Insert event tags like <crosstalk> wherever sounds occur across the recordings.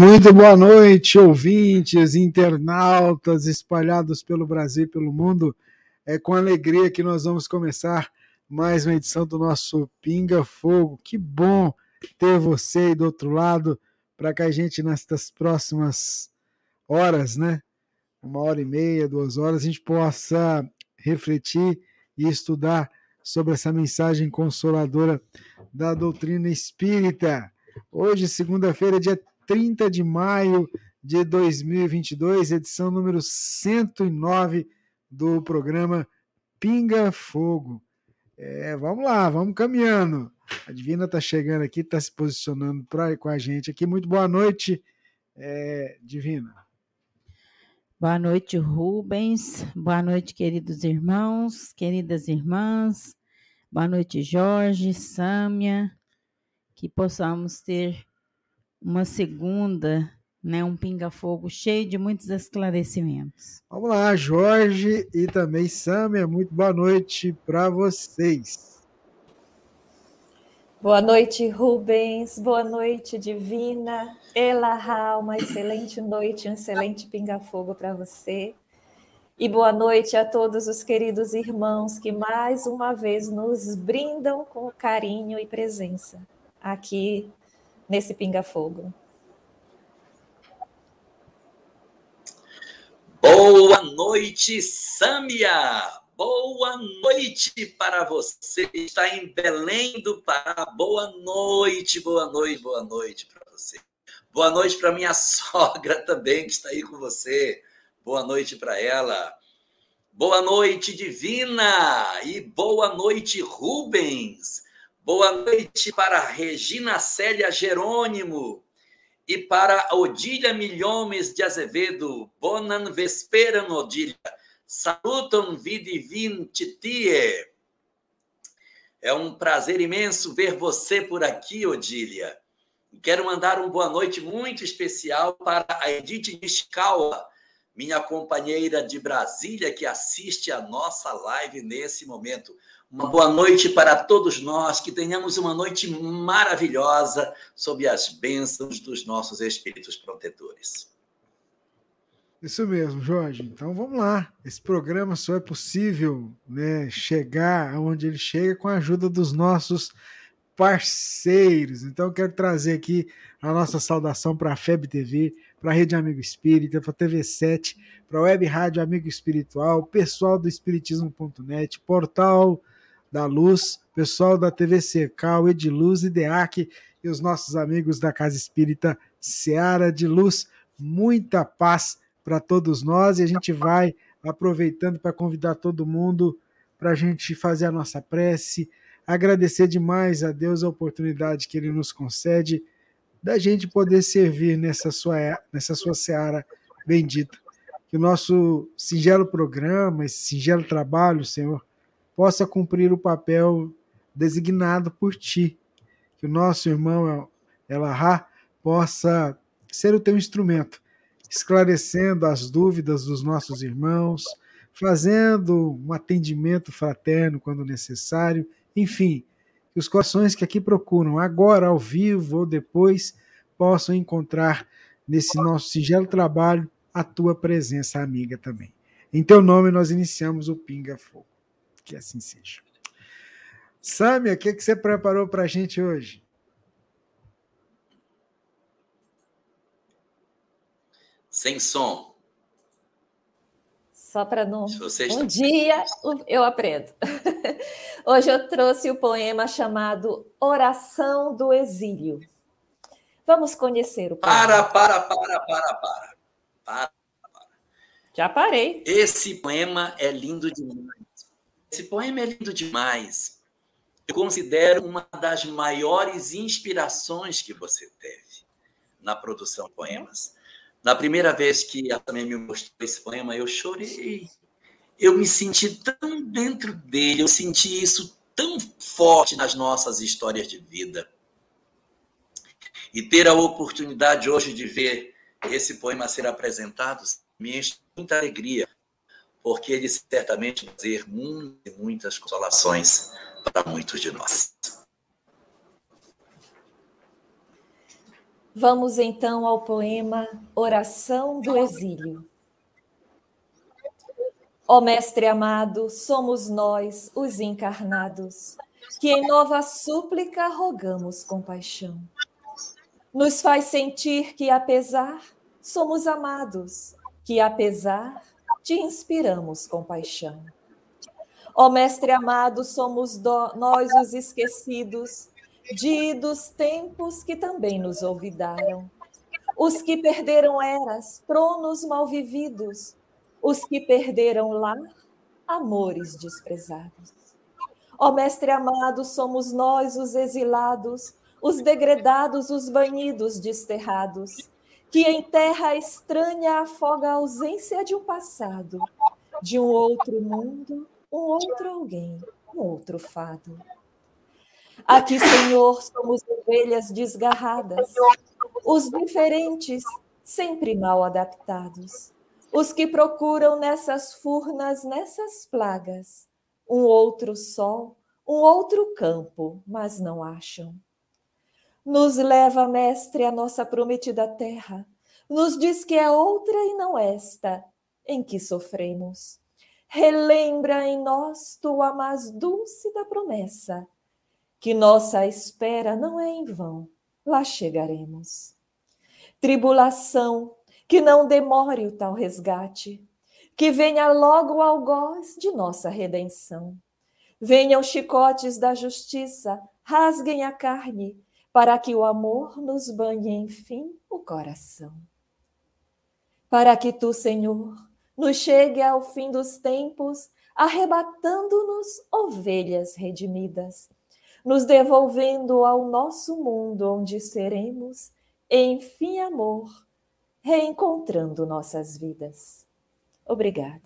Muito boa noite, ouvintes, internautas espalhados pelo Brasil e pelo mundo. É com alegria que nós vamos começar mais uma edição do nosso Pinga Fogo. Que bom ter você aí do outro lado para que a gente, nestas próximas horas, né? Uma hora e meia, duas horas, a gente possa refletir e estudar sobre essa mensagem consoladora da doutrina espírita. Hoje, segunda-feira, dia 30 de maio de 2022, edição número 109 do programa Pinga Fogo. É, vamos lá, vamos caminhando. A Divina está chegando aqui, está se posicionando pra, com a gente aqui. Muito boa noite, é, Divina. Boa noite, Rubens. Boa noite, queridos irmãos, queridas irmãs. Boa noite, Jorge, Sâmia. Que possamos ter uma segunda, né, um pinga-fogo cheio de muitos esclarecimentos. Vamos lá, Jorge e também Sâmia, muito boa noite para vocês. Boa noite, Rubens. Boa noite, Divina. Elahá, uma excelente noite, um excelente pinga-fogo para você. E boa noite a todos os queridos irmãos que mais uma vez nos brindam com carinho e presença aqui nesse pinga-fogo. Boa noite, Sâmia! Boa noite para você que está em Belém do Pará. Boa noite, boa noite, boa noite para você. Boa noite para minha <laughs> sogra também que está aí com você. Boa noite para ela. Boa noite, Divina! E boa noite, Rubens! Boa noite para Regina Célia Jerônimo e para Odília Milhomes de Azevedo. Bonan vesperam, Odília. Salutam vidi vintitie. É um prazer imenso ver você por aqui, Odília. Quero mandar uma boa noite muito especial para a Edith Nishikawa, minha companheira de Brasília, que assiste a nossa live nesse momento. Uma boa noite para todos nós, que tenhamos uma noite maravilhosa sob as bênçãos dos nossos espíritos protetores. Isso mesmo, Jorge. Então vamos lá. Esse programa só é possível né, chegar aonde ele chega com a ajuda dos nossos parceiros. Então quero trazer aqui a nossa saudação para a FEB TV, para a Rede Amigo Espírita, para a TV7, para a Web Rádio Amigo Espiritual, pessoal do Espiritismo.net, portal da Luz, pessoal da TV Secal, Ediluz e DEAC e os nossos amigos da Casa Espírita Seara de Luz. Muita paz para todos nós e a gente vai aproveitando para convidar todo mundo para a gente fazer a nossa prece, agradecer demais a Deus a oportunidade que Ele nos concede da gente poder servir nessa sua, nessa sua seara bendita. Que o nosso singelo programa, esse singelo trabalho, Senhor, possa cumprir o papel designado por ti. Que o nosso irmão Elahá possa ser o teu instrumento esclarecendo as dúvidas dos nossos irmãos, fazendo um atendimento fraterno quando necessário, enfim, que os corações que aqui procuram, agora ao vivo ou depois, possam encontrar nesse nosso singelo trabalho a tua presença amiga também. Em teu nome nós iniciamos o Pinga Fogo. Que assim seja. Sâmia, o que, que você preparou para a gente hoje? Sem som. Só para não. Vocês... Um dia eu aprendo. <laughs> Hoje eu trouxe o poema chamado Oração do Exílio. Vamos conhecer o poema. Para, para, para, para, para. para, para. Já parei. Esse poema é lindo demais. Esse poema é lindo demais. Eu considero uma das maiores inspirações que você teve na produção de poemas. Na primeira vez que a também me mostrou esse poema, eu chorei. Eu me senti tão dentro dele, eu senti isso tão forte nas nossas histórias de vida. E ter a oportunidade hoje de ver esse poema ser apresentado me enche muita alegria, porque ele certamente vai trazer muitas, muitas consolações para muitos de nós. Vamos então ao poema Oração do Exílio. Ó Mestre amado, somos nós, os encarnados, que em nova súplica rogamos compaixão. Nos faz sentir que, apesar, somos amados, que, apesar, te inspiramos compaixão. Ó Mestre amado, somos nós os esquecidos, de dos tempos que também nos olvidaram. Os que perderam eras, tronos mal vividos, os que perderam lá, amores desprezados. Ó Mestre amado, somos nós os exilados, os degredados, os banidos, desterrados, que em terra estranha afoga a ausência de um passado, de um outro mundo, um outro alguém, um outro fado. Aqui, Senhor, somos ovelhas desgarradas, os diferentes, sempre mal adaptados, os que procuram nessas furnas, nessas plagas, um outro sol, um outro campo, mas não acham. Nos leva, Mestre, a nossa prometida terra, nos diz que é outra e não esta, em que sofremos. Relembra em nós tua mais dulce da promessa que nossa espera não é em vão, lá chegaremos. Tribulação, que não demore o tal resgate, que venha logo o algoz de nossa redenção. Venham chicotes da justiça, rasguem a carne, para que o amor nos banhe, enfim, o coração. Para que tu, Senhor, nos chegue ao fim dos tempos, arrebatando-nos ovelhas redimidas nos devolvendo ao nosso mundo onde seremos, enfim, amor, reencontrando nossas vidas. Obrigada.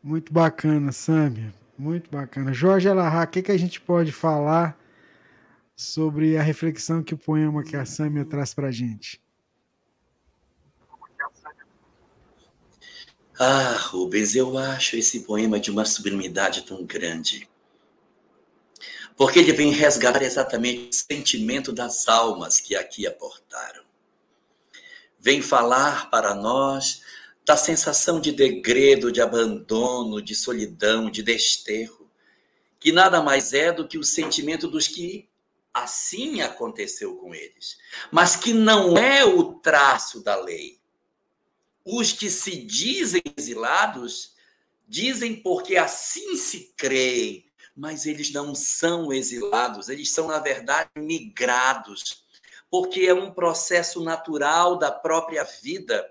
Muito bacana, Sâmia. Muito bacana. Jorge Alahá, o que, que a gente pode falar sobre a reflexão que o poema que a Sâmia traz para a gente? Ah, Rubens, eu acho esse poema de uma sublimidade tão grande porque ele vem resgatar exatamente o sentimento das almas que aqui aportaram. Vem falar para nós da sensação de degredo, de abandono, de solidão, de desterro, que nada mais é do que o sentimento dos que assim aconteceu com eles, mas que não é o traço da lei. Os que se dizem exilados dizem porque assim se creem, mas eles não são exilados, eles são, na verdade, migrados, porque é um processo natural da própria vida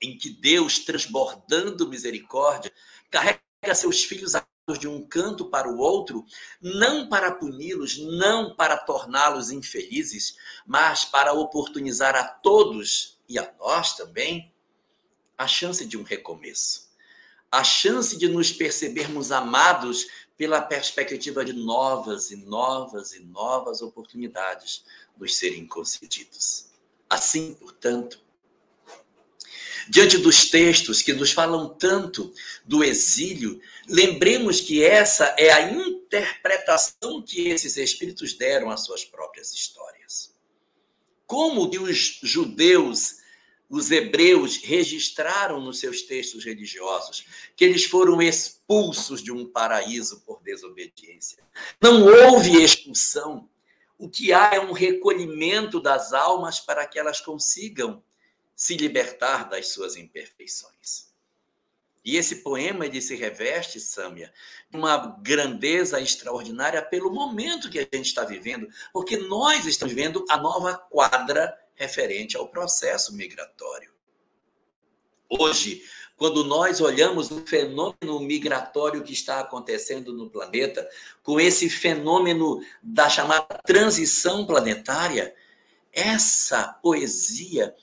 em que Deus, transbordando misericórdia, carrega seus filhos de um canto para o outro, não para puni-los, não para torná-los infelizes, mas para oportunizar a todos e a nós também a chance de um recomeço, a chance de nos percebermos amados pela perspectiva de novas e novas e novas oportunidades nos serem concedidos. Assim, portanto, diante dos textos que nos falam tanto do exílio, lembremos que essa é a interpretação que esses espíritos deram às suas próprias histórias. Como que os judeus, os hebreus, registraram nos seus textos religiosos que eles foram expulsos de um paraíso por desobediência. Não houve expulsão. O que há é um recolhimento das almas para que elas consigam se libertar das suas imperfeições. E esse poema ele se reveste, Sâmia, uma grandeza extraordinária pelo momento que a gente está vivendo, porque nós estamos vivendo a nova quadra referente ao processo migratório. Hoje, quando nós olhamos o fenômeno migratório que está acontecendo no planeta, com esse fenômeno da chamada transição planetária, essa poesia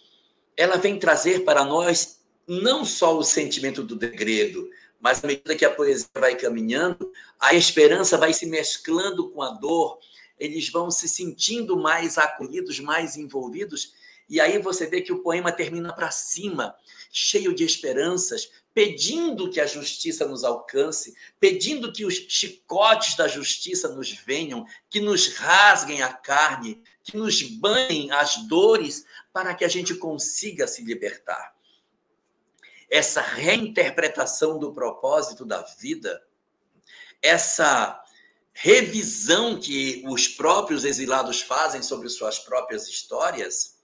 ela vem trazer para nós não só o sentimento do degredo, mas à medida que a poesia vai caminhando, a esperança vai se mesclando com a dor, eles vão se sentindo mais acolhidos, mais envolvidos, e aí você vê que o poema termina para cima, cheio de esperanças, pedindo que a justiça nos alcance, pedindo que os chicotes da justiça nos venham, que nos rasguem a carne, que nos banhem as dores, para que a gente consiga se libertar. Essa reinterpretação do propósito da vida, essa revisão que os próprios exilados fazem sobre suas próprias histórias,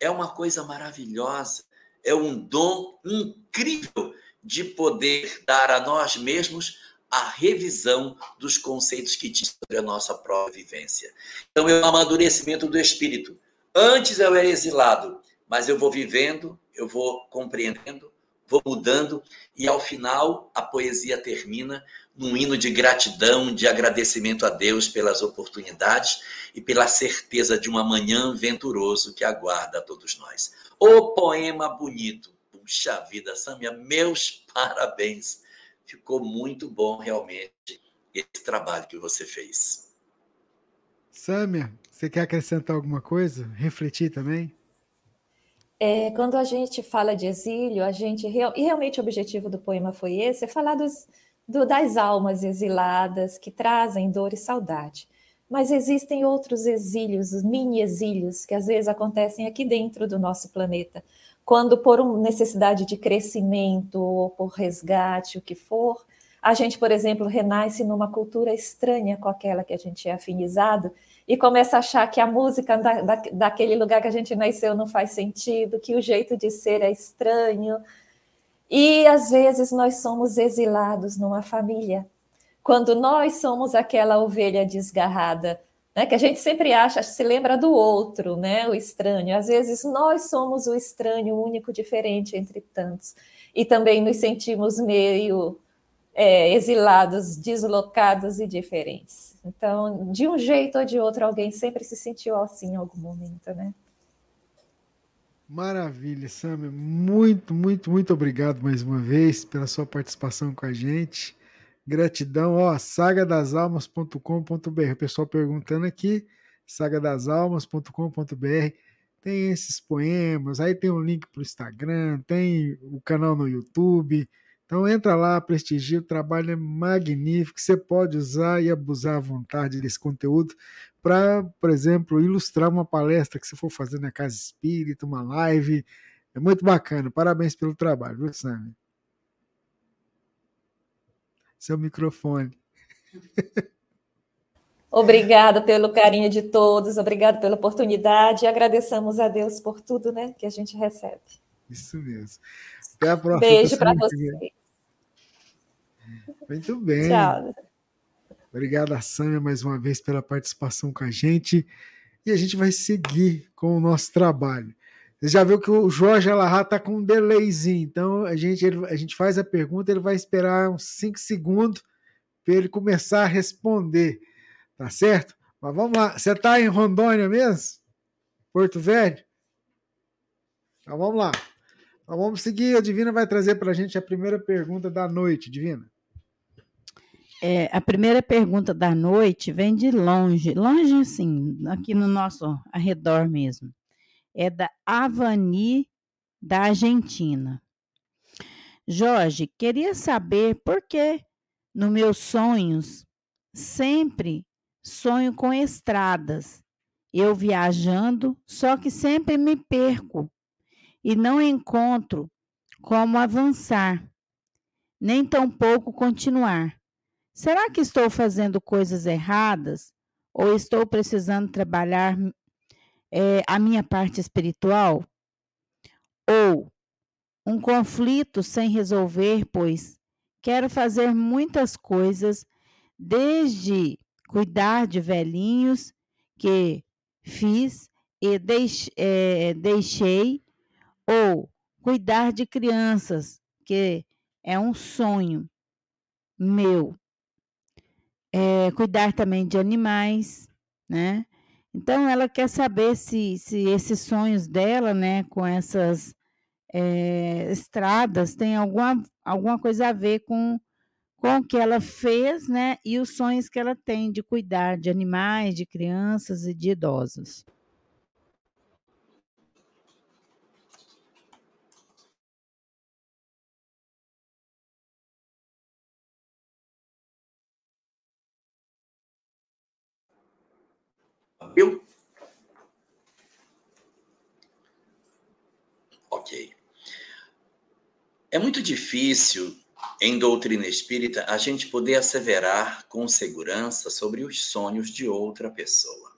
é uma coisa maravilhosa, é um dom incrível de poder dar a nós mesmos a revisão dos conceitos que diz sobre a nossa própria vivência. Então, é o amadurecimento do espírito. Antes eu era exilado, mas eu vou vivendo, eu vou compreendendo, vou mudando e ao final a poesia termina num hino de gratidão, de agradecimento a Deus pelas oportunidades e pela certeza de um amanhã venturoso que aguarda a todos nós. O poema bonito. Puxa vida, Samia, meus <laughs> parabéns. Ficou muito bom realmente esse trabalho que você fez. Samia, você quer acrescentar alguma coisa? Refletir também? É, quando a gente fala de exílio, a gente e realmente o objetivo do poema foi esse, é falar dos, do, das almas exiladas que trazem dor e saudade. Mas existem outros exílios, mini exílios, que às vezes acontecem aqui dentro do nosso planeta. Quando, por necessidade de crescimento ou por resgate, o que for, a gente, por exemplo, renasce numa cultura estranha com aquela que a gente é afinizado e começa a achar que a música da, da, daquele lugar que a gente nasceu não faz sentido, que o jeito de ser é estranho. E às vezes nós somos exilados numa família. Quando nós somos aquela ovelha desgarrada, né, que a gente sempre acha, se lembra do outro, né, o estranho. Às vezes nós somos o estranho, único diferente entre tantos. E também nos sentimos meio é, exilados, deslocados e diferentes. Então, de um jeito ou de outro, alguém sempre se sentiu assim em algum momento, né? Maravilha, Samia. Muito, muito, muito obrigado mais uma vez pela sua participação com a gente. Gratidão, ó, sagadasalmas.com.br. O pessoal perguntando aqui, sagadasalmas.com.br. Tem esses poemas, aí tem um link para o Instagram, tem o canal no YouTube, então entra lá, prestigia, o trabalho é magnífico, você pode usar e abusar à vontade desse conteúdo para, por exemplo, ilustrar uma palestra que você for fazer na Casa Espírita, uma live. É muito bacana. Parabéns pelo trabalho, viu, Sam? Seu microfone. <laughs> Obrigada pelo carinho de todos, obrigada pela oportunidade e agradecemos a Deus por tudo né, que a gente recebe. Isso mesmo. Até a próxima. Beijo para você. Muito bem. Tchau. Obrigado a Sâmia mais uma vez pela participação com a gente. E a gente vai seguir com o nosso trabalho. Você já viu que o Jorge Alahá está com um delayzinho. Então a gente, ele, a gente faz a pergunta, ele vai esperar uns 5 segundos para ele começar a responder. Tá certo? Mas vamos lá. Você está em Rondônia mesmo? Porto Velho? Então vamos lá. Então vamos seguir. A Divina vai trazer para a gente a primeira pergunta da noite, Divina. É, a primeira pergunta da noite vem de longe, longe assim, aqui no nosso arredor mesmo. é da Avani, da Argentina. Jorge, queria saber por que, nos meus sonhos, sempre sonho com estradas. Eu viajando, só que sempre me perco e não encontro como avançar, nem tampouco continuar. Será que estou fazendo coisas erradas ou estou precisando trabalhar é, a minha parte espiritual? Ou um conflito sem resolver, pois quero fazer muitas coisas, desde cuidar de velhinhos que fiz e deix, é, deixei, ou cuidar de crianças, que é um sonho meu. É, cuidar também de animais, né? Então ela quer saber se, se esses sonhos dela, né, com essas é, estradas tem alguma, alguma coisa a ver com, com o que ela fez, né? E os sonhos que ela tem de cuidar de animais, de crianças e de idosos. Eu? Ok. É muito difícil, em doutrina espírita, a gente poder asseverar com segurança sobre os sonhos de outra pessoa.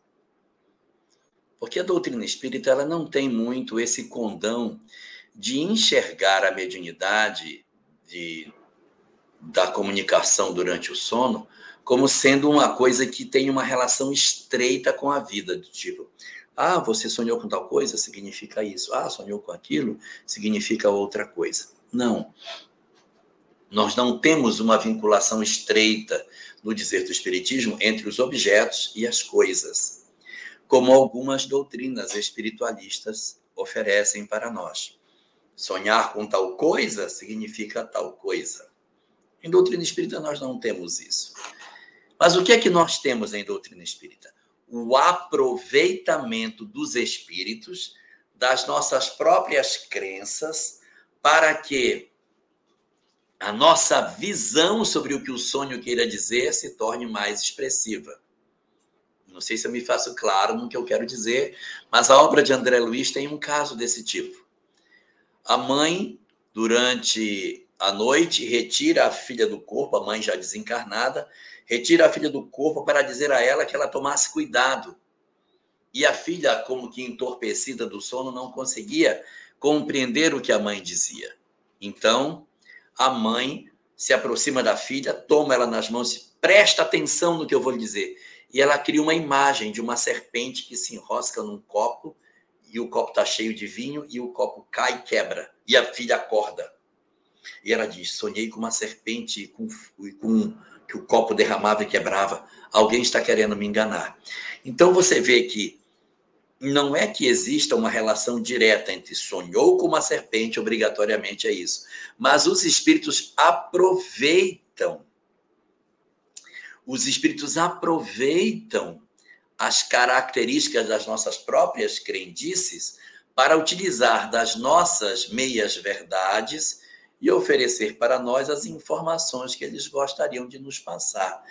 Porque a doutrina espírita ela não tem muito esse condão de enxergar a mediunidade de, da comunicação durante o sono como sendo uma coisa que tem uma relação estreita com a vida, do tipo, ah, você sonhou com tal coisa, significa isso. Ah, sonhou com aquilo, significa outra coisa. Não. Nós não temos uma vinculação estreita no dizer do Espiritismo entre os objetos e as coisas, como algumas doutrinas espiritualistas oferecem para nós. Sonhar com tal coisa significa tal coisa. Em doutrina espírita, nós não temos isso. Mas o que é que nós temos em doutrina espírita? O aproveitamento dos espíritos, das nossas próprias crenças, para que a nossa visão sobre o que o sonho queira dizer se torne mais expressiva. Não sei se eu me faço claro no que eu quero dizer, mas a obra de André Luiz tem um caso desse tipo. A mãe, durante a noite, retira a filha do corpo, a mãe já desencarnada, retira a filha do corpo para dizer a ela que ela tomasse cuidado. E a filha, como que entorpecida do sono, não conseguia compreender o que a mãe dizia. Então, a mãe se aproxima da filha, toma ela nas mãos presta atenção no que eu vou lhe dizer. E ela cria uma imagem de uma serpente que se enrosca num copo e o copo está cheio de vinho e o copo cai e quebra. E a filha acorda. E ela diz: Sonhei com uma serpente com, com que o copo derramava e quebrava. Alguém está querendo me enganar. Então você vê que não é que exista uma relação direta entre sonhou com uma serpente, obrigatoriamente é isso. Mas os espíritos aproveitam. Os espíritos aproveitam as características das nossas próprias crendices para utilizar das nossas meias verdades e oferecer para nós as informações que eles gostariam de nos passar.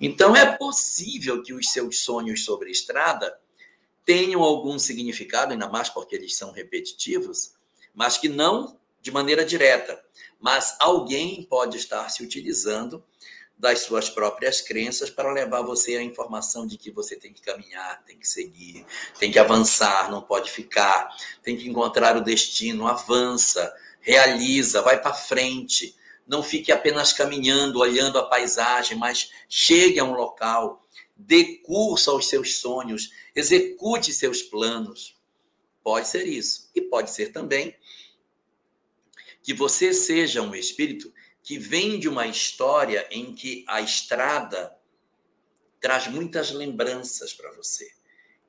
Então é possível que os seus sonhos sobre estrada tenham algum significado, ainda mais porque eles são repetitivos, mas que não de maneira direta. Mas alguém pode estar se utilizando das suas próprias crenças para levar você à informação de que você tem que caminhar, tem que seguir, tem que avançar, não pode ficar, tem que encontrar o destino, avança, realiza, vai para frente. Não fique apenas caminhando, olhando a paisagem, mas chegue a um local, dê curso aos seus sonhos, execute seus planos. Pode ser isso. E pode ser também que você seja um espírito que vem de uma história em que a estrada traz muitas lembranças para você.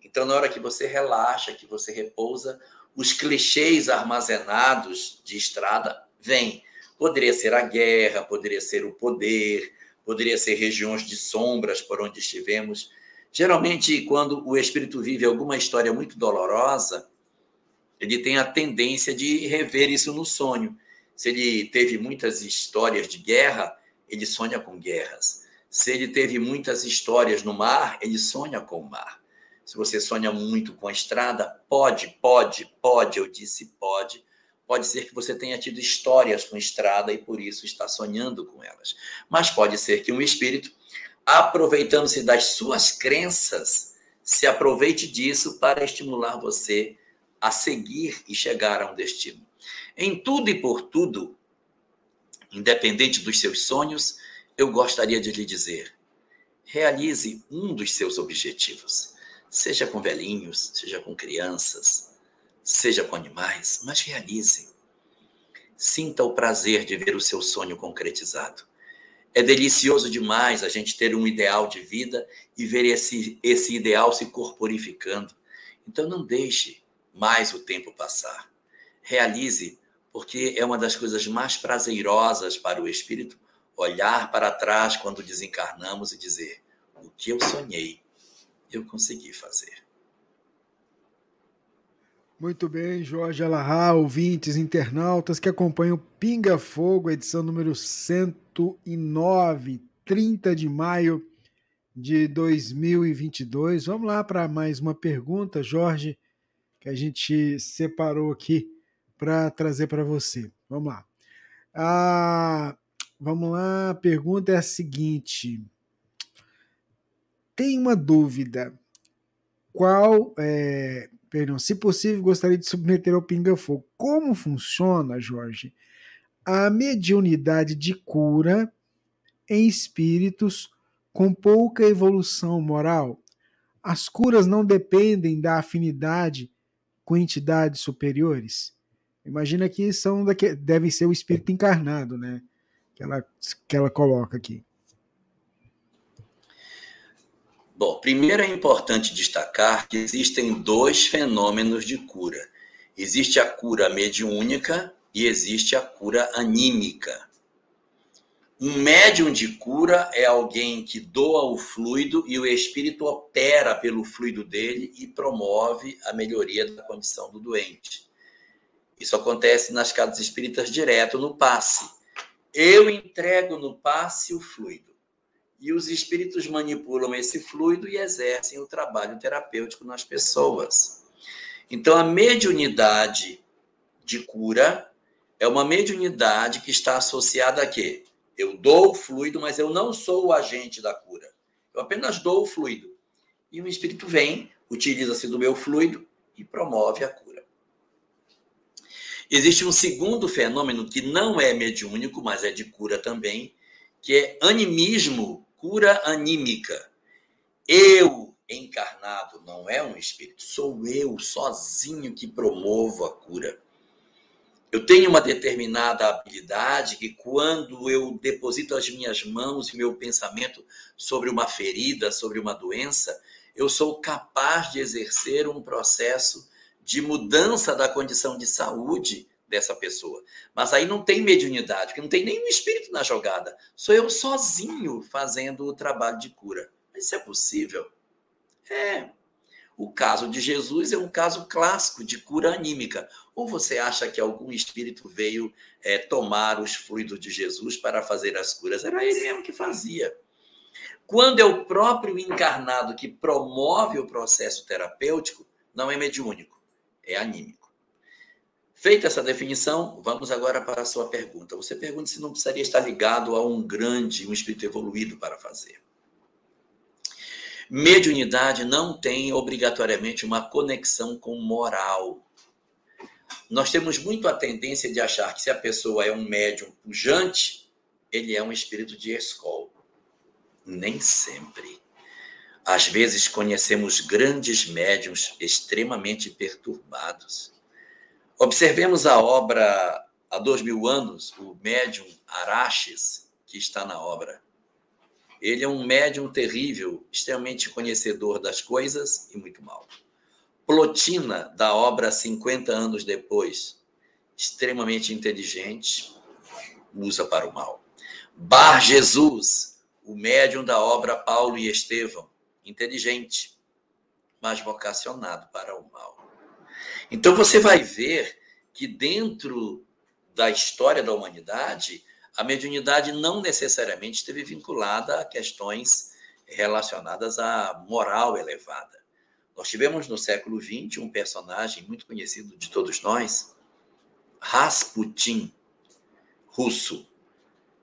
Então, na hora que você relaxa, que você repousa, os clichês armazenados de estrada vêm. Poderia ser a guerra, poderia ser o poder, poderia ser regiões de sombras por onde estivemos. Geralmente, quando o espírito vive alguma história muito dolorosa, ele tem a tendência de rever isso no sonho. Se ele teve muitas histórias de guerra, ele sonha com guerras. Se ele teve muitas histórias no mar, ele sonha com o mar. Se você sonha muito com a estrada, pode, pode, pode, eu disse pode. Pode ser que você tenha tido histórias com estrada e por isso está sonhando com elas. Mas pode ser que um espírito, aproveitando-se das suas crenças, se aproveite disso para estimular você a seguir e chegar a um destino. Em tudo e por tudo, independente dos seus sonhos, eu gostaria de lhe dizer: realize um dos seus objetivos, seja com velhinhos, seja com crianças, seja com animais, mas realize. Sinta o prazer de ver o seu sonho concretizado. É delicioso demais a gente ter um ideal de vida e ver esse, esse ideal se corporificando. Então não deixe mais o tempo passar. Realize porque é uma das coisas mais prazerosas para o espírito olhar para trás quando desencarnamos e dizer: o que eu sonhei, eu consegui fazer. Muito bem, Jorge Alahá, ouvintes, internautas que acompanham Pinga Fogo, edição número 109, 30 de maio de 2022. Vamos lá para mais uma pergunta, Jorge, que a gente separou aqui para trazer para você. Vamos lá. Ah, vamos lá, a pergunta é a seguinte. Tem uma dúvida. Qual, é, perdão, se possível, gostaria de submeter ao Pinga Fogo. Como funciona, Jorge, a mediunidade de cura em espíritos com pouca evolução moral? As curas não dependem da afinidade com entidades superiores? Imagina que são daqui, deve ser o espírito encarnado, né? Que ela, que ela coloca aqui. Bom, primeiro é importante destacar que existem dois fenômenos de cura. Existe a cura mediúnica e existe a cura anímica. Um médium de cura é alguém que doa o fluido e o espírito opera pelo fluido dele e promove a melhoria da condição do doente. Isso acontece nas casas espíritas direto no passe. Eu entrego no passe o fluido. E os espíritos manipulam esse fluido e exercem o trabalho terapêutico nas pessoas. Então, a mediunidade de cura é uma mediunidade que está associada a quê? Eu dou o fluido, mas eu não sou o agente da cura. Eu apenas dou o fluido. E o espírito vem, utiliza-se do meu fluido e promove a cura. Existe um segundo fenômeno que não é mediúnico, mas é de cura também, que é animismo, cura anímica. Eu encarnado não é um espírito, sou eu sozinho que promovo a cura. Eu tenho uma determinada habilidade que, quando eu deposito as minhas mãos e meu pensamento sobre uma ferida, sobre uma doença, eu sou capaz de exercer um processo de mudança da condição de saúde dessa pessoa. Mas aí não tem mediunidade, porque não tem nenhum espírito na jogada. Sou eu sozinho fazendo o trabalho de cura. Isso é possível? É. O caso de Jesus é um caso clássico de cura anímica. Ou você acha que algum espírito veio é, tomar os fluidos de Jesus para fazer as curas? Era ele mesmo que fazia. Quando é o próprio encarnado que promove o processo terapêutico, não é mediúnico é anímico. Feita essa definição, vamos agora para a sua pergunta. Você pergunta se não precisaria estar ligado a um grande, um espírito evoluído para fazer. Mediunidade não tem obrigatoriamente uma conexão com moral. Nós temos muito a tendência de achar que se a pessoa é um médium pujante, ele é um espírito de escola. Nem sempre. Às vezes conhecemos grandes médiums extremamente perturbados. Observemos a obra há dois mil anos, o médium Araches, que está na obra. Ele é um médium terrível, extremamente conhecedor das coisas e muito mal. Plotina, da obra 50 anos depois, extremamente inteligente, usa para o mal. Bar Jesus, o médium da obra Paulo e Estevão, inteligente, mas vocacionado para o mal. Então você vai ver que dentro da história da humanidade, a mediunidade não necessariamente esteve vinculada a questões relacionadas à moral elevada. Nós tivemos no século XX um personagem muito conhecido de todos nós, Rasputin, russo,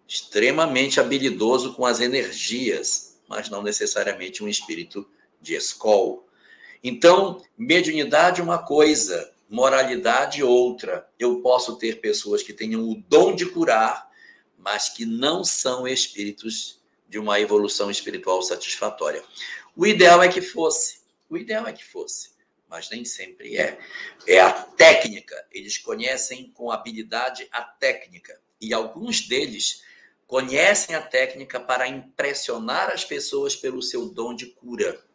extremamente habilidoso com as energias, mas não necessariamente um espírito de escola. Então, mediunidade é uma coisa, moralidade outra. Eu posso ter pessoas que tenham o dom de curar, mas que não são espíritos de uma evolução espiritual satisfatória. O ideal é que fosse. O ideal é que fosse, mas nem sempre é. É a técnica. Eles conhecem com habilidade a técnica. E alguns deles conhecem a técnica para impressionar as pessoas pelo seu dom de cura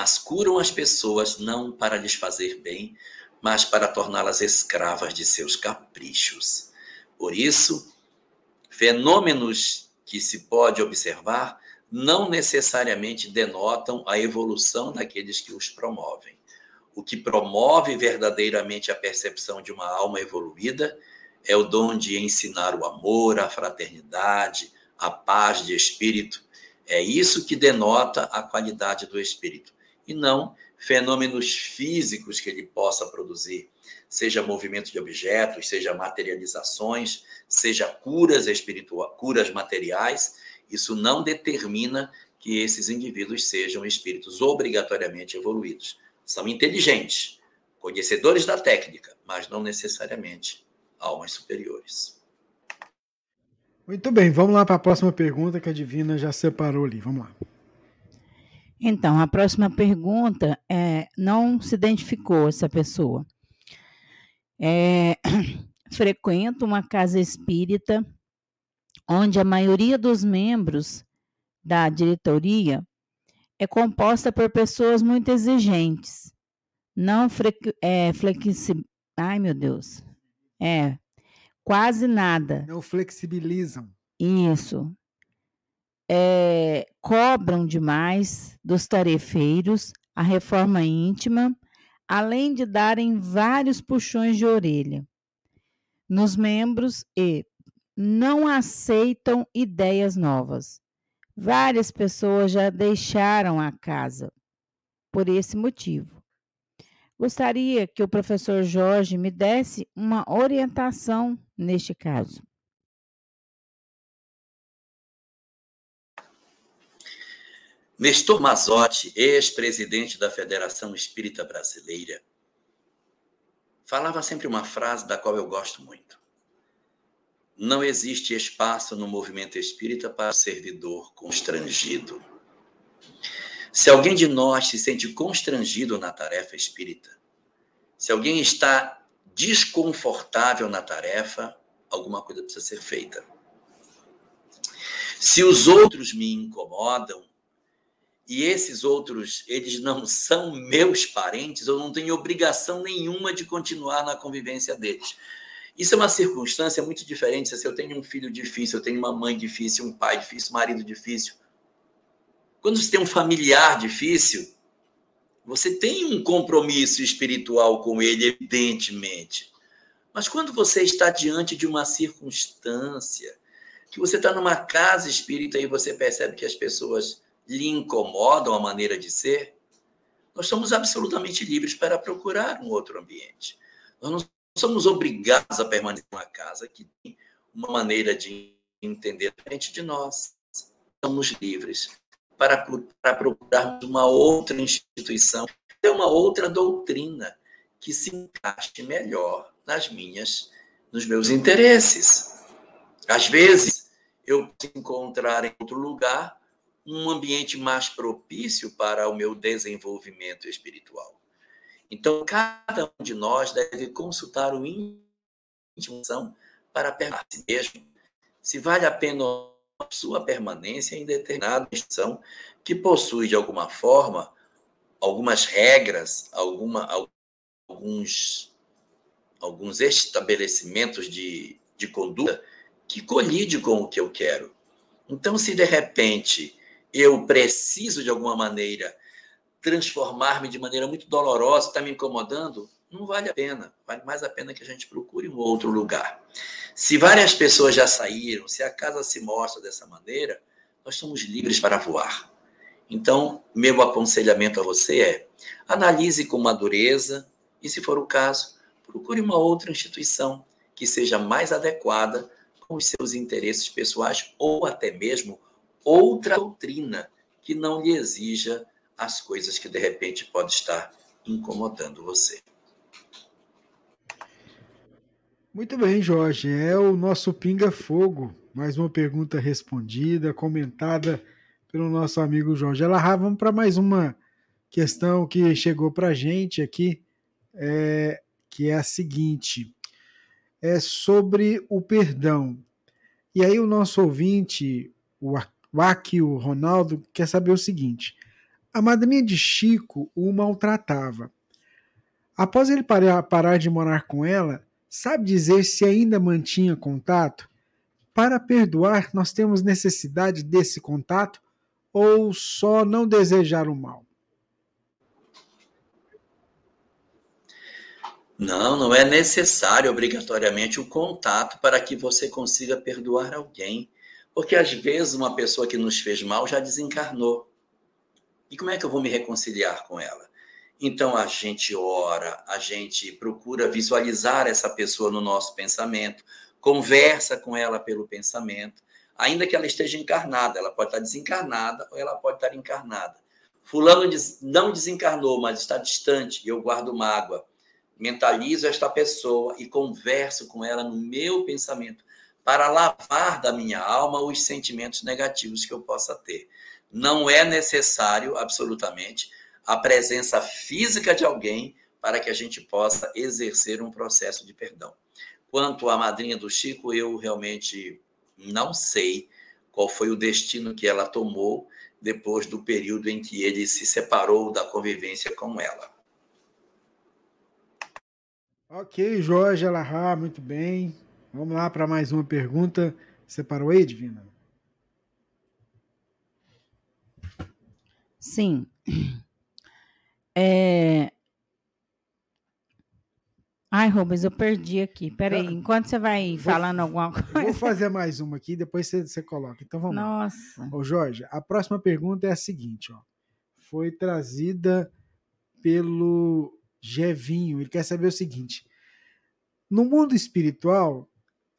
mas curam as pessoas não para lhes fazer bem, mas para torná-las escravas de seus caprichos. Por isso, fenômenos que se pode observar não necessariamente denotam a evolução daqueles que os promovem. O que promove verdadeiramente a percepção de uma alma evoluída é o dom de ensinar o amor, a fraternidade, a paz de espírito. É isso que denota a qualidade do espírito e não fenômenos físicos que ele possa produzir, seja movimento de objetos, seja materializações, seja curas espirituais, curas materiais, isso não determina que esses indivíduos sejam espíritos obrigatoriamente evoluídos. São inteligentes, conhecedores da técnica, mas não necessariamente almas superiores. Muito bem, vamos lá para a próxima pergunta que a Divina já separou ali. Vamos lá. Então, a próxima pergunta é: não se identificou essa pessoa. É, <clears throat> frequento uma casa espírita onde a maioria dos membros da diretoria é composta por pessoas muito exigentes, não é, flexíveis. Ai, meu Deus. É, quase nada. Não flexibilizam. Isso é, cobram demais dos tarefeiros a reforma íntima, além de darem vários puxões de orelha nos membros e não aceitam ideias novas. Várias pessoas já deixaram a casa por esse motivo. Gostaria que o professor Jorge me desse uma orientação neste caso. Nestor Mazotti, ex-presidente da Federação Espírita Brasileira, falava sempre uma frase da qual eu gosto muito. Não existe espaço no movimento espírita para o servidor constrangido. Se alguém de nós se sente constrangido na tarefa espírita, se alguém está desconfortável na tarefa, alguma coisa precisa ser feita. Se os outros me incomodam, e esses outros, eles não são meus parentes, eu não tenho obrigação nenhuma de continuar na convivência deles. Isso é uma circunstância muito diferente se eu tenho um filho difícil, eu tenho uma mãe difícil, um pai difícil, um marido difícil. Quando você tem um familiar difícil, você tem um compromisso espiritual com ele, evidentemente. Mas quando você está diante de uma circunstância, que você está numa casa espírita e você percebe que as pessoas lhe incomodam a maneira de ser, nós somos absolutamente livres para procurar um outro ambiente. Nós não somos obrigados a permanecer numa casa que tem uma maneira de entender diferente de nós. Somos livres para, para uma outra instituição, uma outra doutrina que se encaixe melhor nas minhas, nos meus interesses. Às vezes, eu encontrar em outro lugar um ambiente mais propício para o meu desenvolvimento espiritual. Então, cada um de nós deve consultar o íntimo para perguntar a si mesmo se vale a pena a sua permanência em determinada instituição que possui, de alguma forma, algumas regras, alguma, alguns, alguns estabelecimentos de, de conduta que colide com o que eu quero. Então, se de repente eu preciso, de alguma maneira, transformar-me de maneira muito dolorosa, está me incomodando, não vale a pena. Vale mais a pena que a gente procure um outro lugar. Se várias pessoas já saíram, se a casa se mostra dessa maneira, nós somos livres para voar. Então, meu aconselhamento a você é: analise com madureza e, se for o caso, procure uma outra instituição que seja mais adequada com os seus interesses pessoais ou até mesmo outra doutrina que não lhe exija as coisas que de repente pode estar incomodando você. Muito bem, Jorge. É o nosso Pinga Fogo. Mais uma pergunta respondida, comentada pelo nosso amigo Jorge Elahá. Vamos para mais uma questão que chegou para a gente aqui, é, que é a seguinte: é sobre o perdão. E aí o nosso ouvinte, o Aquio Ronaldo, quer saber o seguinte: a madrinha de Chico o maltratava. Após ele parar, parar de morar com ela, sabe dizer se ainda mantinha contato? Para perdoar, nós temos necessidade desse contato ou só não desejar o mal? Não, não é necessário obrigatoriamente o contato para que você consiga perdoar alguém. Porque às vezes uma pessoa que nos fez mal já desencarnou. E como é que eu vou me reconciliar com ela? Então a gente ora, a gente procura visualizar essa pessoa no nosso pensamento, conversa com ela pelo pensamento, ainda que ela esteja encarnada, ela pode estar desencarnada ou ela pode estar encarnada. Fulano não desencarnou, mas está distante e eu guardo mágoa mentalizo esta pessoa e converso com ela no meu pensamento para lavar da minha alma os sentimentos negativos que eu possa ter. Não é necessário, absolutamente, a presença física de alguém para que a gente possa exercer um processo de perdão. Quanto à madrinha do Chico, eu realmente não sei qual foi o destino que ela tomou depois do período em que ele se separou da convivência com ela. Ok, Jorge Alahá, muito bem. Vamos lá para mais uma pergunta. Separou aí, Divina? Sim. É... Ai, Rubens, eu perdi aqui. Peraí, ah, enquanto você vai vou, falando alguma coisa. Vou fazer mais uma aqui, depois você, você coloca. Então vamos Nossa. lá. Ô, Jorge, a próxima pergunta é a seguinte, ó. Foi trazida pelo Gevinho, ele quer saber o seguinte: no mundo espiritual,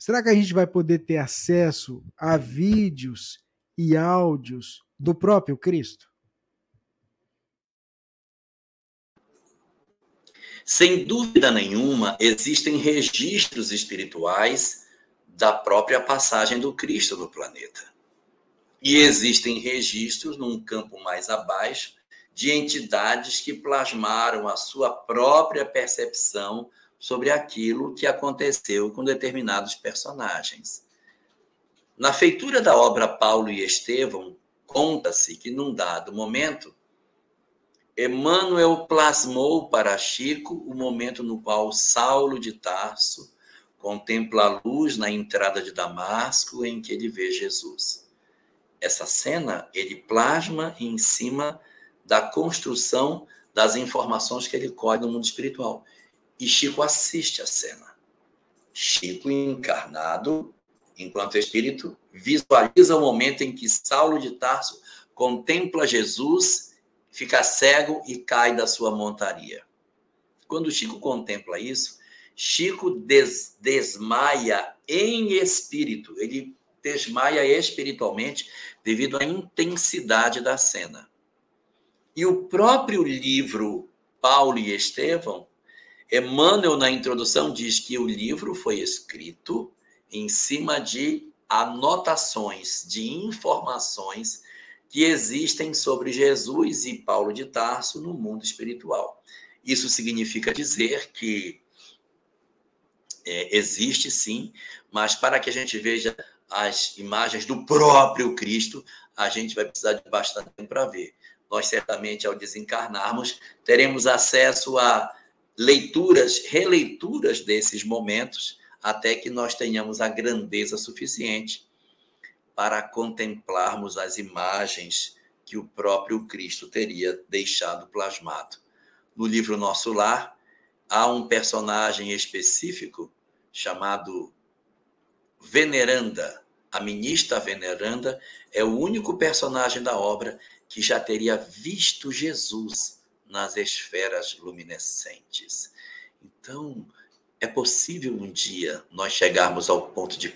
será que a gente vai poder ter acesso a vídeos e áudios do próprio Cristo? Sem dúvida nenhuma, existem registros espirituais da própria passagem do Cristo no planeta. E existem registros num campo mais abaixo de entidades que plasmaram a sua própria percepção sobre aquilo que aconteceu com determinados personagens. Na feitura da obra Paulo e Estevão, conta-se que num dado momento, Emmanuel plasmou para Chico o momento no qual Saulo de Tarso contempla a luz na entrada de Damasco em que ele vê Jesus. Essa cena ele plasma em cima da construção das informações que ele colhe no mundo espiritual. E Chico assiste a cena. Chico, encarnado, enquanto espírito, visualiza o momento em que Saulo de Tarso contempla Jesus, fica cego e cai da sua montaria. Quando Chico contempla isso, Chico des desmaia em espírito, ele desmaia espiritualmente devido à intensidade da cena. E o próprio livro Paulo e Estevão, Emmanuel, na introdução, diz que o livro foi escrito em cima de anotações, de informações que existem sobre Jesus e Paulo de Tarso no mundo espiritual. Isso significa dizer que é, existe sim, mas para que a gente veja as imagens do próprio Cristo, a gente vai precisar de bastante tempo para ver nós certamente, ao desencarnarmos, teremos acesso a leituras, releituras desses momentos, até que nós tenhamos a grandeza suficiente para contemplarmos as imagens que o próprio Cristo teria deixado plasmado. No livro Nosso Lar, há um personagem específico chamado Veneranda. A ministra Veneranda é o único personagem da obra que já teria visto Jesus nas esferas luminescentes. Então, é possível um dia nós chegarmos ao ponto de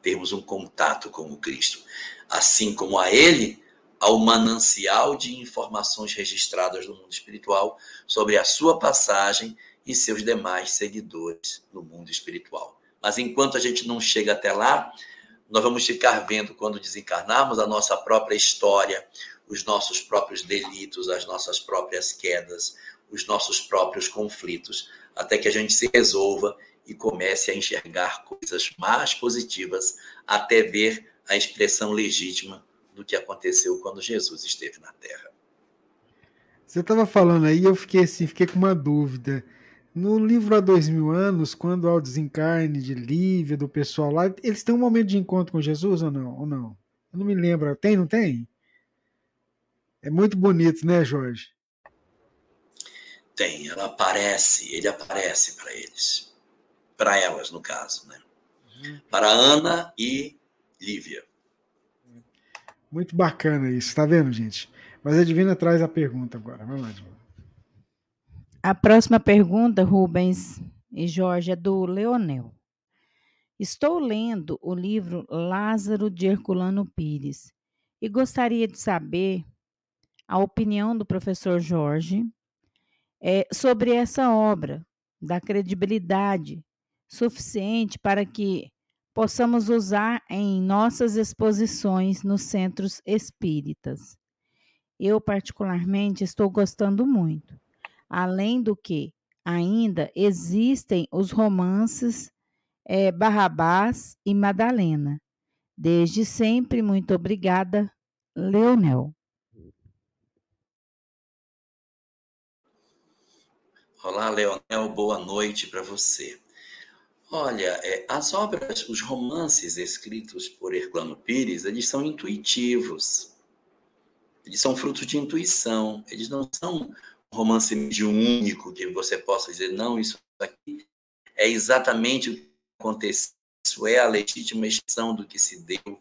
termos um contato com o Cristo, assim como a Ele, ao manancial de informações registradas no mundo espiritual sobre a sua passagem e seus demais seguidores no mundo espiritual. Mas enquanto a gente não chega até lá, nós vamos ficar vendo quando desencarnarmos a nossa própria história, os nossos próprios delitos, as nossas próprias quedas, os nossos próprios conflitos, até que a gente se resolva e comece a enxergar coisas mais positivas, até ver a expressão legítima do que aconteceu quando Jesus esteve na Terra. Você estava falando aí, eu fiquei assim, fiquei com uma dúvida. No livro Há Dois Mil Anos, quando há o desencarne de Lívia, do pessoal lá, eles têm um momento de encontro com Jesus ou não? Ou não? Eu não me lembro. Tem, não tem? É muito bonito, né, Jorge? Tem, ela aparece, ele aparece para eles. Para elas, no caso, né? Uhum. Para Ana e Lívia. Muito bacana isso, tá vendo, gente? Mas a Divina traz a pergunta agora. Vamos lá, Divina. A próxima pergunta, Rubens e Jorge, é do Leonel. Estou lendo o livro Lázaro de Herculano Pires e gostaria de saber a opinião do professor Jorge é, sobre essa obra, da credibilidade suficiente para que possamos usar em nossas exposições nos centros espíritas. Eu, particularmente, estou gostando muito. Além do que, ainda existem os romances é, Barrabás e Madalena. Desde sempre, muito obrigada, Leonel. Olá, Leonel, boa noite para você. Olha, é, as obras, os romances escritos por Herculano Pires, eles são intuitivos. Eles são frutos de intuição. Eles não são romance mediúnico que você possa dizer, não, isso aqui é exatamente o que aconteceu, isso é a legítima expressão do que se deu.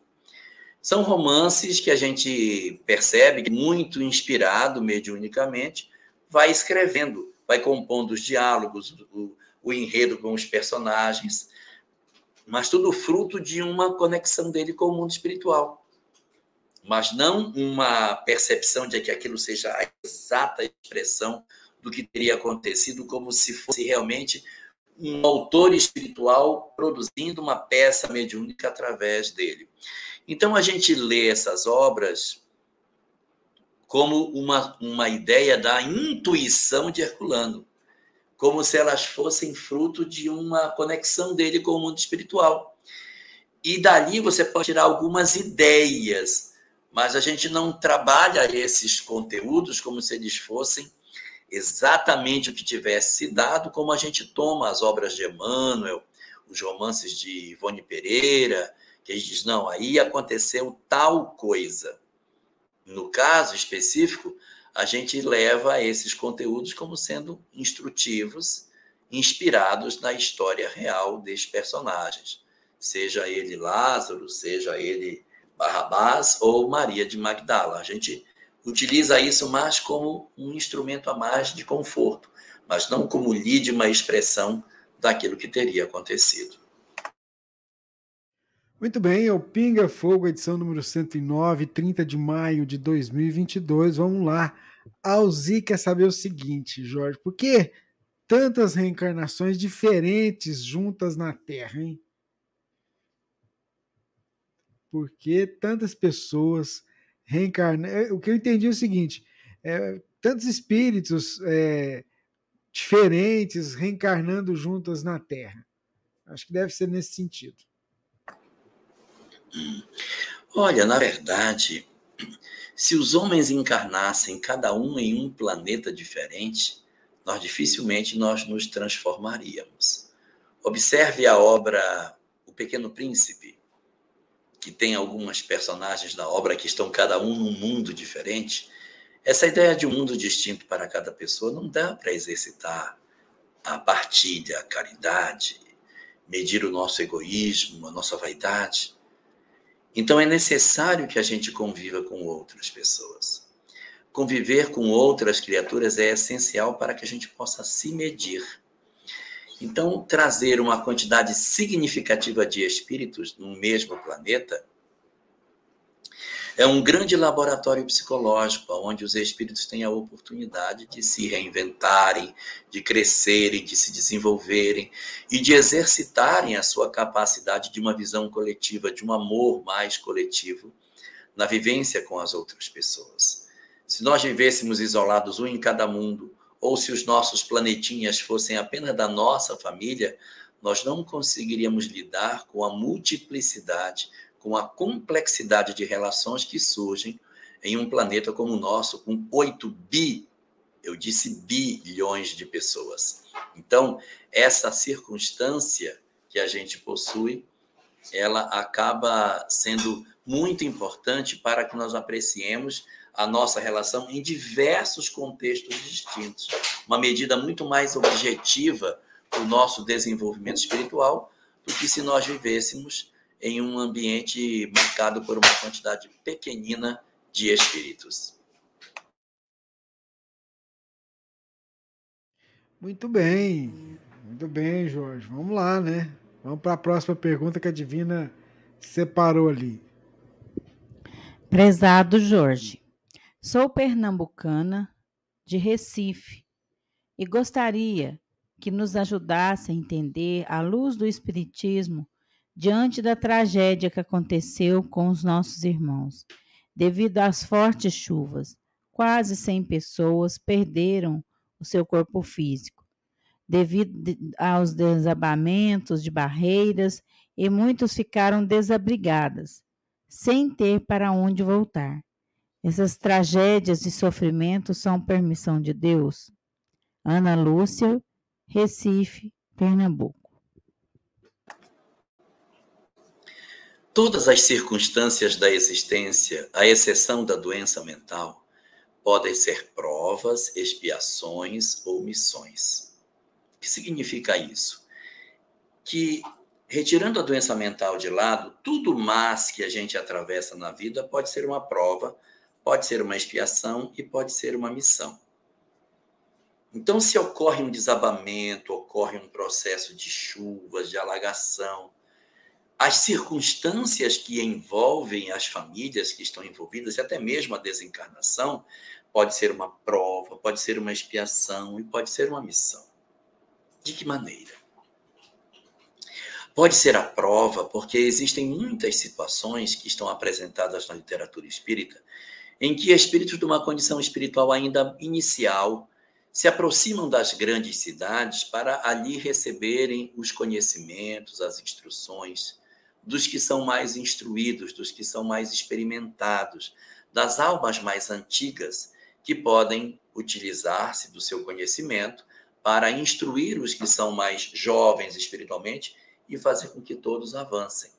São romances que a gente percebe que, muito inspirado mediunicamente, vai escrevendo, vai compondo os diálogos, o, o enredo com os personagens, mas tudo fruto de uma conexão dele com o mundo espiritual mas não uma percepção de que aquilo seja a exata expressão do que teria acontecido, como se fosse realmente um autor espiritual produzindo uma peça mediúnica através dele. Então a gente lê essas obras como uma, uma ideia da intuição de Herculano, como se elas fossem fruto de uma conexão dele com o mundo espiritual. E dali você pode tirar algumas ideias mas a gente não trabalha esses conteúdos como se eles fossem exatamente o que tivesse se dado, como a gente toma as obras de Emmanuel, os romances de Ivone Pereira, que a gente diz, não, aí aconteceu tal coisa. No caso específico, a gente leva esses conteúdos como sendo instrutivos, inspirados na história real desses personagens. Seja ele Lázaro, seja ele Barrabás ou Maria de Magdala. A gente utiliza isso mais como um instrumento a mais de conforto, mas não como lídima expressão daquilo que teria acontecido. Muito bem, é o Pinga Fogo, edição número 109, 30 de maio de 2022. Vamos lá. Alzi quer saber o seguinte, Jorge, por que tantas reencarnações diferentes juntas na Terra, hein? porque tantas pessoas reencarnam. É, o que eu entendi é o seguinte: é, tantos espíritos é, diferentes reencarnando juntas na Terra. Acho que deve ser nesse sentido. Olha, na verdade, se os homens encarnassem cada um em um planeta diferente, nós dificilmente nós nos transformaríamos. Observe a obra O Pequeno Príncipe que tem algumas personagens da obra que estão cada um num mundo diferente, essa ideia de um mundo distinto para cada pessoa não dá para exercitar a partilha, a caridade, medir o nosso egoísmo, a nossa vaidade. Então é necessário que a gente conviva com outras pessoas. Conviver com outras criaturas é essencial para que a gente possa se medir. Então, trazer uma quantidade significativa de espíritos no mesmo planeta é um grande laboratório psicológico, onde os espíritos têm a oportunidade de se reinventarem, de crescerem, de se desenvolverem e de exercitarem a sua capacidade de uma visão coletiva, de um amor mais coletivo na vivência com as outras pessoas. Se nós vivêssemos isolados, um em cada mundo, ou se os nossos planetinhas fossem apenas da nossa família, nós não conseguiríamos lidar com a multiplicidade, com a complexidade de relações que surgem em um planeta como o nosso, com 8 bi, eu disse bilhões de pessoas. Então, essa circunstância que a gente possui, ela acaba sendo muito importante para que nós apreciemos a nossa relação em diversos contextos distintos. Uma medida muito mais objetiva do nosso desenvolvimento espiritual do que se nós vivêssemos em um ambiente marcado por uma quantidade pequenina de espíritos. Muito bem, muito bem, Jorge. Vamos lá, né? Vamos para a próxima pergunta que a Divina separou ali. Prezado Jorge, sou pernambucana de Recife e gostaria que nos ajudasse a entender, à luz do Espiritismo, diante da tragédia que aconteceu com os nossos irmãos. Devido às fortes chuvas, quase 100 pessoas perderam o seu corpo físico. Devido aos desabamentos de barreiras, e muitos ficaram desabrigadas, sem ter para onde voltar. Essas tragédias e sofrimentos são permissão de Deus? Ana Lúcia, Recife, Pernambuco. Todas as circunstâncias da existência, à exceção da doença mental, podem ser provas, expiações ou missões. O que significa isso? Que, retirando a doença mental de lado, tudo mais que a gente atravessa na vida pode ser uma prova, pode ser uma expiação e pode ser uma missão. Então, se ocorre um desabamento, ocorre um processo de chuvas, de alagação, as circunstâncias que envolvem as famílias que estão envolvidas, e até mesmo a desencarnação, pode ser uma prova, pode ser uma expiação e pode ser uma missão. De que maneira? Pode ser a prova, porque existem muitas situações que estão apresentadas na literatura espírita, em que espíritos de uma condição espiritual ainda inicial se aproximam das grandes cidades para ali receberem os conhecimentos, as instruções, dos que são mais instruídos, dos que são mais experimentados, das almas mais antigas, que podem utilizar-se do seu conhecimento para instruir os que são mais jovens espiritualmente e fazer com que todos avancem.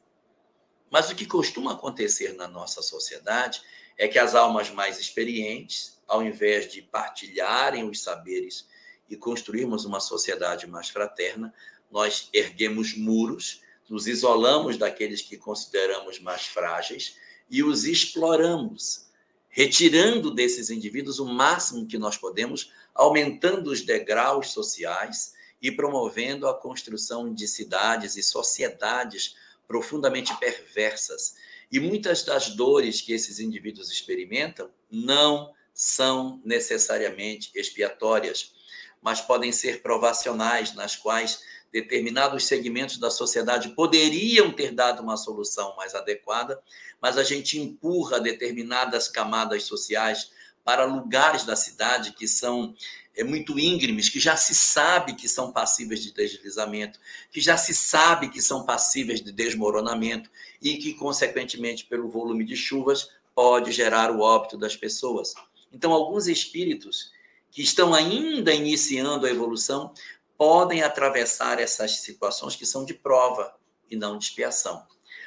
Mas o que costuma acontecer na nossa sociedade é que as almas mais experientes, ao invés de partilharem os saberes e construirmos uma sociedade mais fraterna, nós erguemos muros nos isolamos daqueles que consideramos mais frágeis e os exploramos, retirando desses indivíduos o máximo que nós podemos, aumentando os degraus sociais e promovendo a construção de cidades e sociedades profundamente perversas. E muitas das dores que esses indivíduos experimentam não são necessariamente expiatórias, mas podem ser provacionais, nas quais determinados segmentos da sociedade poderiam ter dado uma solução mais adequada, mas a gente empurra determinadas camadas sociais para lugares da cidade que são é, muito íngremes, que já se sabe que são passíveis de deslizamento, que já se sabe que são passíveis de desmoronamento e que, consequentemente, pelo volume de chuvas, pode gerar o óbito das pessoas. Então, alguns espíritos que estão ainda iniciando a evolução podem atravessar essas situações que são de prova e não de expiação.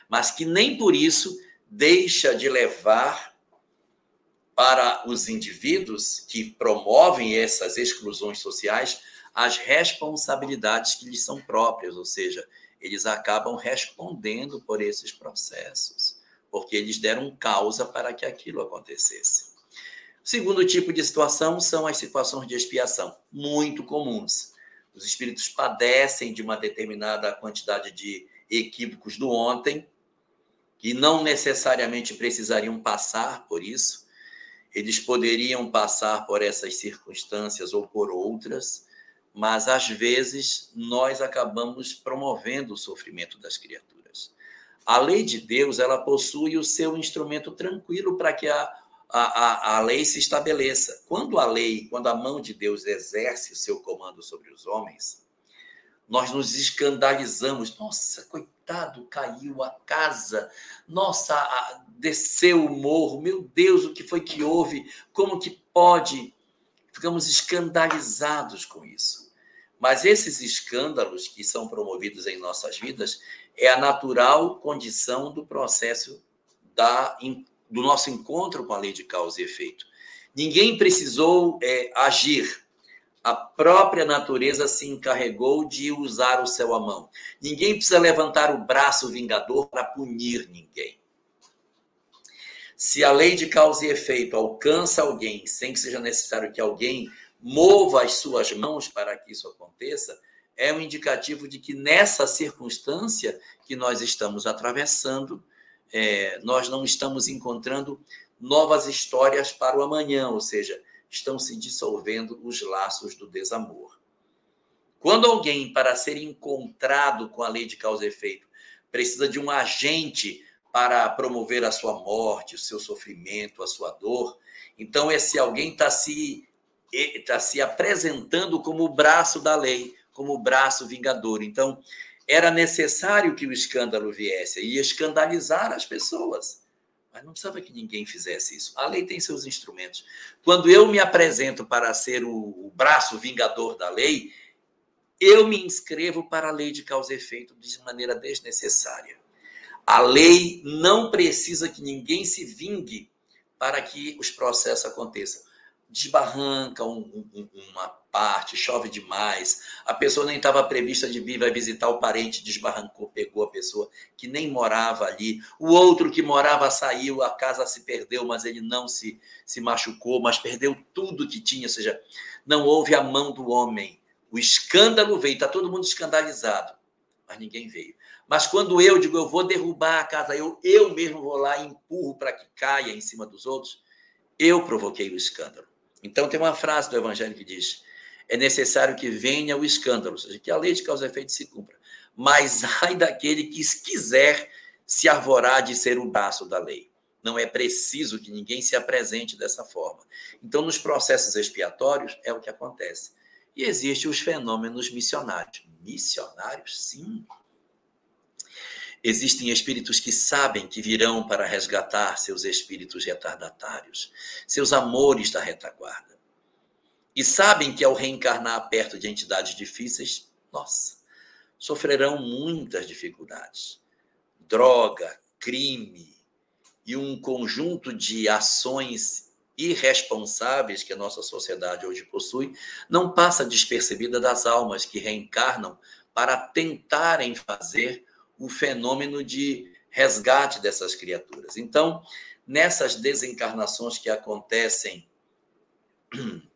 mas que nem por isso deixa de levar para os indivíduos que promovem essas exclusões sociais as responsabilidades que lhes são próprias, ou seja, eles acabam respondendo por esses processos, porque eles deram causa para que aquilo acontecesse. O segundo tipo de situação são as situações de expiação, muito comuns. Os espíritos padecem de uma determinada quantidade de equívocos do ontem, que não necessariamente precisariam passar por isso, eles poderiam passar por essas circunstâncias ou por outras, mas às vezes nós acabamos promovendo o sofrimento das criaturas. A lei de Deus, ela possui o seu instrumento tranquilo para que a, a, a, a lei se estabeleça. Quando a lei, quando a mão de Deus exerce o seu comando sobre os homens, nós nos escandalizamos. Nossa, coitado, caiu a casa. Nossa, desceu o morro. Meu Deus, o que foi que houve? Como que pode? Ficamos escandalizados com isso. Mas esses escândalos que são promovidos em nossas vidas é a natural condição do processo da, do nosso encontro com a lei de causa e efeito. Ninguém precisou é, agir a própria natureza se encarregou de usar o céu à mão. Ninguém precisa levantar o braço vingador para punir ninguém. Se a lei de causa e efeito alcança alguém sem que seja necessário que alguém mova as suas mãos para que isso aconteça, é um indicativo de que nessa circunstância que nós estamos atravessando, é, nós não estamos encontrando novas histórias para o amanhã, ou seja, estão se dissolvendo os laços do desamor. Quando alguém, para ser encontrado com a lei de causa e efeito, precisa de um agente para promover a sua morte, o seu sofrimento, a sua dor, então esse alguém está se, tá se apresentando como o braço da lei, como o braço vingador. Então, era necessário que o escândalo viesse e escandalizar as pessoas. Mas não precisava que ninguém fizesse isso. A lei tem seus instrumentos. Quando eu me apresento para ser o, braço vingador da lei, eu me inscrevo para a lei de causa e efeito de maneira desnecessária. A lei não precisa que ninguém se vingue para que os processos aconteçam desbarranca um, um, uma parte, chove demais, a pessoa nem estava prevista de vir, vai visitar o parente, desbarrancou, pegou a pessoa que nem morava ali, o outro que morava saiu, a casa se perdeu, mas ele não se, se machucou, mas perdeu tudo que tinha, ou seja, não houve a mão do homem. O escândalo veio, está todo mundo escandalizado, mas ninguém veio. Mas quando eu digo, eu vou derrubar a casa, eu, eu mesmo vou lá e empurro para que caia em cima dos outros, eu provoquei o escândalo. Então, tem uma frase do Evangelho que diz: é necessário que venha o escândalo, ou seja, que a lei de causa e efeito se cumpra. Mas ai daquele que quiser se arvorar de ser o braço da lei. Não é preciso que ninguém se apresente dessa forma. Então, nos processos expiatórios, é o que acontece. E existem os fenômenos missionários. Missionários, sim. Existem espíritos que sabem que virão para resgatar seus espíritos retardatários, seus amores da retaguarda. E sabem que ao reencarnar perto de entidades difíceis, nossa, sofrerão muitas dificuldades. Droga, crime e um conjunto de ações irresponsáveis que a nossa sociedade hoje possui não passa despercebida das almas que reencarnam para tentarem fazer o fenômeno de resgate dessas criaturas. Então, nessas desencarnações que acontecem, <clears throat>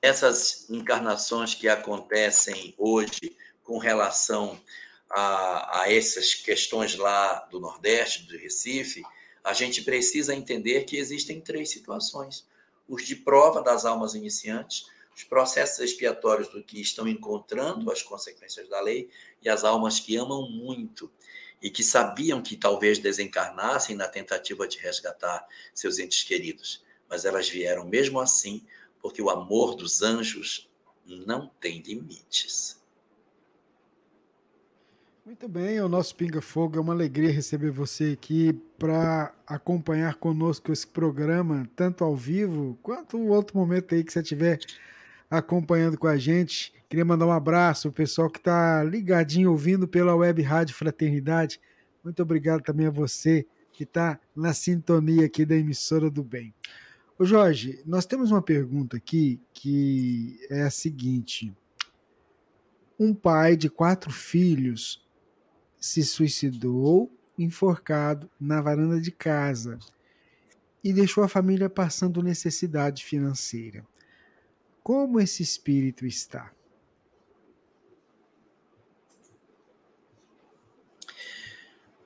essas encarnações que acontecem hoje com relação a, a essas questões lá do Nordeste, do Recife, a gente precisa entender que existem três situações: os de prova das almas iniciantes, os processos expiatórios do que estão encontrando as consequências da lei e as almas que amam muito e que sabiam que talvez desencarnassem na tentativa de resgatar seus entes queridos, mas elas vieram mesmo assim, porque o amor dos anjos não tem limites. Muito bem, o nosso Pinga Fogo é uma alegria receber você aqui para acompanhar conosco esse programa, tanto ao vivo quanto o outro momento aí que você tiver acompanhando com a gente. Queria mandar um abraço ao pessoal que está ligadinho ouvindo pela Web Rádio Fraternidade. Muito obrigado também a você que está na sintonia aqui da emissora do bem. Ô Jorge, nós temos uma pergunta aqui que é a seguinte: um pai de quatro filhos se suicidou enforcado na varanda de casa e deixou a família passando necessidade financeira. Como esse espírito está?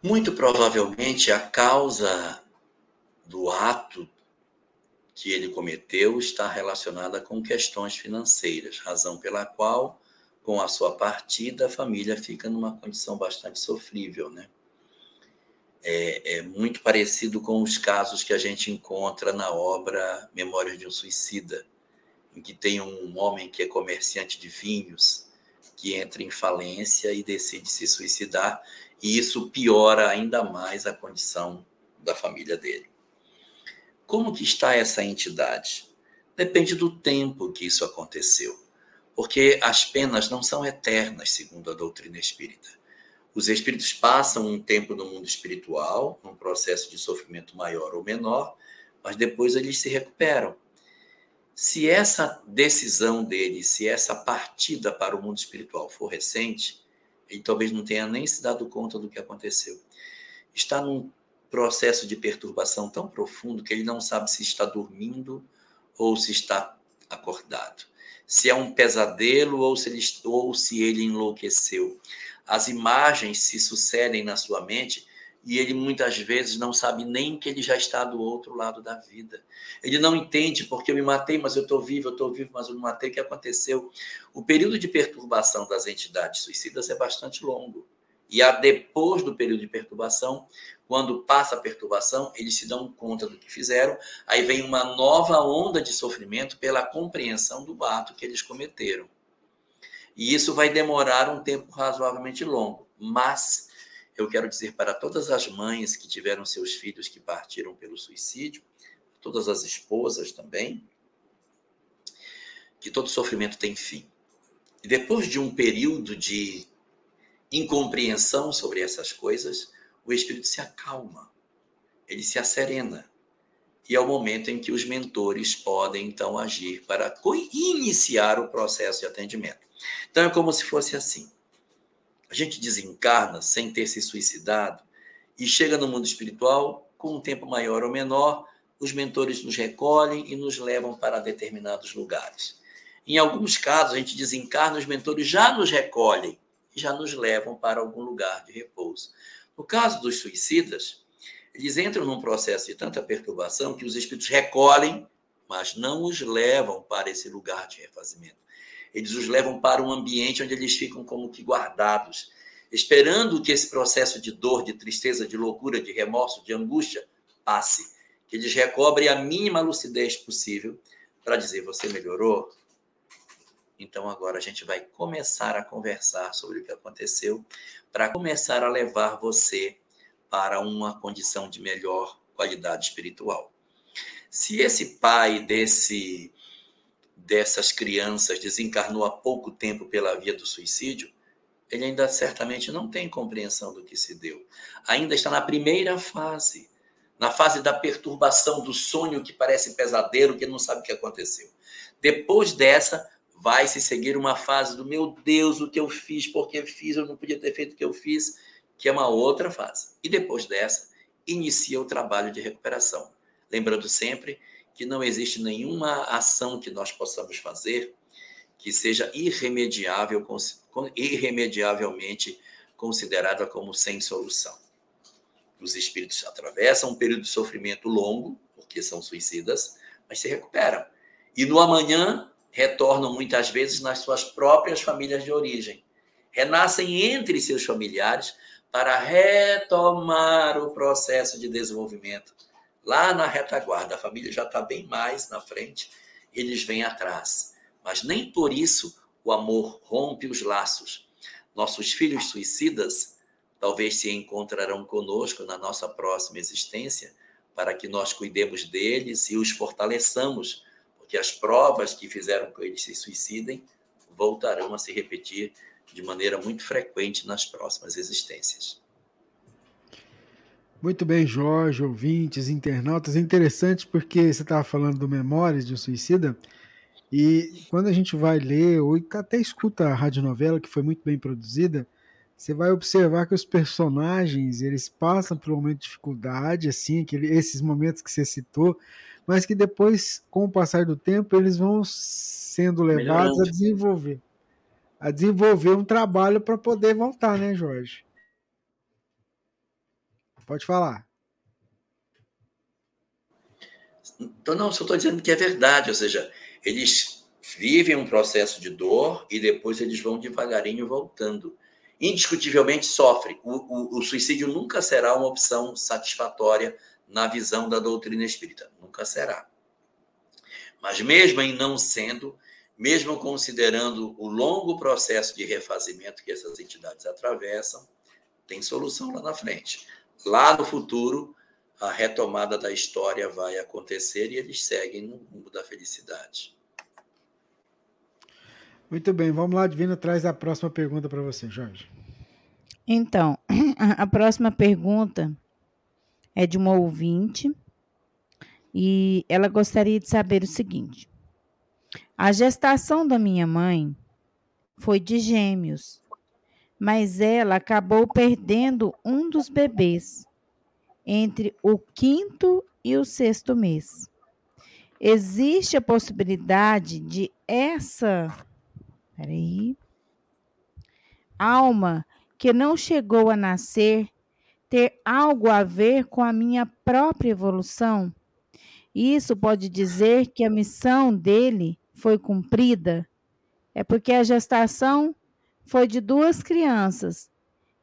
Muito provavelmente a causa do ato que ele cometeu está relacionada com questões financeiras, razão pela qual, com a sua partida, a família fica numa condição bastante sofrível, né? É, é, muito parecido com os casos que a gente encontra na obra Memórias de um Suicida, em que tem um homem que é comerciante de vinhos, que entra em falência e decide se suicidar, e isso piora ainda mais a condição da família dele. Como que está essa entidade? Depende do tempo que isso aconteceu, porque as penas não são eternas, segundo a doutrina espírita. Os espíritos passam um tempo no mundo espiritual, num processo de sofrimento maior ou menor, mas depois eles se recuperam. Se essa decisão dele, se essa partida para o mundo espiritual for recente, ele talvez não tenha nem se dado conta do que aconteceu. Está num processo de perturbação tão profundo que ele não sabe se está dormindo ou se está acordado. Se é um pesadelo ou se ele, ou se ele enlouqueceu. As imagens se sucedem na sua mente e ele muitas vezes não sabe nem que ele já está do outro lado da vida. Ele não entende porque eu me matei, mas eu estou vivo, eu estou vivo, mas eu não matei. O que aconteceu? O período de perturbação das entidades suicidas é bastante longo. E a, depois do período de perturbação, quando passa a perturbação, eles se dão conta do que fizeram, aí vem uma nova onda de sofrimento pela compreensão do ato que eles cometeram. E isso vai demorar um tempo razoavelmente longo, mas eu quero dizer para todas as mães que tiveram seus filhos que partiram pelo suicídio, todas as esposas também, que todo sofrimento tem fim. E depois de um período de incompreensão sobre essas coisas, o espírito se acalma, ele se acerena. E é o momento em que os mentores podem então agir para iniciar o processo de atendimento. Então é como se fosse assim a gente desencarna sem ter se suicidado e chega no mundo espiritual com um tempo maior ou menor, os mentores nos recolhem e nos levam para determinados lugares. Em alguns casos, a gente desencarna, os mentores já nos recolhem e já nos levam para algum lugar de repouso. No caso dos suicidas, eles entram num processo de tanta perturbação que os espíritos recolhem, mas não os levam para esse lugar de refazimento eles os levam para um ambiente onde eles ficam como que guardados, esperando que esse processo de dor, de tristeza, de loucura, de remorso, de angústia passe, que eles recobrem a mínima lucidez possível para dizer: Você melhorou? Então agora a gente vai começar a conversar sobre o que aconteceu, para começar a levar você para uma condição de melhor qualidade espiritual. Se esse pai desse dessas crianças desencarnou há pouco tempo pela via do suicídio, ele ainda certamente não tem compreensão do que se deu. Ainda está na primeira fase, na fase da perturbação do sonho que parece pesadelo, que não sabe o que aconteceu. Depois dessa, vai se seguir uma fase do meu Deus, o que eu fiz, porque fiz, eu não podia ter feito o que eu fiz, que é uma outra fase. E depois dessa, inicia o trabalho de recuperação. Lembrando sempre que não existe nenhuma ação que nós possamos fazer que seja irremediável, irremediavelmente considerada como sem solução. Os espíritos atravessam um período de sofrimento longo, porque são suicidas, mas se recuperam. E no amanhã retornam muitas vezes nas suas próprias famílias de origem. Renascem entre seus familiares para retomar o processo de desenvolvimento lá na retaguarda, a família já está bem mais na frente, eles vêm atrás. Mas nem por isso o amor rompe os laços. Nossos filhos suicidas talvez se encontrarão conosco na nossa próxima existência, para que nós cuidemos deles e os fortaleçamos, porque as provas que fizeram com eles se suicidem voltarão a se repetir de maneira muito frequente nas próximas existências. Muito bem, Jorge, ouvintes, internautas. É interessante porque você estava falando do Memórias de um Suicida, e quando a gente vai ler, ou até escuta a radionovela, que foi muito bem produzida, você vai observar que os personagens eles passam por um momento de dificuldade, assim, aquele, esses momentos que você citou, mas que depois, com o passar do tempo, eles vão sendo levados Melhorante. a desenvolver, a desenvolver um trabalho para poder voltar, né, Jorge? Pode falar. Então, não, só estou dizendo que é verdade, ou seja, eles vivem um processo de dor e depois eles vão devagarinho voltando. Indiscutivelmente sofre. O, o, o suicídio nunca será uma opção satisfatória na visão da doutrina espírita. Nunca será. Mas mesmo em não sendo, mesmo considerando o longo processo de refazimento que essas entidades atravessam, tem solução lá na frente. Lá no futuro, a retomada da história vai acontecer e eles seguem no rumo da felicidade. Muito bem, vamos lá, Divina, traz a próxima pergunta para você, Jorge. Então, <clears throat> a próxima pergunta é de uma ouvinte e ela gostaria de saber o seguinte: a gestação da minha mãe foi de gêmeos, mas ela acabou perdendo um dos bebês entre o quinto e o sexto mês. Existe a possibilidade de essa peraí, alma que não chegou a nascer ter algo a ver com a minha própria evolução? Isso pode dizer que a missão dele foi cumprida? É porque a gestação foi de duas crianças,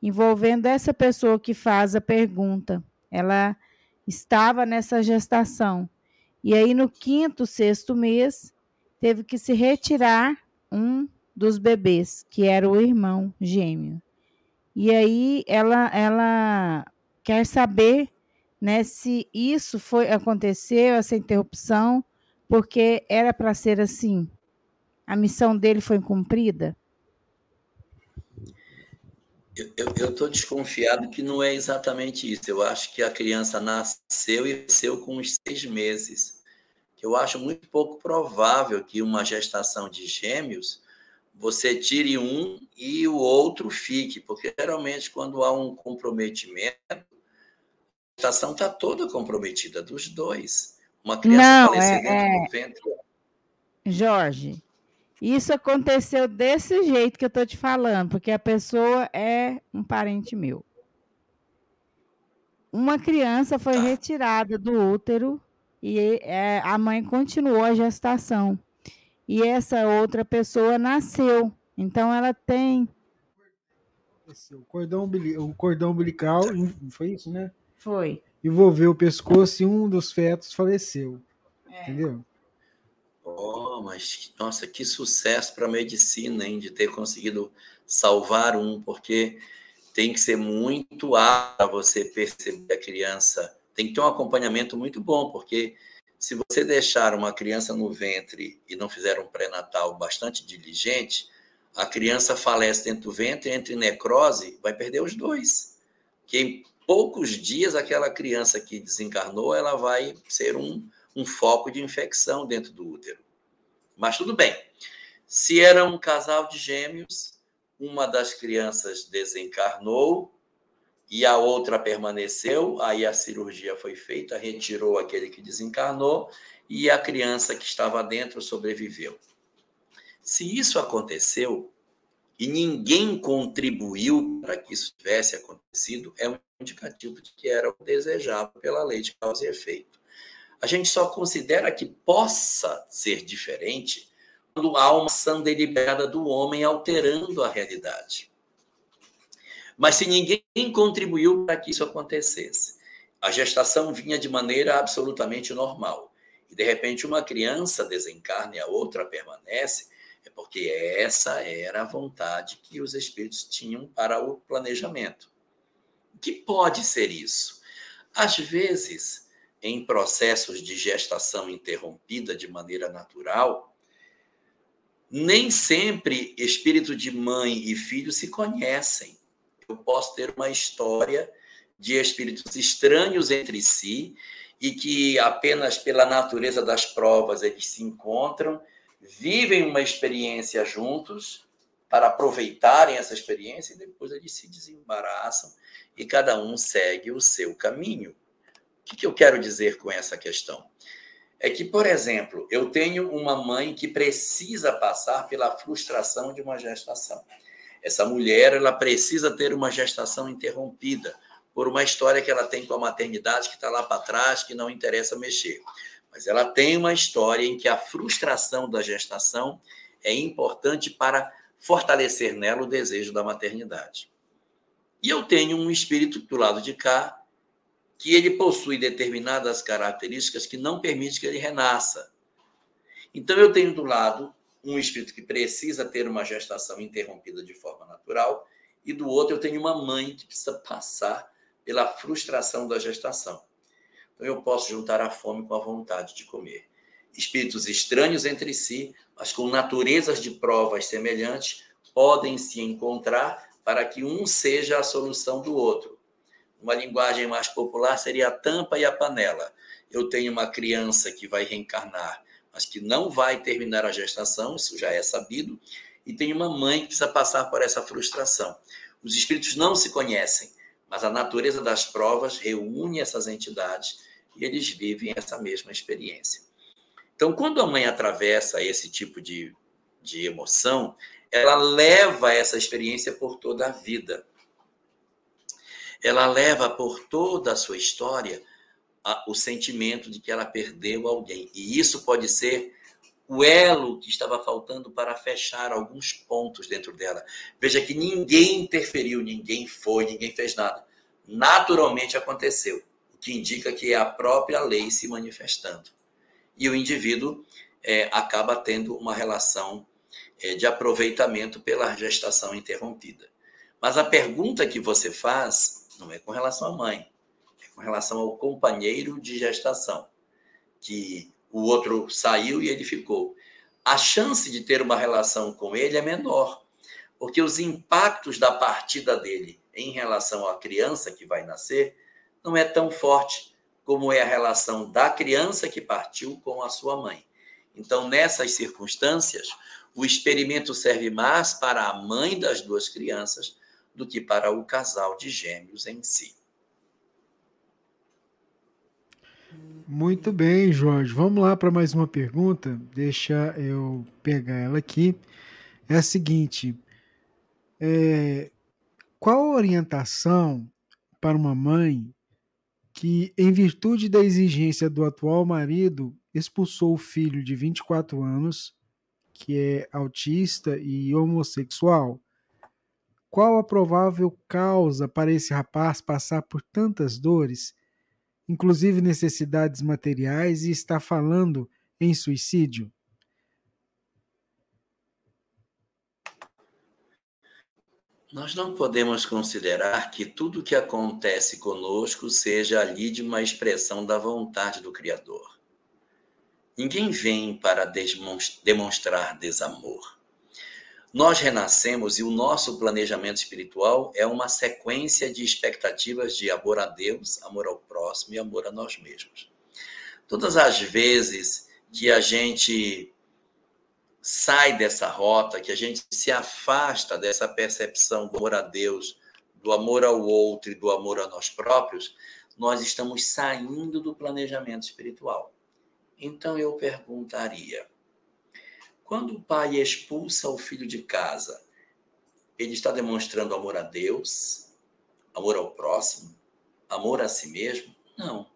envolvendo essa pessoa que faz a pergunta. Ela estava nessa gestação. E aí, no quinto, sexto mês, teve que se retirar um dos bebês, que era o irmão gêmeo. E aí, ela, ela quer saber né, se isso foi aconteceu, essa interrupção, porque era para ser assim. A missão dele foi cumprida? Eu estou desconfiado que não é exatamente isso. Eu acho que a criança nasceu e nasceu com uns seis meses. Eu acho muito pouco provável que uma gestação de gêmeos você tire um e o outro fique, porque geralmente quando há um comprometimento, a gestação está toda comprometida dos dois. Uma criança não, falecer é, dentro é... do ventre. Jorge, isso aconteceu desse jeito que eu estou te falando, porque a pessoa é um parente meu. Uma criança foi retirada do útero e é, a mãe continuou a gestação. E essa outra pessoa nasceu. Então ela tem. O cordão, o cordão umbilical, foi isso, né? Foi. Envolveu o pescoço e um dos fetos faleceu. É. Entendeu? Oh, mas nossa, que sucesso para a medicina, hein, de ter conseguido salvar um, porque tem que ser muito para você perceber a criança. Tem que ter um acompanhamento muito bom, porque se você deixar uma criança no ventre e não fizer um pré-natal bastante diligente, a criança falece dentro do ventre, entre necrose, vai perder os dois. Que em poucos dias aquela criança que desencarnou, ela vai ser um um foco de infecção dentro do útero. Mas tudo bem. Se era um casal de gêmeos, uma das crianças desencarnou e a outra permaneceu, aí a cirurgia foi feita, retirou aquele que desencarnou e a criança que estava dentro sobreviveu. Se isso aconteceu e ninguém contribuiu para que isso tivesse acontecido, é um indicativo de que era o desejável pela lei de causa e efeito a gente só considera que possa ser diferente quando há uma ação deliberada do homem alterando a realidade. Mas se ninguém contribuiu para que isso acontecesse, a gestação vinha de maneira absolutamente normal. E de repente uma criança desencarna e a outra permanece, é porque essa era a vontade que os espíritos tinham para o planejamento. O que pode ser isso? Às vezes, em processos de gestação interrompida de maneira natural, nem sempre espírito de mãe e filho se conhecem. Eu posso ter uma história de espíritos estranhos entre si e que apenas pela natureza das provas eles se encontram, vivem uma experiência juntos para aproveitarem essa experiência e depois eles se desembaraçam e cada um segue o seu caminho. O que eu quero dizer com essa questão? É que, por exemplo, eu tenho uma mãe que precisa passar pela frustração de uma gestação. Essa mulher, ela precisa ter uma gestação interrompida por uma história que ela tem com a maternidade que está lá para trás, que não interessa mexer. Mas ela tem uma história em que a frustração da gestação é importante para fortalecer nela o desejo da maternidade. E eu tenho um espírito do lado de cá que ele possui determinadas características que não permite que ele renasça. Então eu tenho do lado um espírito que precisa ter uma gestação interrompida de forma natural e do outro eu tenho uma mãe que precisa passar pela frustração da gestação. Então eu posso juntar a fome com a vontade de comer. Espíritos estranhos entre si, mas com naturezas de provas semelhantes, podem se encontrar para que um seja a solução do outro. Uma linguagem mais popular seria a tampa e a panela. Eu tenho uma criança que vai reencarnar, mas que não vai terminar a gestação, isso já é sabido, e tem uma mãe que precisa passar por essa frustração. Os espíritos não se conhecem, mas a natureza das provas reúne essas entidades e eles vivem essa mesma experiência. Então, quando a mãe atravessa esse tipo de, de emoção, ela leva essa experiência por toda a vida. Ela leva por toda a sua história a, o sentimento de que ela perdeu alguém. E isso pode ser o elo que estava faltando para fechar alguns pontos dentro dela. Veja que ninguém interferiu, ninguém foi, ninguém fez nada. Naturalmente aconteceu, o que indica que é a própria lei se manifestando. E o indivíduo é, acaba tendo uma relação é, de aproveitamento pela gestação interrompida. Mas a pergunta que você faz não é com relação à mãe, é com relação ao companheiro de gestação, que o outro saiu e ele ficou. A chance de ter uma relação com ele é menor, porque os impactos da partida dele em relação à criança que vai nascer não é tão forte como é a relação da criança que partiu com a sua mãe. Então, nessas circunstâncias, o experimento serve mais para a mãe das duas crianças do que para o casal de gêmeos em si. Muito bem, Jorge. Vamos lá para mais uma pergunta. Deixa eu pegar ela aqui. É a seguinte: é, qual a orientação para uma mãe que, em virtude da exigência do atual marido, expulsou o filho de 24 anos que é autista e homossexual, qual a provável causa para esse rapaz passar por tantas dores, inclusive necessidades materiais, e estar falando em suicídio? Nós não podemos considerar que tudo que acontece conosco seja ali de uma expressão da vontade do Criador. Ninguém vem para demonstrar desamor. Nós renascemos e o nosso planejamento espiritual é uma sequência de expectativas de amor a Deus, amor ao próximo e amor a nós mesmos. Todas as vezes que a gente sai dessa rota, que a gente se afasta dessa percepção do amor a Deus, do amor ao outro e do amor a nós próprios, nós estamos saindo do planejamento espiritual. Então eu perguntaria: quando o pai expulsa o filho de casa, ele está demonstrando amor a Deus, amor ao próximo, amor a si mesmo? Não.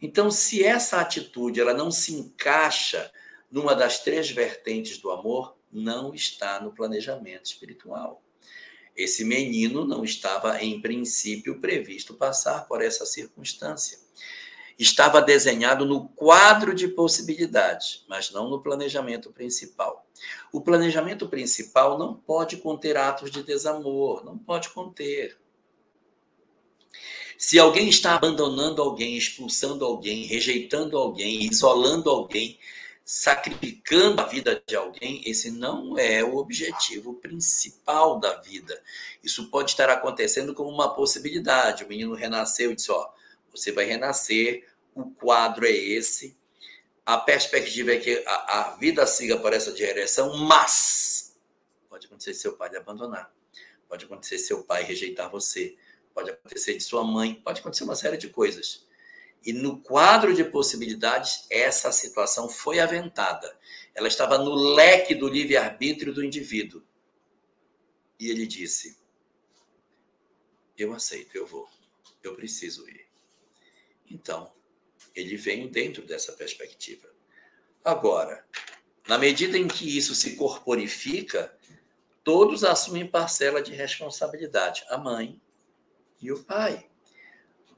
Então, se essa atitude ela não se encaixa numa das três vertentes do amor, não está no planejamento espiritual. Esse menino não estava, em princípio, previsto passar por essa circunstância estava desenhado no quadro de possibilidades, mas não no planejamento principal. O planejamento principal não pode conter atos de desamor, não pode conter. Se alguém está abandonando alguém, expulsando alguém, rejeitando alguém, isolando alguém, sacrificando a vida de alguém, esse não é o objetivo principal da vida. Isso pode estar acontecendo como uma possibilidade. O menino renasceu e disse: Ó, você vai renascer, o quadro é esse, a perspectiva é que a, a vida siga por essa direção, mas pode acontecer seu pai lhe abandonar, pode acontecer seu pai rejeitar você, pode acontecer de sua mãe, pode acontecer uma série de coisas. E no quadro de possibilidades, essa situação foi aventada. Ela estava no leque do livre-arbítrio do indivíduo. E ele disse: Eu aceito, eu vou, eu preciso ir. Então, ele vem dentro dessa perspectiva. Agora, na medida em que isso se corporifica, todos assumem parcela de responsabilidade: a mãe e o pai.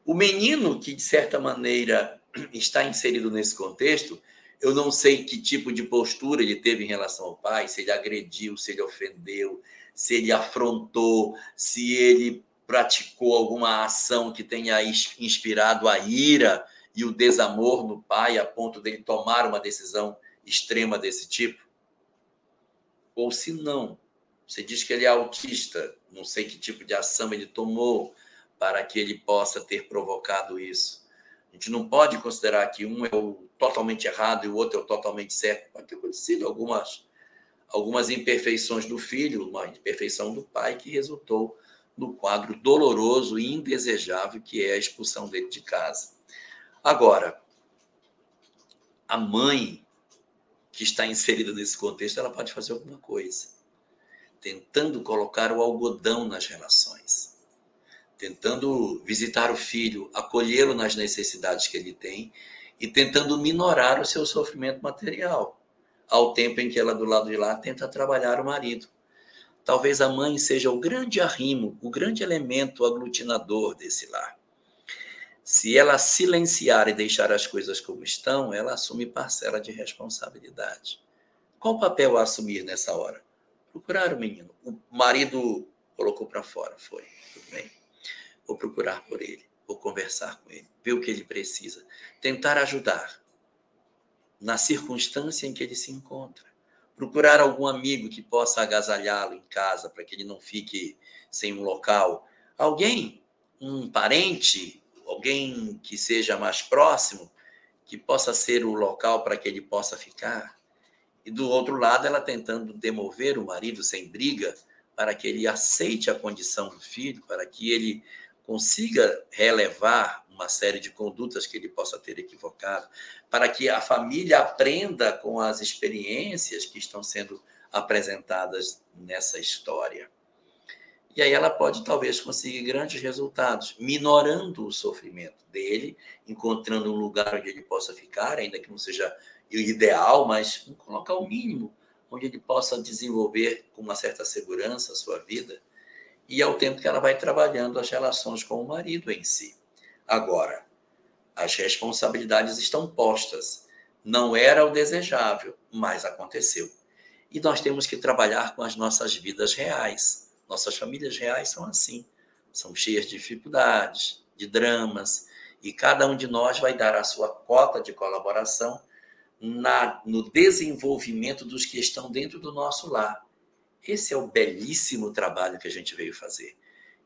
O menino que, de certa maneira, está inserido nesse contexto, eu não sei que tipo de postura ele teve em relação ao pai, se ele agrediu, se ele ofendeu, se ele afrontou, se ele praticou alguma ação que tenha inspirado a ira e o desamor no pai a ponto dele tomar uma decisão extrema desse tipo? Ou se não, você diz que ele é autista, não sei que tipo de ação ele tomou, para que ele possa ter provocado isso. A gente não pode considerar que um é o totalmente errado e o outro é o totalmente certo. Pode ter acontecido algumas, algumas imperfeições do filho, uma imperfeição do pai que resultou no quadro doloroso e indesejável que é a expulsão dele de casa. Agora, a mãe que está inserida nesse contexto, ela pode fazer alguma coisa, tentando colocar o algodão nas relações tentando visitar o filho, acolhê-lo nas necessidades que ele tem e tentando minorar o seu sofrimento material, ao tempo em que ela do lado de lá tenta trabalhar o marido. Talvez a mãe seja o grande arrimo, o grande elemento aglutinador desse lar. Se ela silenciar e deixar as coisas como estão, ela assume parcela de responsabilidade. Qual papel a assumir nessa hora? Procurar o menino. O marido colocou para fora, foi. Tudo bem vou procurar por ele, vou conversar com ele, ver o que ele precisa, tentar ajudar na circunstância em que ele se encontra. Procurar algum amigo que possa agasalhá-lo em casa para que ele não fique sem um local. Alguém, um parente, alguém que seja mais próximo, que possa ser o local para que ele possa ficar. E do outro lado, ela tentando demover o marido sem briga, para que ele aceite a condição do filho, para que ele consiga relevar uma série de condutas que ele possa ter equivocado, para que a família aprenda com as experiências que estão sendo apresentadas nessa história. E aí ela pode talvez conseguir grandes resultados, minorando o sofrimento dele, encontrando um lugar onde ele possa ficar, ainda que não seja o ideal, mas um local mínimo onde ele possa desenvolver com uma certa segurança a sua vida e ao tempo que ela vai trabalhando as relações com o marido em si. Agora, as responsabilidades estão postas. Não era o desejável, mas aconteceu. E nós temos que trabalhar com as nossas vidas reais. Nossas famílias reais são assim. São cheias de dificuldades, de dramas, e cada um de nós vai dar a sua cota de colaboração na, no desenvolvimento dos que estão dentro do nosso lar. Esse é o belíssimo trabalho que a gente veio fazer.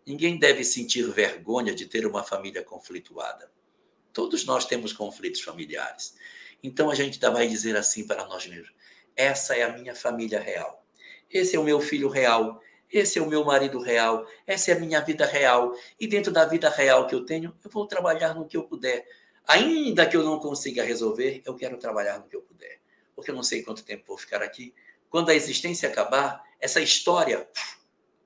Ninguém deve sentir vergonha de ter uma família conflituada. Todos nós temos conflitos familiares. Então a gente vai dizer assim para nós mesmos: essa é a minha família real. Esse é o meu filho real. Esse é o meu marido real. Essa é a minha vida real. E dentro da vida real que eu tenho, eu vou trabalhar no que eu puder. Ainda que eu não consiga resolver, eu quero trabalhar no que eu puder. Porque eu não sei quanto tempo vou ficar aqui. Quando a existência acabar, essa história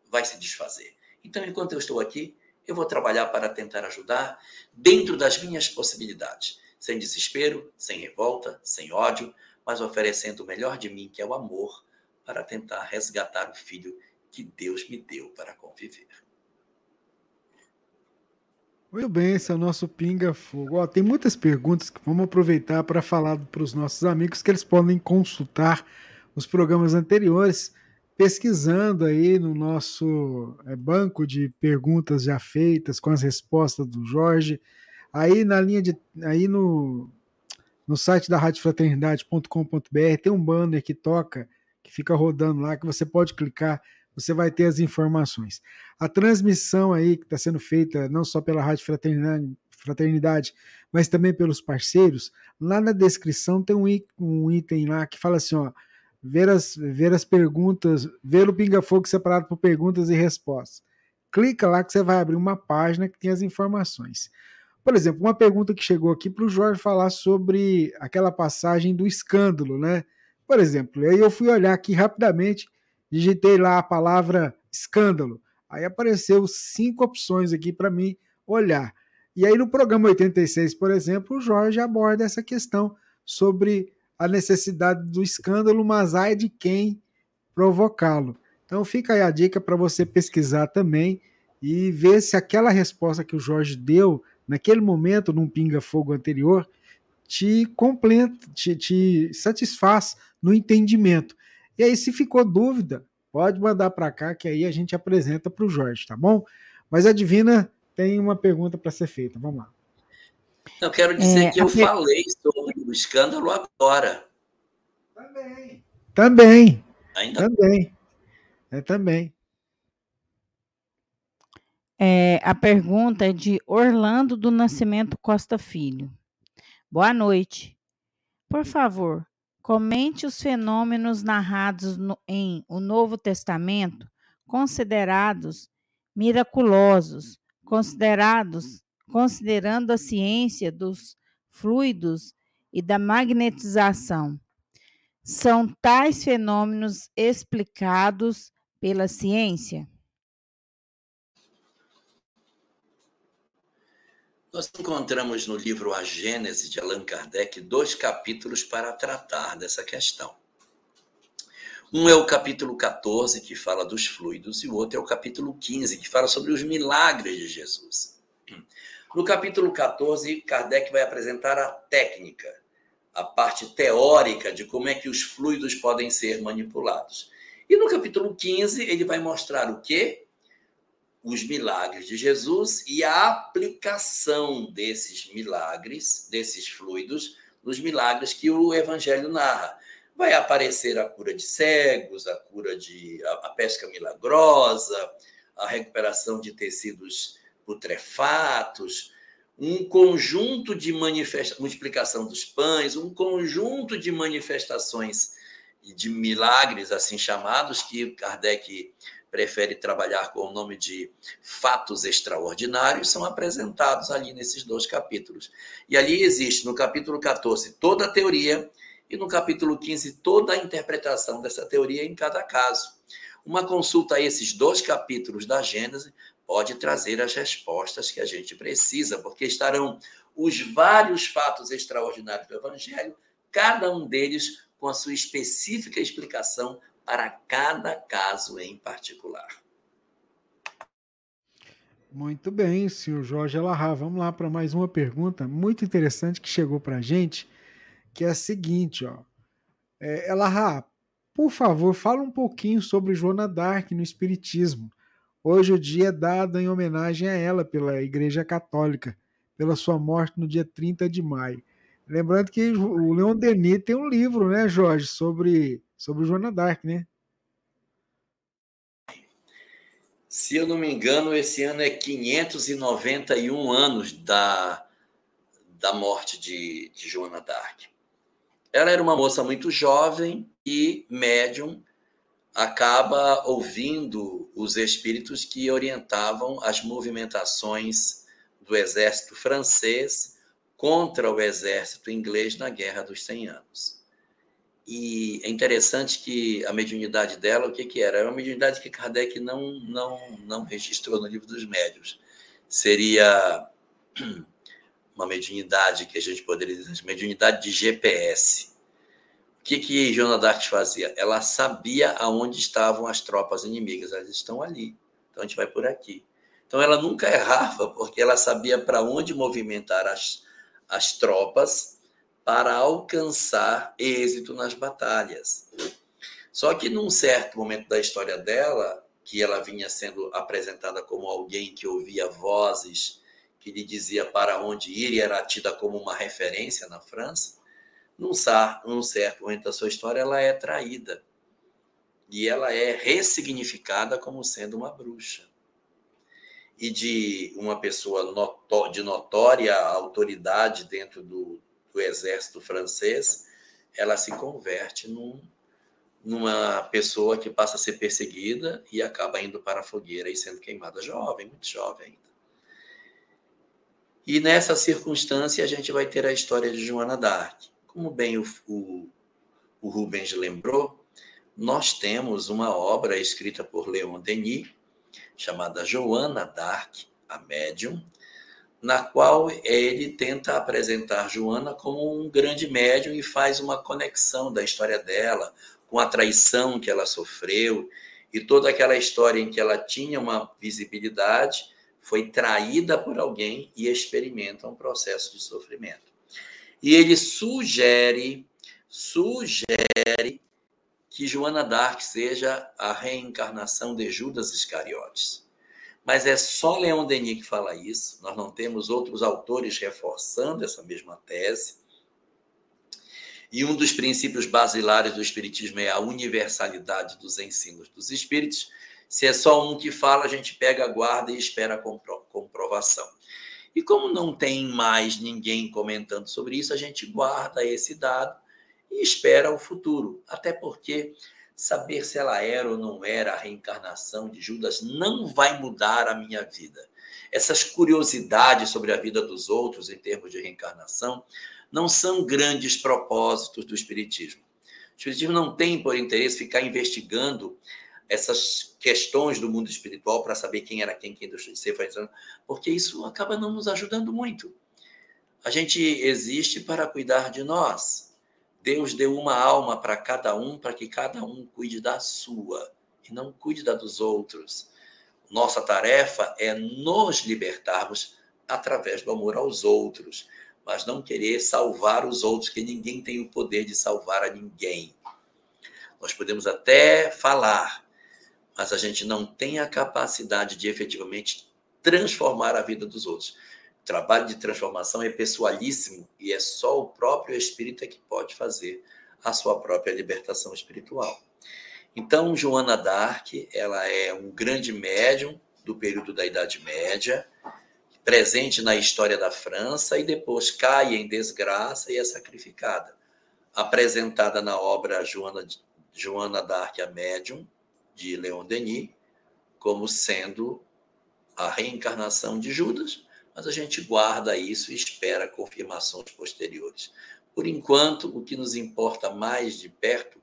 vai se desfazer. Então, enquanto eu estou aqui, eu vou trabalhar para tentar ajudar dentro das minhas possibilidades, sem desespero, sem revolta, sem ódio, mas oferecendo o melhor de mim, que é o amor, para tentar resgatar o filho que Deus me deu para conviver. Muito bem, esse é o nosso Pinga Fogo. Ó, tem muitas perguntas que vamos aproveitar para falar para os nossos amigos que eles podem consultar os programas anteriores pesquisando aí no nosso é, banco de perguntas já feitas com as respostas do Jorge. Aí na linha de aí no no site da radiofraternidade.com.br tem um banner que toca, que fica rodando lá, que você pode clicar, você vai ter as informações. A transmissão aí que está sendo feita não só pela Rádio Fraternidade, Fraternidade, mas também pelos parceiros, lá na descrição tem um, item lá que fala assim, ó, ver as, ver as perguntas, ver o Pinga Fogo separado por perguntas e respostas. Clica lá que você vai abrir uma página que tem as informações. Por exemplo, uma pergunta que chegou aqui para o Jorge falar sobre aquela passagem do escândalo, né? Por exemplo, aí eu fui olhar aqui rapidamente, digitei lá a palavra escândalo. Aí apareceu cinco opções aqui para mim olhar. E aí no programa 86, por exemplo, o Jorge aborda essa questão sobre a necessidade do escândalo, mas ai de quem provocá-lo. Então fica aí a dica para você pesquisar também e ver se aquela resposta que o Jorge deu naquele momento, num pinga-fogo anterior, te completa, te, te satisfaz no entendimento. E aí, se ficou dúvida, pode mandar para cá que aí a gente apresenta para o Jorge, tá bom? Mas a Divina tem uma pergunta para ser feita. Vamos lá. Eu quero dizer é, que eu falei sobre o escândalo agora. Também. Também. Ainda também. É, também. É, a pergunta é de Orlando do Nascimento Costa Filho. Boa noite. Por favor, comente os fenômenos narrados no, em O Novo Testamento considerados miraculosos, considerados considerando a ciência dos fluidos e da magnetização. São tais fenômenos explicados pela ciência? Nós encontramos no livro A Gênese de Allan Kardec dois capítulos para tratar dessa questão. Um é o capítulo 14, que fala dos fluidos, e o outro é o capítulo 15, que fala sobre os milagres de Jesus. No capítulo 14, Kardec vai apresentar a técnica, a parte teórica de como é que os fluidos podem ser manipulados. E no capítulo 15, ele vai mostrar o quê? Os milagres de Jesus e a aplicação desses milagres, desses fluidos, nos milagres que o evangelho narra. Vai aparecer a cura de cegos, a cura de a, a pesca milagrosa, a recuperação de tecidos putrefatos, um conjunto de manifestações, multiplicação dos pães, um conjunto de manifestações de milagres, assim chamados, que Kardec prefere trabalhar com o nome de fatos extraordinários, são apresentados ali nesses dois capítulos. E ali existe, no capítulo 14, toda a teoria, e no capítulo 15, toda a interpretação dessa teoria em cada caso. Uma consulta a esses dois capítulos da Gênesis pode trazer as respostas que a gente precisa, porque estarão os vários fatos extraordinários do Evangelho, cada um deles com a sua específica explicação para cada caso em particular. Muito bem, senhor Jorge Alahá. Vamos lá para mais uma pergunta muito interessante que chegou para a gente, que é a seguinte, ó. É, Elahá, por favor, fala um pouquinho sobre Joana Dark no Espiritismo. Hoje o dia é dado em homenagem a ela pela Igreja Católica, pela sua morte no dia 30 de maio. Lembrando que o Leon Denis tem um livro, né, Jorge, sobre, sobre Joana Dark, né? Se eu não me engano, esse ano é 591 anos da, da morte de, de Joana Dark. Ela era uma moça muito jovem e médium acaba ouvindo os espíritos que orientavam as movimentações do exército francês contra o exército inglês na Guerra dos 100 Anos. E é interessante que a mediunidade dela, o que, que era? Era uma mediunidade que Kardec não, não, não registrou no livro dos médios. Seria uma mediunidade que a gente poderia dizer, mediunidade de GPS o que, que Joana d'Arc fazia? Ela sabia aonde estavam as tropas inimigas. Elas estão ali. Então a gente vai por aqui. Então ela nunca errava, porque ela sabia para onde movimentar as, as tropas para alcançar êxito nas batalhas. Só que num certo momento da história dela, que ela vinha sendo apresentada como alguém que ouvia vozes que lhe dizia para onde ir e era tida como uma referência na França, num, num certo momento da sua história, ela é traída. E ela é ressignificada como sendo uma bruxa. E de uma pessoa de notória autoridade dentro do, do exército francês, ela se converte num, numa pessoa que passa a ser perseguida e acaba indo para a fogueira e sendo queimada jovem, muito jovem ainda. E nessa circunstância a gente vai ter a história de Joana d'Arc. Como bem o, o, o Rubens lembrou, nós temos uma obra escrita por Leon Denis, chamada Joana d'Arc, a médium, na qual ele tenta apresentar Joana como um grande médium e faz uma conexão da história dela com a traição que ela sofreu e toda aquela história em que ela tinha uma visibilidade, foi traída por alguém e experimenta um processo de sofrimento. E ele sugere, sugere que Joana d'Arc seja a reencarnação de Judas Iscariotes. Mas é só Leon Denis que fala isso, nós não temos outros autores reforçando essa mesma tese. E um dos princípios basilares do Espiritismo é a universalidade dos ensinos dos Espíritos. Se é só um que fala, a gente pega guarda e espera a comprovação. E como não tem mais ninguém comentando sobre isso, a gente guarda esse dado e espera o futuro. Até porque saber se ela era ou não era a reencarnação de Judas não vai mudar a minha vida. Essas curiosidades sobre a vida dos outros em termos de reencarnação não são grandes propósitos do Espiritismo. O Espiritismo não tem por interesse ficar investigando essas questões do mundo espiritual para saber quem era quem, quem deixou de ser, porque isso acaba não nos ajudando muito. A gente existe para cuidar de nós. Deus deu uma alma para cada um, para que cada um cuide da sua e não cuide da dos outros. Nossa tarefa é nos libertarmos através do amor aos outros, mas não querer salvar os outros, que ninguém tem o poder de salvar a ninguém. Nós podemos até falar, mas a gente não tem a capacidade de efetivamente transformar a vida dos outros. O trabalho de transformação é pessoalíssimo e é só o próprio espírito que pode fazer a sua própria libertação espiritual. Então, Joana d'Arc, ela é um grande médium do período da Idade Média, presente na história da França e depois cai em desgraça e é sacrificada. Apresentada na obra Joana, Joana d'Arc, a Médium, de Leon Denis como sendo a reencarnação de Judas, mas a gente guarda isso e espera confirmações posteriores. Por enquanto, o que nos importa mais de perto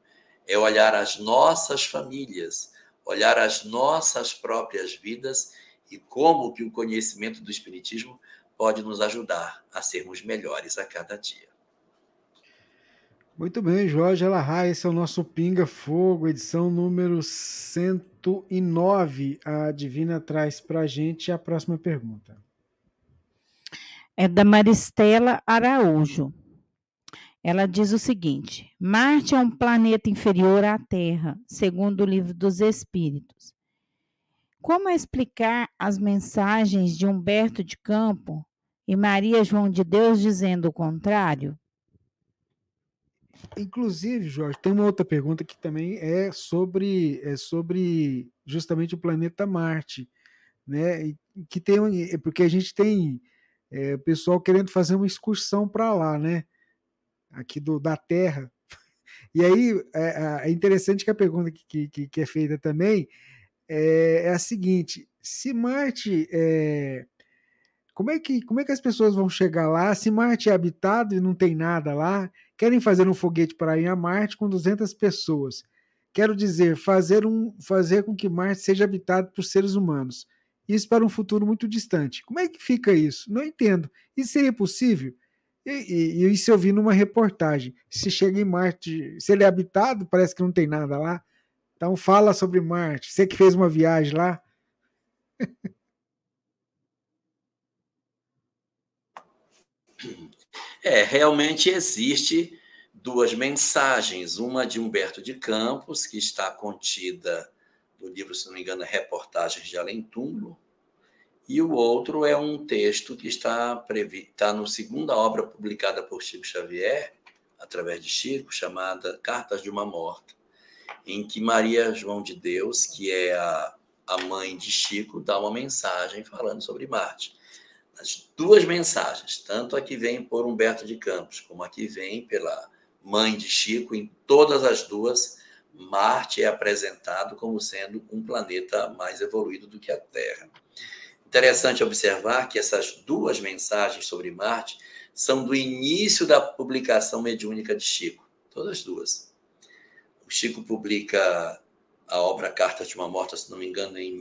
é olhar as nossas famílias, olhar as nossas próprias vidas e como que o conhecimento do espiritismo pode nos ajudar a sermos melhores a cada dia. Muito bem, Jorge Alahá, esse é o nosso Pinga Fogo, edição número 109. A Divina traz para a gente a próxima pergunta. É da Maristela Araújo. Ela diz o seguinte: Marte é um planeta inferior à Terra, segundo o livro dos Espíritos. Como explicar as mensagens de Humberto de Campo e Maria João de Deus dizendo o contrário? Inclusive, Jorge, tem uma outra pergunta que também é sobre, é sobre justamente o planeta Marte, né? Que tem, é porque a gente tem é, pessoal querendo fazer uma excursão para lá, né? Aqui do, da Terra. <laughs> E aí é, é interessante que a pergunta que, que, que é feita também é, é, a seguinte: se Marte é, como é, que, como é que as pessoas vão chegar lá se Marte é habitado e não tem nada lá? Querem fazer um foguete para ir a Marte com 200 pessoas. Quero dizer, fazer, um, fazer com que Marte seja habitado por seres humanos. Isso para um futuro muito distante. Como é que fica isso? Não entendo. Isso seria possível? E, e, e isso eu vi numa reportagem. Se chega em Marte, se ele é habitado, parece que não tem nada lá. Então fala sobre Marte. Você que fez uma viagem lá. <laughs> É, realmente existe duas mensagens, uma de Humberto de Campos, que está contida no livro, se não me engano, Reportagens de Além Túmulo, e o outro é um texto que está, previ... está no segunda obra publicada por Chico Xavier, através de Chico, chamada Cartas de uma Morta, em que Maria João de Deus, que é a, a mãe de Chico, dá uma mensagem falando sobre Marte. As duas mensagens, tanto a que vem por Humberto de Campos, como a que vem pela mãe de Chico, em todas as duas, Marte é apresentado como sendo um planeta mais evoluído do que a Terra. Interessante observar que essas duas mensagens sobre Marte são do início da publicação mediúnica de Chico, todas duas. O Chico publica a obra Carta de uma Morta, se não me engano, em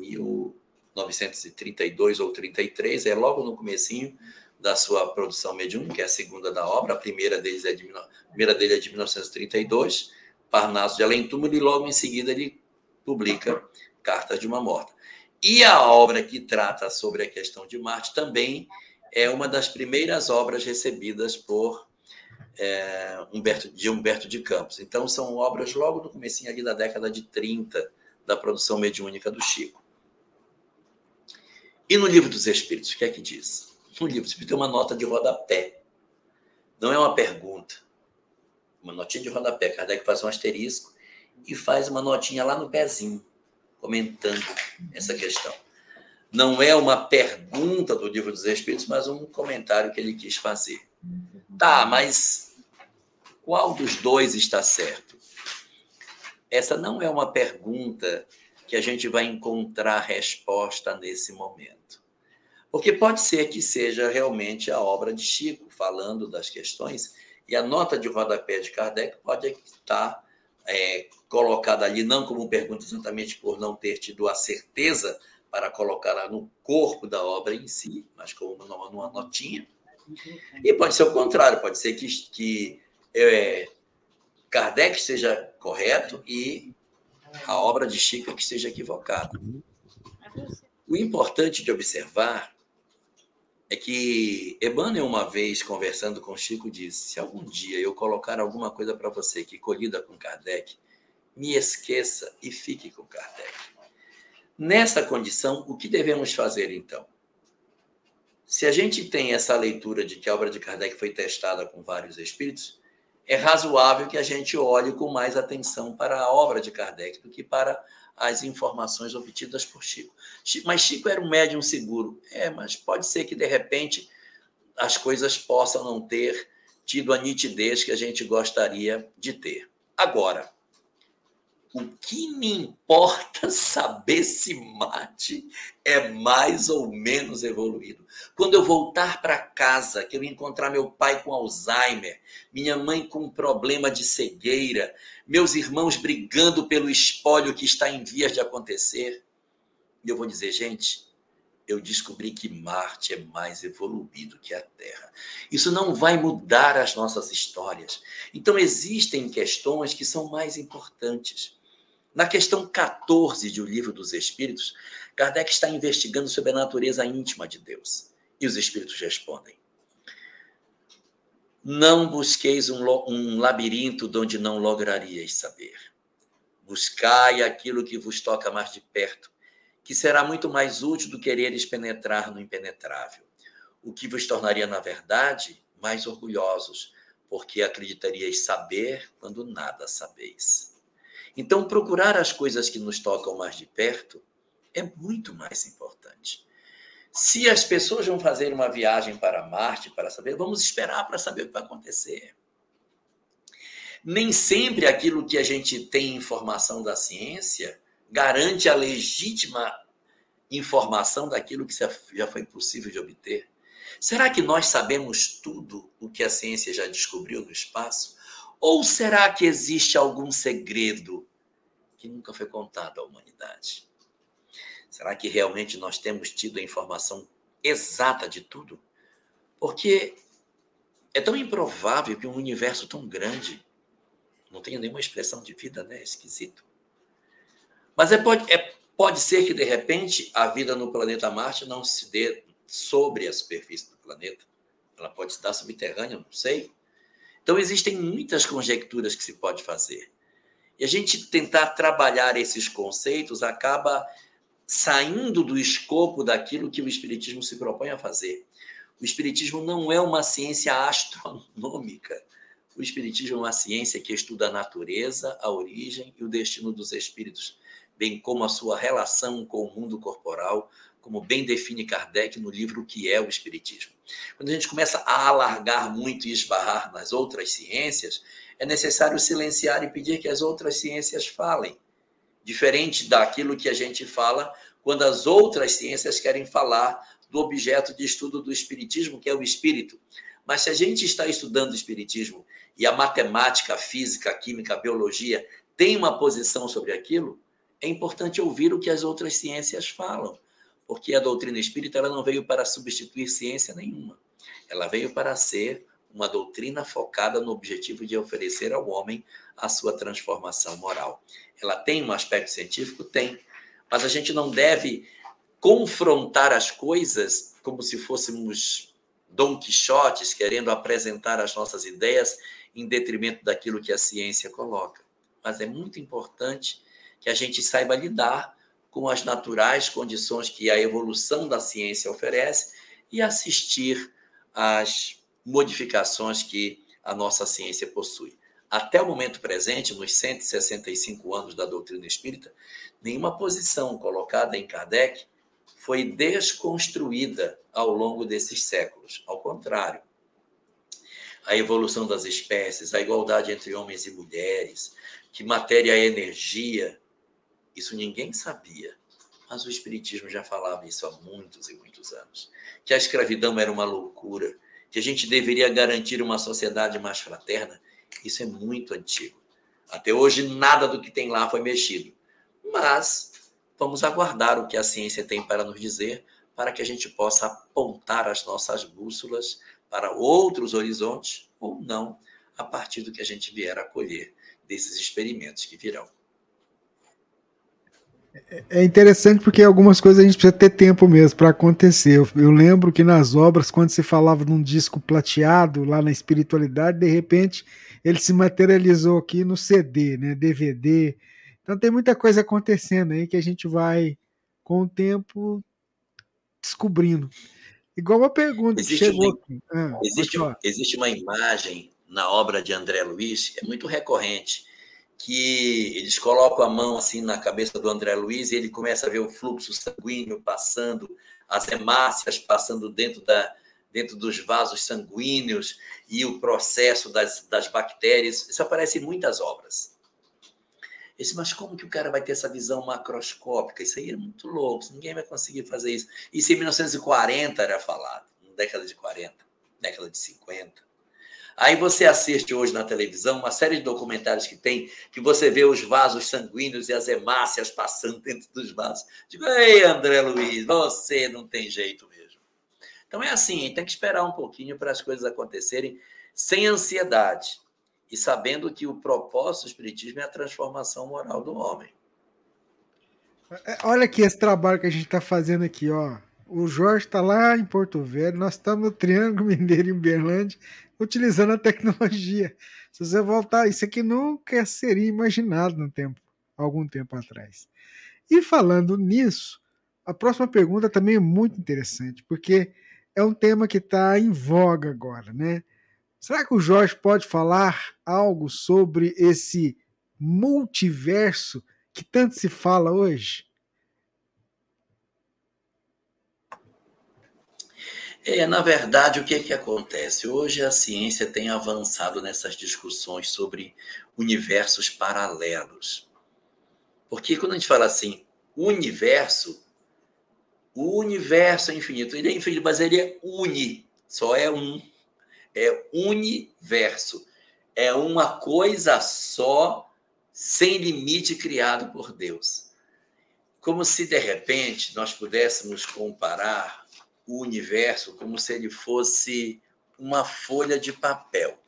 1932 ou 33, é logo no comecinho da sua produção mediúnica, é a segunda da obra, a primeira, deles é de, primeira dele é de 1932, Parnaso de Além Túmulo, e logo em seguida ele publica Cartas de uma Morta. E a obra que trata sobre a questão de Marte também é uma das primeiras obras recebidas por é, Humberto, de Humberto de Campos. Então, são obras logo do comecinho ali da década de 30 da produção mediúnica do Chico. E no Livro dos Espíritos, o que é que diz? No Livro dos Espíritos tem uma nota de rodapé. Não é uma pergunta. Uma notinha de rodapé. Kardec faz um asterisco e faz uma notinha lá no pezinho, comentando essa questão. Não é uma pergunta do Livro dos Espíritos, mas um comentário que ele quis fazer. Tá, mas qual dos dois está certo? Essa não é uma pergunta que a gente vai encontrar resposta nesse momento. Porque pode ser que seja realmente a obra de Chico falando das questões, e a nota de rodapé de Kardec pode estar é, colocada ali, não como pergunta exatamente por não ter tido a certeza para colocá-la no corpo da obra em si, mas como uma, numa notinha. E pode ser o contrário, pode ser que, que é, Kardec esteja correto e a obra de Chico que esteja equivocada. O importante de observar é que Emmanuel, uma vez conversando com Chico, disse: Se algum dia eu colocar alguma coisa para você que colhida com Kardec, me esqueça e fique com Kardec. Nessa condição, o que devemos fazer então? Se a gente tem essa leitura de que a obra de Kardec foi testada com vários espíritos, é razoável que a gente olhe com mais atenção para a obra de Kardec do que para as informações obtidas por Chico. Mas Chico era um médium seguro. É, mas pode ser que, de repente, as coisas possam não ter tido a nitidez que a gente gostaria de ter. Agora, o que me importa <laughs> saber se mate é mais ou menos evoluído. Quando eu voltar para casa, que eu encontrar meu pai com Alzheimer, minha mãe com um problema de cegueira, meus irmãos brigando pelo espólio que está em vias de acontecer, eu vou dizer, gente, eu descobri que Marte é mais evoluído que a Terra. Isso não vai mudar as nossas histórias. Então, existem questões que são mais importantes. Na questão 14 de O Livro dos Espíritos, Kardec está investigando sobre a natureza íntima de Deus. E os espíritos respondem: Não busqueis um, um labirinto onde não lograríeis saber. Buscai aquilo que vos toca mais de perto, que será muito mais útil do que quereres penetrar no impenetrável. O que vos tornaria, na verdade, mais orgulhosos, porque acreditaríeis saber quando nada sabeis. Então, procurar as coisas que nos tocam mais de perto é muito mais importante. Se as pessoas vão fazer uma viagem para Marte para saber, vamos esperar para saber o que vai acontecer. Nem sempre aquilo que a gente tem informação da ciência garante a legítima informação daquilo que já foi possível de obter. Será que nós sabemos tudo o que a ciência já descobriu no espaço? Ou será que existe algum segredo que nunca foi contado à humanidade? Será que realmente nós temos tido a informação exata de tudo? Porque é tão improvável que um universo tão grande não tenha nenhuma expressão de vida, né? Esquisito. Mas é, pode, é, pode ser que, de repente, a vida no planeta Marte não se dê sobre a superfície do planeta. Ela pode estar subterrânea, não sei. Então, existem muitas conjecturas que se pode fazer. E a gente tentar trabalhar esses conceitos acaba saindo do escopo daquilo que o Espiritismo se propõe a fazer. O Espiritismo não é uma ciência astronômica. O Espiritismo é uma ciência que estuda a natureza, a origem e o destino dos espíritos, bem como a sua relação com o mundo corporal, como bem define Kardec no livro que é o Espiritismo. Quando a gente começa a alargar muito e esbarrar nas outras ciências, é necessário silenciar e pedir que as outras ciências falem, diferente daquilo que a gente fala quando as outras ciências querem falar do objeto de estudo do Espiritismo, que é o espírito. Mas se a gente está estudando Espiritismo e a matemática, a física, a química, a biologia tem uma posição sobre aquilo, é importante ouvir o que as outras ciências falam porque a doutrina espírita ela não veio para substituir ciência nenhuma. Ela veio para ser uma doutrina focada no objetivo de oferecer ao homem a sua transformação moral. Ela tem um aspecto científico? Tem. Mas a gente não deve confrontar as coisas como se fôssemos Dom Quixotes querendo apresentar as nossas ideias em detrimento daquilo que a ciência coloca. Mas é muito importante que a gente saiba lidar com as naturais condições que a evolução da ciência oferece e assistir às modificações que a nossa ciência possui. Até o momento presente, nos 165 anos da doutrina espírita, nenhuma posição colocada em Kardec foi desconstruída ao longo desses séculos. Ao contrário, a evolução das espécies, a igualdade entre homens e mulheres, que matéria é energia, isso ninguém sabia, mas o Espiritismo já falava isso há muitos e muitos anos. Que a escravidão era uma loucura, que a gente deveria garantir uma sociedade mais fraterna. Isso é muito antigo. Até hoje, nada do que tem lá foi mexido. Mas vamos aguardar o que a ciência tem para nos dizer, para que a gente possa apontar as nossas bússolas para outros horizontes, ou não, a partir do que a gente vier a colher desses experimentos que virão. É interessante porque algumas coisas a gente precisa ter tempo mesmo para acontecer. Eu, eu, lembro que nas obras, quando se falava de um disco plateado lá na espiritualidade, de repente ele se materializou aqui no CD, né, DVD. Então tem muita coisa acontecendo aí que a gente vai, com o tempo, descobrindo. Igual uma pergunta existe que chegou aqui. Ah, existe, existe uma imagem na obra de André Luiz, é muito recorrente que eles colocam a mão assim na cabeça do André Luiz e ele começa a ver o fluxo sanguíneo passando, as hemácias passando dentro, da, dentro dos vasos sanguíneos e o processo das, das bactérias. Isso aparece em muitas obras. Esse, mas como que o cara vai ter essa visão macroscópica? Isso aí é muito louco, ninguém vai conseguir fazer isso. Isso em 1940 era falado, na década de 40, década de 50. Aí você assiste hoje na televisão uma série de documentários que tem, que você vê os vasos sanguíneos e as hemácias passando dentro dos vasos. Digo, ei, André Luiz, você não tem jeito mesmo. Então é assim, tem que esperar um pouquinho para as coisas acontecerem sem ansiedade e sabendo que o propósito do Espiritismo é a transformação moral do homem. É, olha aqui esse trabalho que a gente está fazendo aqui, ó. O Jorge está lá em Porto Velho, nós estamos no Triângulo Mineiro em Berlândia utilizando a tecnologia. <laughs> Se você voltar, isso aqui nunca seria imaginado no tempo, algum tempo atrás. E falando nisso, a próxima pergunta também é muito interessante, porque é um tema que está em voga agora, né? Será que o Jorge pode falar algo sobre esse multiverso que tanto se fala hoje? É, na verdade, o que, é que acontece? Hoje a ciência tem avançado nessas discussões sobre universos paralelos. Porque quando a gente fala assim, universo, o universo é infinito. Ele é infinito, mas ele é uni, só é um. É universo. É uma coisa só, sem limite, criado por Deus. Como se, de repente, nós pudéssemos comparar o universo como se ele fosse uma folha de papel,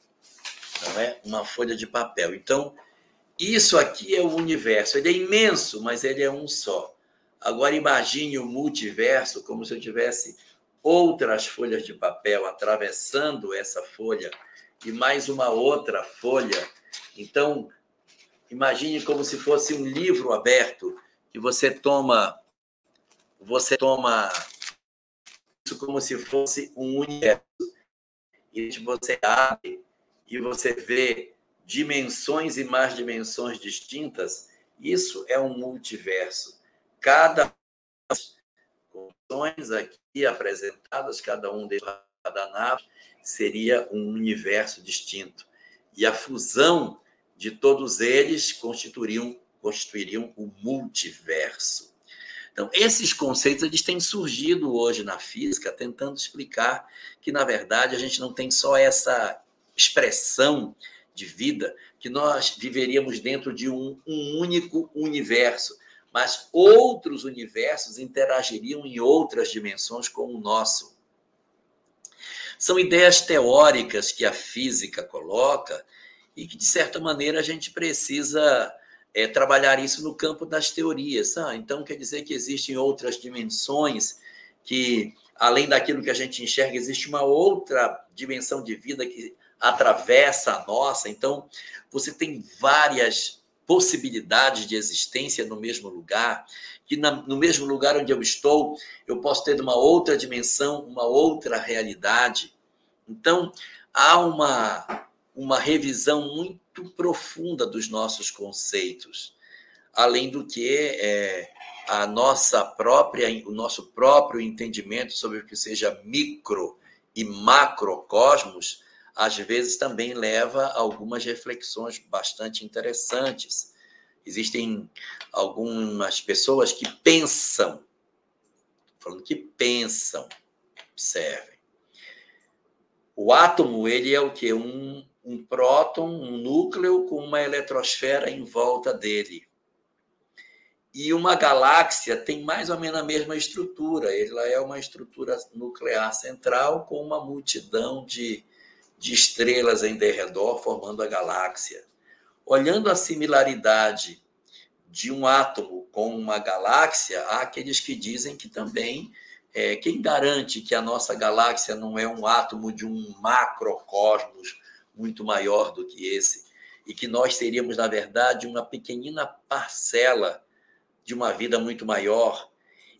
não é? Uma folha de papel. Então, isso aqui é o universo. Ele é imenso, mas ele é um só. Agora imagine o multiverso como se eu tivesse outras folhas de papel atravessando essa folha e mais uma outra folha. Então, imagine como se fosse um livro aberto que você toma você toma como se fosse um universo. E você abre e você vê dimensões e mais dimensões distintas, isso é um multiverso. Cada condições aqui apresentadas, cada um deles cada nave seria um universo distinto. E a fusão de todos eles constituiriam, constituiriam o multiverso. Então, esses conceitos eles têm surgido hoje na física, tentando explicar que, na verdade, a gente não tem só essa expressão de vida, que nós viveríamos dentro de um, um único universo, mas outros universos interagiriam em outras dimensões com o nosso. São ideias teóricas que a física coloca e que, de certa maneira, a gente precisa é, trabalhar isso no campo das teorias. Ah, então, quer dizer que existem outras dimensões que, além daquilo que a gente enxerga, existe uma outra dimensão de vida que atravessa a nossa. Então, você tem várias possibilidades de existência no mesmo lugar, que na, no mesmo lugar onde eu estou, eu posso ter uma outra dimensão, uma outra realidade. Então, há uma, uma revisão muito profunda dos nossos conceitos, além do que é, a nossa própria, o nosso próprio entendimento sobre o que seja micro e macrocosmos às vezes também leva a algumas reflexões bastante interessantes. Existem algumas pessoas que pensam, falando que pensam, observem. O átomo, ele é o que? Um, um próton, um núcleo com uma eletrosfera em volta dele. E uma galáxia tem mais ou menos a mesma estrutura. Ela é uma estrutura nuclear central com uma multidão de de estrelas em derredor, formando a galáxia. Olhando a similaridade de um átomo com uma galáxia, há aqueles que dizem que também é, quem garante que a nossa galáxia não é um átomo de um macrocosmos muito maior do que esse e que nós seríamos na verdade uma pequenina parcela de uma vida muito maior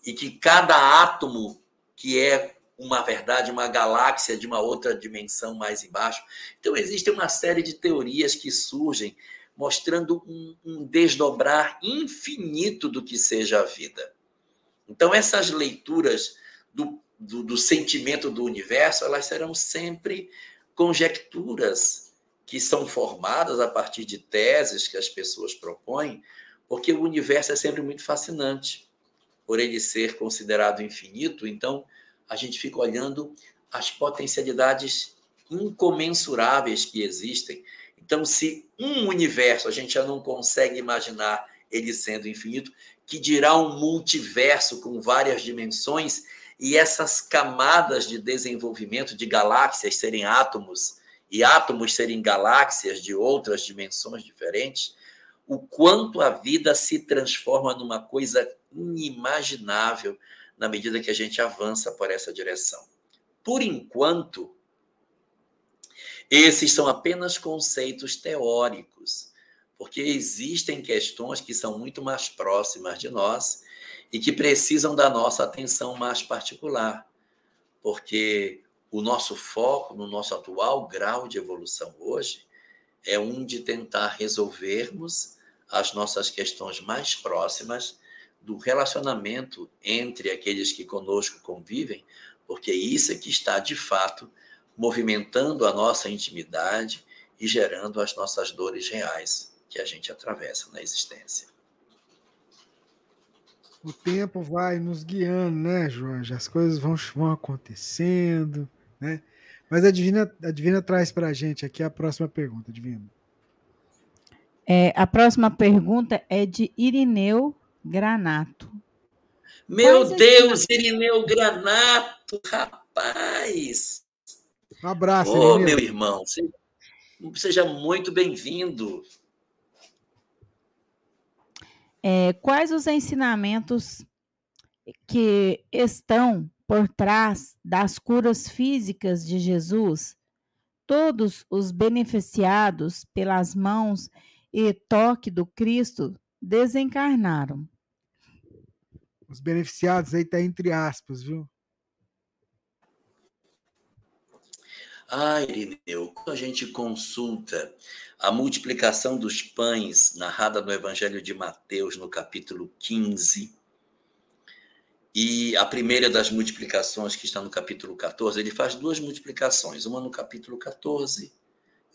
e que cada átomo que é uma verdade, uma galáxia de uma outra dimensão mais embaixo. Então, existe uma série de teorias que surgem mostrando um, um desdobrar infinito do que seja a vida. Então, essas leituras do, do, do sentimento do universo, elas serão sempre conjecturas que são formadas a partir de teses que as pessoas propõem, porque o universo é sempre muito fascinante. Por ele ser considerado infinito, então a gente fica olhando as potencialidades incomensuráveis que existem. Então, se um universo a gente já não consegue imaginar ele sendo infinito, que dirá um multiverso com várias dimensões e essas camadas de desenvolvimento de galáxias serem átomos e átomos serem galáxias de outras dimensões diferentes, o quanto a vida se transforma numa coisa inimaginável na medida que a gente avança por essa direção. Por enquanto, esses são apenas conceitos teóricos, porque existem questões que são muito mais próximas de nós e que precisam da nossa atenção mais particular, porque o nosso foco no nosso atual grau de evolução hoje é um de tentar resolvermos as nossas questões mais próximas do relacionamento entre aqueles que conosco convivem, porque isso é que está, de fato, movimentando a nossa intimidade e gerando as nossas dores reais que a gente atravessa na existência. O tempo vai nos guiando, né, Jorge? As coisas vão, vão acontecendo, né? Mas a Divina, a Divina traz para a gente aqui a próxima pergunta, Divina. É, a próxima pergunta é de Irineu Granato. Meu Quais Deus, Irineu Granato, rapaz! Um abraço, oh, meu irmão. Seja muito bem-vindo. É, quais os ensinamentos que estão por trás das curas físicas de Jesus? Todos os beneficiados pelas mãos e toque do Cristo desencarnaram. Os beneficiados aí tá entre aspas, viu? Ah, Irineu, quando a gente consulta a multiplicação dos pães narrada no Evangelho de Mateus, no capítulo 15, e a primeira das multiplicações, que está no capítulo 14, ele faz duas multiplicações, uma no capítulo 14,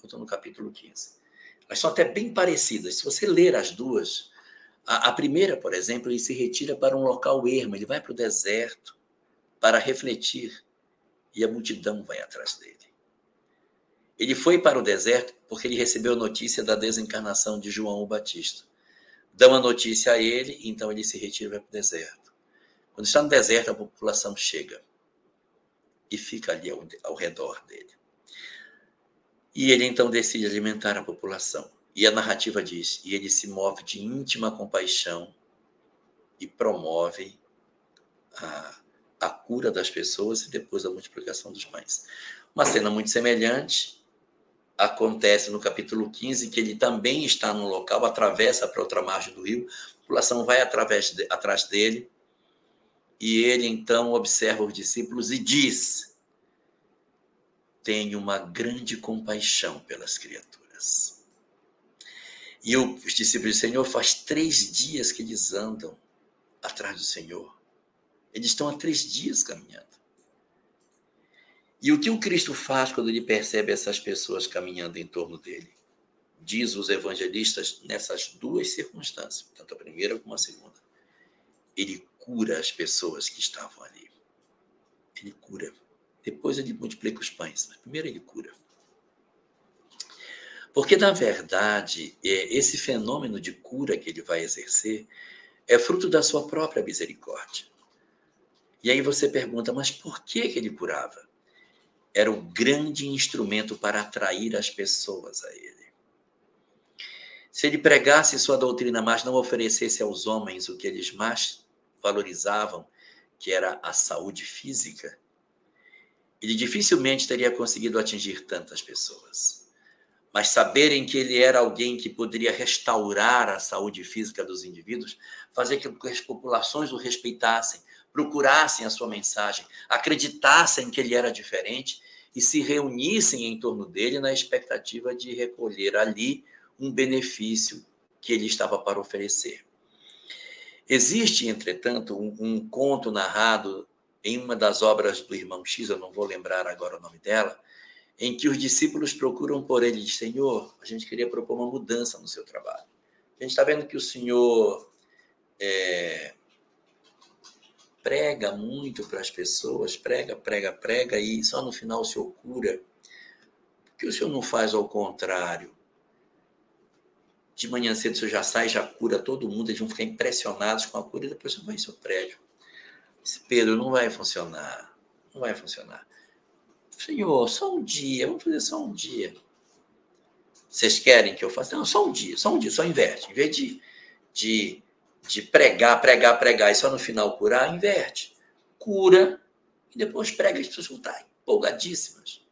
outra no capítulo 15. Elas são até bem parecidas. Se você ler as duas, a, a primeira, por exemplo, ele se retira para um local ermo, ele vai para o deserto para refletir e a multidão vai atrás dele. Ele foi para o deserto porque ele recebeu notícia da desencarnação de João o Batista. Dão a notícia a ele, então ele se retira para o deserto. Quando está no deserto, a população chega e fica ali ao, ao redor dele. E ele então decide alimentar a população. E a narrativa diz: e ele se move de íntima compaixão e promove a, a cura das pessoas e depois a multiplicação dos pães. Uma cena muito semelhante acontece no capítulo 15, que ele também está no local, atravessa para outra margem do rio, a população vai através atrás dele, e ele então observa os discípulos e diz: Tenho uma grande compaixão pelas criaturas. E os discípulos do Senhor, faz três dias que eles andam atrás do Senhor. Eles estão há três dias caminhando. E o que o Cristo faz quando ele percebe essas pessoas caminhando em torno dele? Diz os evangelistas nessas duas circunstâncias, tanto a primeira como a segunda. Ele cura as pessoas que estavam ali. Ele cura. Depois ele multiplica os pães, mas primeiro ele cura. Porque, na verdade, é, esse fenômeno de cura que ele vai exercer é fruto da sua própria misericórdia. E aí você pergunta, mas por que, ele curava? Era o grande instrumento para atrair as pessoas a ele. Se ele pregasse sua doutrina, mas não oferecesse aos homens o que eles mais valorizavam, que era a saúde física, ele dificilmente teria conseguido atingir tantas pessoas. Mas saberem que ele era alguém que poderia restaurar a saúde física dos indivíduos, fazer com que as populações o respeitassem, procurassem a sua mensagem, acreditassem que ele era diferente e se reunissem em torno dele na expectativa de recolher ali um benefício que ele estava para oferecer. Existe, entretanto, um, um, conto narrado em uma das obras do irmão X, eu não vou lembrar agora o nome dela, em que os discípulos procuram por ele e Senhor, a gente queria propor uma mudança no seu trabalho. A gente está vendo que o Senhor é, prega muito para as pessoas, prega, prega, prega, e só no final o Senhor cura. Por que o Senhor não faz ao contrário? de manhã cedo você já sai, já cura todo mundo, eles vão ficar impressionados com a cura e depois você vai em seu prédio. Esse Pedro não vai funcionar, não vai funcionar. Senhor, só um dia, vamos fazer só um dia. Vocês querem que eu faça? Não, só um dia, só um dia, só inverte. Em vez de, de, de pregar, pregar, pregar e só no final curar, inverte. Cura e depois prega as pessoas estar empolgadíssimas.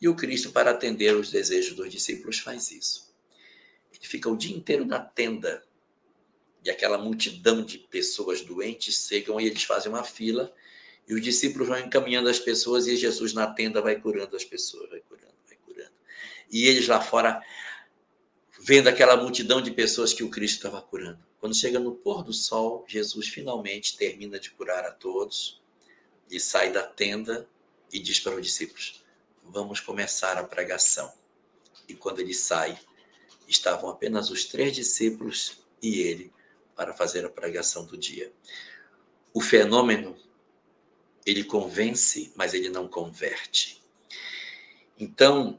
E o Cristo, para atender os desejos dos discípulos, faz isso que fica o dia inteiro na tenda e aquela multidão de pessoas doentes chegam e eles fazem uma fila e os discípulos vão encaminhando as pessoas e Jesus na tenda vai curando as pessoas, vai curando, vai curando. E eles lá fora vendo aquela multidão de pessoas que o Cristo estava curando. Quando chega no pôr do sol, Jesus finalmente termina de curar a todos e sai da tenda e diz para os discípulos: Vamos começar a pregação. E quando ele sai, estavam apenas os três discípulos e ele para fazer a pregação do dia. O fenômeno, ele convence, mas ele não converte. Então,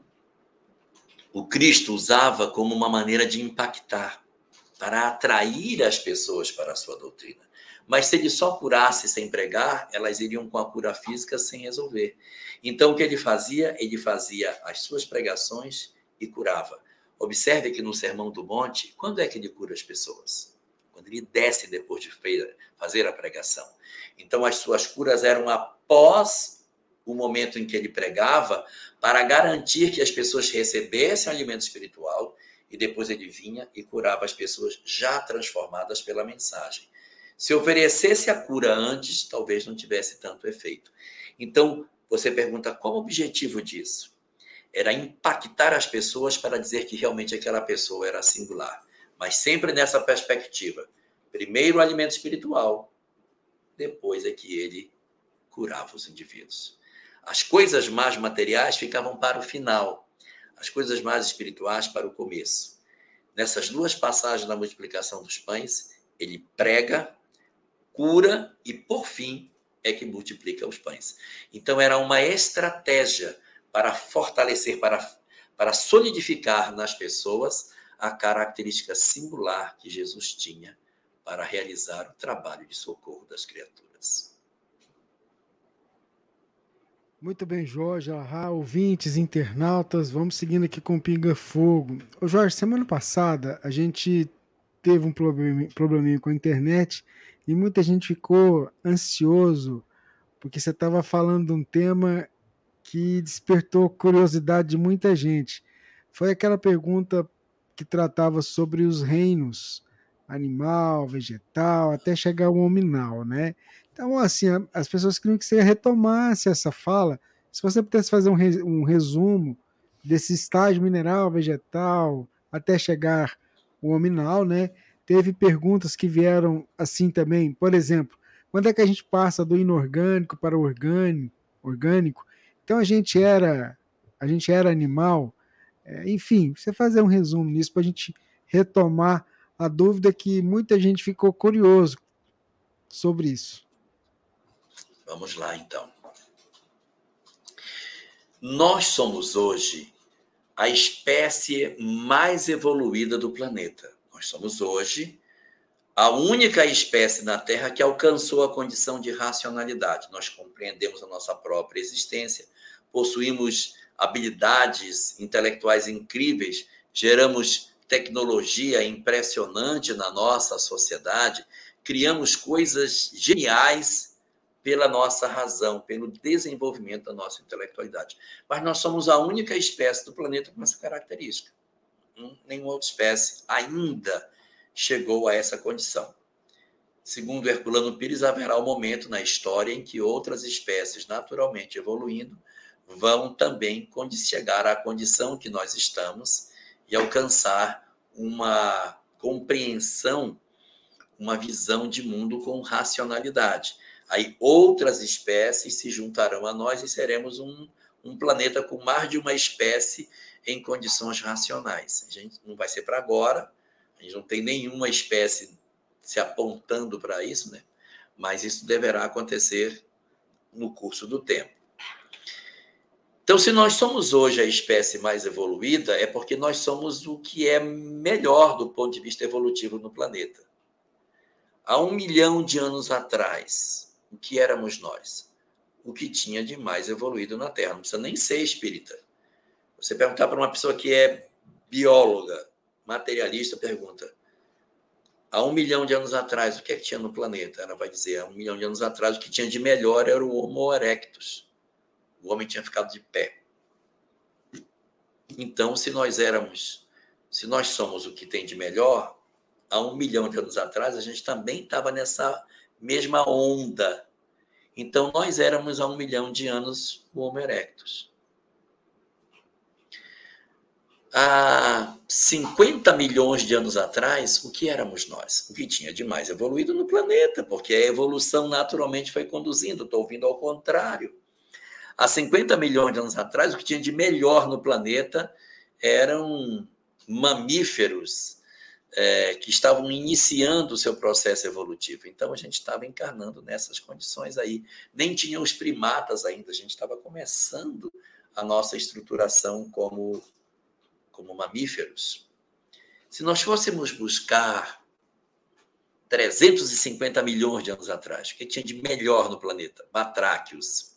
o Cristo usava como uma maneira de impactar, para atrair as pessoas para a sua doutrina. Mas se ele só curasse sem pregar, elas iriam com a cura física sem resolver. Então, o que ele fazia? Ele fazia as suas pregações e curava. Observe que no Sermão do Monte, quando é que ele cura as pessoas? Quando ele desce depois de fazer a pregação. Então, as suas curas eram após o momento em que ele pregava, para garantir que as pessoas recebessem alimento espiritual, e depois ele vinha e curava as pessoas já transformadas pela mensagem. Se oferecesse a cura antes, talvez não tivesse tanto efeito. Então, você pergunta qual o objetivo disso? Era impactar as pessoas para dizer que realmente aquela pessoa era singular, mas sempre nessa perspectiva. Primeiro o alimento espiritual, depois é que ele curava os indivíduos. As coisas mais materiais ficavam para o final, as coisas mais espirituais para o começo. Nessas duas passagens da multiplicação dos pães, ele prega, cura e, por fim, é que multiplica os pães. Então, era uma estratégia para fortalecer, para, para solidificar nas pessoas a característica singular que Jesus tinha para realizar o trabalho de socorro das criaturas. Muito bem, Jorge, ouvintes, internautas, vamos seguindo aqui com o Pinga Fogo. Ô Jorge, semana passada a gente teve um probleminha com a internet e muita gente ficou ansioso porque você estava falando de um tema que despertou curiosidade de muita gente. Foi aquela pergunta que tratava sobre os reinos animal, vegetal, até chegar ao hominal, né? Então, assim, as pessoas queriam que você retomasse essa fala. Se você pudesse fazer um, um resumo desse estágio mineral, vegetal, até chegar o hominal, né? Teve perguntas que vieram assim também. Por exemplo, quando é que a gente passa do inorgânico para o orgânico? orgânico? Então a gente era, a gente era animal. É, enfim, você fazer um resumo nisso para a gente retomar a dúvida que muita gente ficou curioso sobre isso. Vamos lá, então. Nós somos hoje a espécie mais evoluída do planeta. Nós somos hoje a única espécie na Terra que alcançou a condição de racionalidade. Nós compreendemos a nossa própria existência, possuímos habilidades intelectuais incríveis, geramos tecnologia impressionante na nossa sociedade, criamos coisas geniais pela nossa razão, pelo desenvolvimento da nossa intelectualidade. Mas nós somos a única espécie do planeta com essa característica. Hum, nenhuma outra espécie ainda chegou a essa condição. Segundo Herculano Pires, haverá um momento na história em que outras espécies, naturalmente evoluindo, vão também chegar à condição que nós estamos e alcançar uma compreensão, uma visão de mundo com racionalidade. Aí outras espécies se juntarão a nós e seremos um, um planeta com mais de uma espécie em condições racionais. A gente não vai ser para agora, a gente não tem nenhuma espécie se apontando para isso, né? Mas isso deverá acontecer no curso do tempo. Então, se nós somos hoje a espécie mais evoluída, é porque nós somos o que é melhor do ponto de vista evolutivo no planeta. Há um milhão de anos atrás, o que éramos nós, o que tinha de mais evoluído na Terra. Não precisa nem ser espírita. Você perguntar para uma pessoa que é bióloga, materialista, pergunta: há um milhão de anos atrás, o que é que tinha no planeta? Ela vai dizer: há um milhão de anos atrás, o que tinha de melhor era o Homo erectus. O homem tinha ficado de pé. Então, se nós éramos, se nós somos o que tem de melhor, há um milhão de anos atrás, a gente também estava nessa mesma onda. Então, nós éramos há um milhão de anos Homo erectus. Há 50 milhões de anos atrás, o que éramos nós? O que tinha de mais evoluído no planeta, porque a evolução naturalmente foi conduzindo, estou ouvindo ao contrário. Há 50 milhões de anos atrás, o que tinha de melhor no planeta eram mamíferos é, que estavam iniciando o seu processo evolutivo. Então, a gente estava encarnando nessas condições aí. Nem tinha os primatas ainda, a gente estava começando a nossa estruturação como, como mamíferos. Se nós fôssemos buscar 350 milhões de anos atrás, o que tinha de melhor no planeta? Batráquios.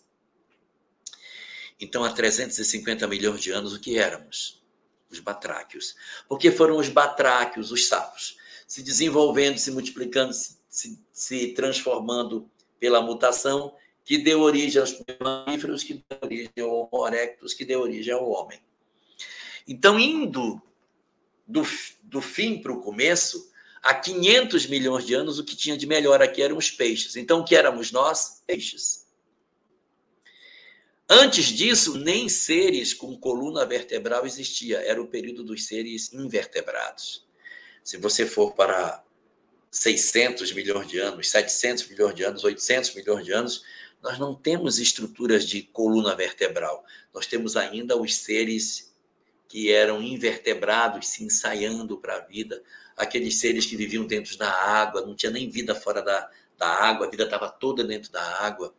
Então, há 350 milhões de anos, o que éramos? Os batráquios. Porque foram os batráquios, os sapos, se desenvolvendo, se multiplicando, se, se, se transformando pela mutação, que deu origem aos mamíferos, que deu origem ao Homo erectus, que deu origem ao homem. Então, indo do, do fim para o começo, há 500 milhões de anos, o que tinha de melhor aqui eram os peixes. Então, o que éramos nós? Peixes. Antes disso, nem seres com coluna vertebral existia. Era o período dos seres invertebrados. Se você for para 600 milhões de anos, 700 milhões de anos, 800 milhões de anos, nós não temos estruturas de coluna vertebral. Nós temos ainda os seres que eram invertebrados se ensaiando para a vida, aqueles seres que viviam dentro da água, não tinha nem vida fora da, da água, a vida estava toda dentro da água.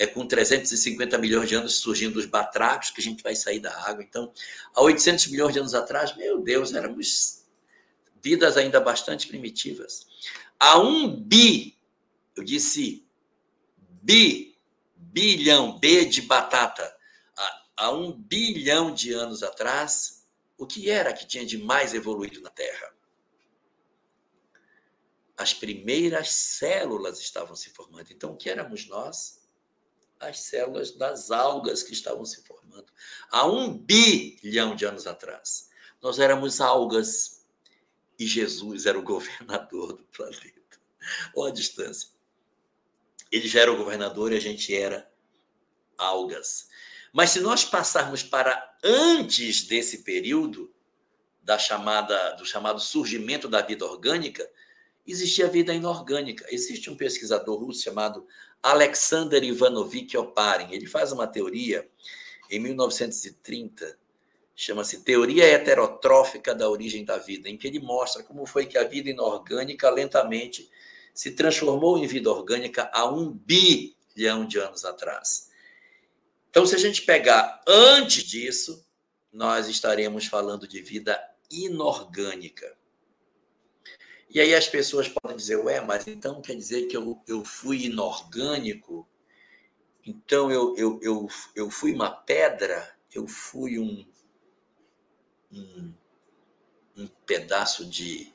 É com 350 milhões de anos surgindo os batráquios que a gente vai sair da água. Então, há 800 milhões de anos atrás, meu Deus, éramos vidas ainda bastante primitivas. Há um bi, eu disse bi, bilhão, B de batata, há um bilhão de anos atrás, o que era que tinha de mais evoluído na Terra? As primeiras células estavam se formando. Então, o que éramos nós? As células das algas que estavam se formando. Há um bilhão de anos atrás. Nós éramos algas e Jesus era o governador do planeta. Olha a distância. Ele já era o governador e a gente era algas. Mas se nós passarmos para antes desse período da chamada do chamado surgimento da vida orgânica, existia vida inorgânica. Existe um pesquisador russo chamado Alexander Ivanovich Oparin. Ele faz uma teoria em 1930, chama-se Teoria Heterotrófica da Origem da Vida, em que ele mostra como foi que a vida inorgânica lentamente se transformou em vida orgânica há um bilhão de anos atrás. Então, se a gente pegar antes disso, nós estaremos falando de vida inorgânica. E aí as pessoas podem dizer, ué, mas então quer dizer que eu, eu fui inorgânico? Então eu, eu, eu, eu fui uma pedra? Eu fui um, um, um pedaço de,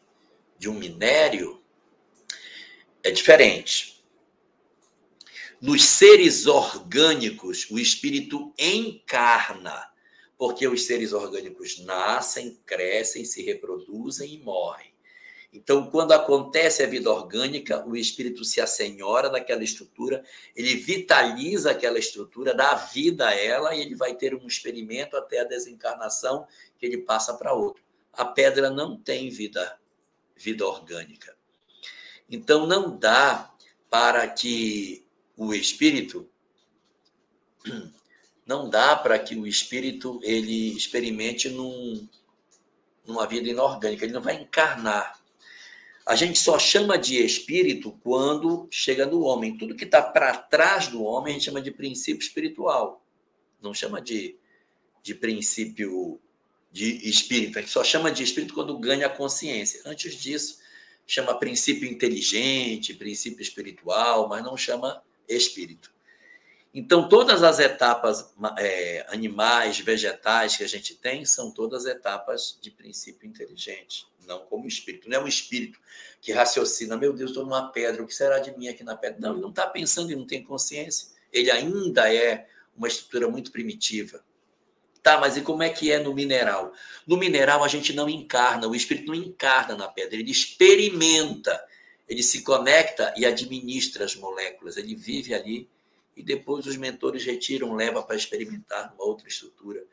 de um minério? É diferente. Nos seres orgânicos, o espírito encarna, porque os seres orgânicos nascem, crescem, se reproduzem e morrem. Então, quando acontece a vida orgânica, o espírito se assenhora daquela estrutura, ele vitaliza aquela estrutura, dá vida a ela e ele vai ter um experimento até a desencarnação que ele passa para outro. A pedra não tem vida, vida orgânica. Então, não dá para que o espírito, não dá para que o espírito ele experimente num, numa vida inorgânica, ele não vai encarnar. A gente só chama de espírito quando chega no homem. Tudo que está para trás do homem a gente chama de princípio espiritual. Não chama de, de princípio de espírito. A gente só chama de espírito quando ganha consciência. Antes disso, chama princípio inteligente, princípio espiritual, mas não chama espírito. Então, todas as etapas é, animais, vegetais que a gente tem são todas etapas de princípio inteligente, não como espírito. Não é um espírito que raciocina, meu Deus, estou numa pedra, o que será de mim aqui na pedra? Não, ele não está pensando e não tem consciência. Ele ainda é uma estrutura muito primitiva. Tá, mas e como é que é no mineral? No mineral a gente não encarna, o espírito não encarna na pedra, ele experimenta ele se conecta e administra as moléculas, ele vive ali e depois os mentores retiram, leva para experimentar uma outra estrutura.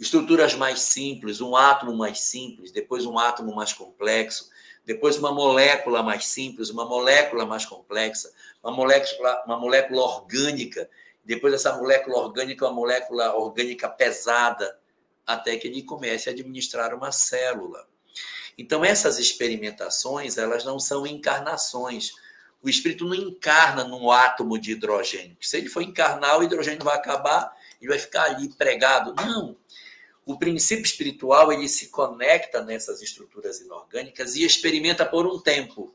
Estruturas mais simples, um átomo mais simples, depois um átomo mais complexo, depois uma molécula mais simples, uma molécula mais complexa, uma molécula, uma molécula orgânica, depois essa molécula orgânica, uma molécula orgânica pesada, até que ele comece a administrar uma célula. Então, essas experimentações, elas não são encarnações. O espírito não encarna num átomo de hidrogênio. Se ele for encarnar, o hidrogênio vai acabar, ele vai ficar ali pregado. Não. O princípio espiritual, ele se conecta nessas estruturas inorgânicas e experimenta por um tempo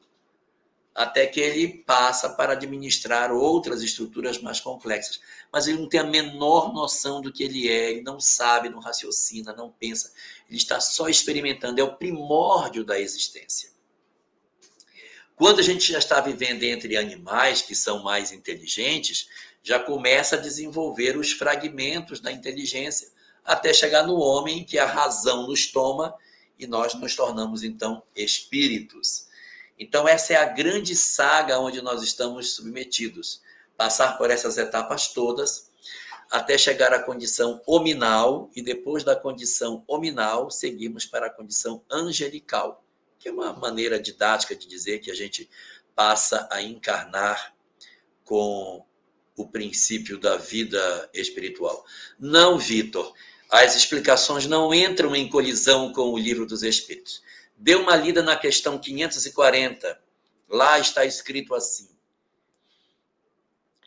até que ele passa para administrar outras estruturas mais complexas. Mas ele não tem a menor noção do que ele é, ele não sabe, não raciocina, não pensa. Ele está só experimentando, é o primórdio da existência. Quando a gente já está vivendo entre animais que são mais inteligentes, já começa a desenvolver os fragmentos da inteligência até chegar no homem que a razão nos toma e nós nos tornamos então espíritos. Então, essa é a grande saga onde nós estamos submetidos. Passar por essas etapas todas, até chegar à condição hominal e depois da condição hominal seguimos para a condição angelical, que é uma maneira didática de dizer que a gente passa a encarnar com o princípio da vida espiritual. Não, Vitor, as explicações não entram em colisão com o livro dos Espíritos. Dê uma lida na questão 540. Lá está escrito assim: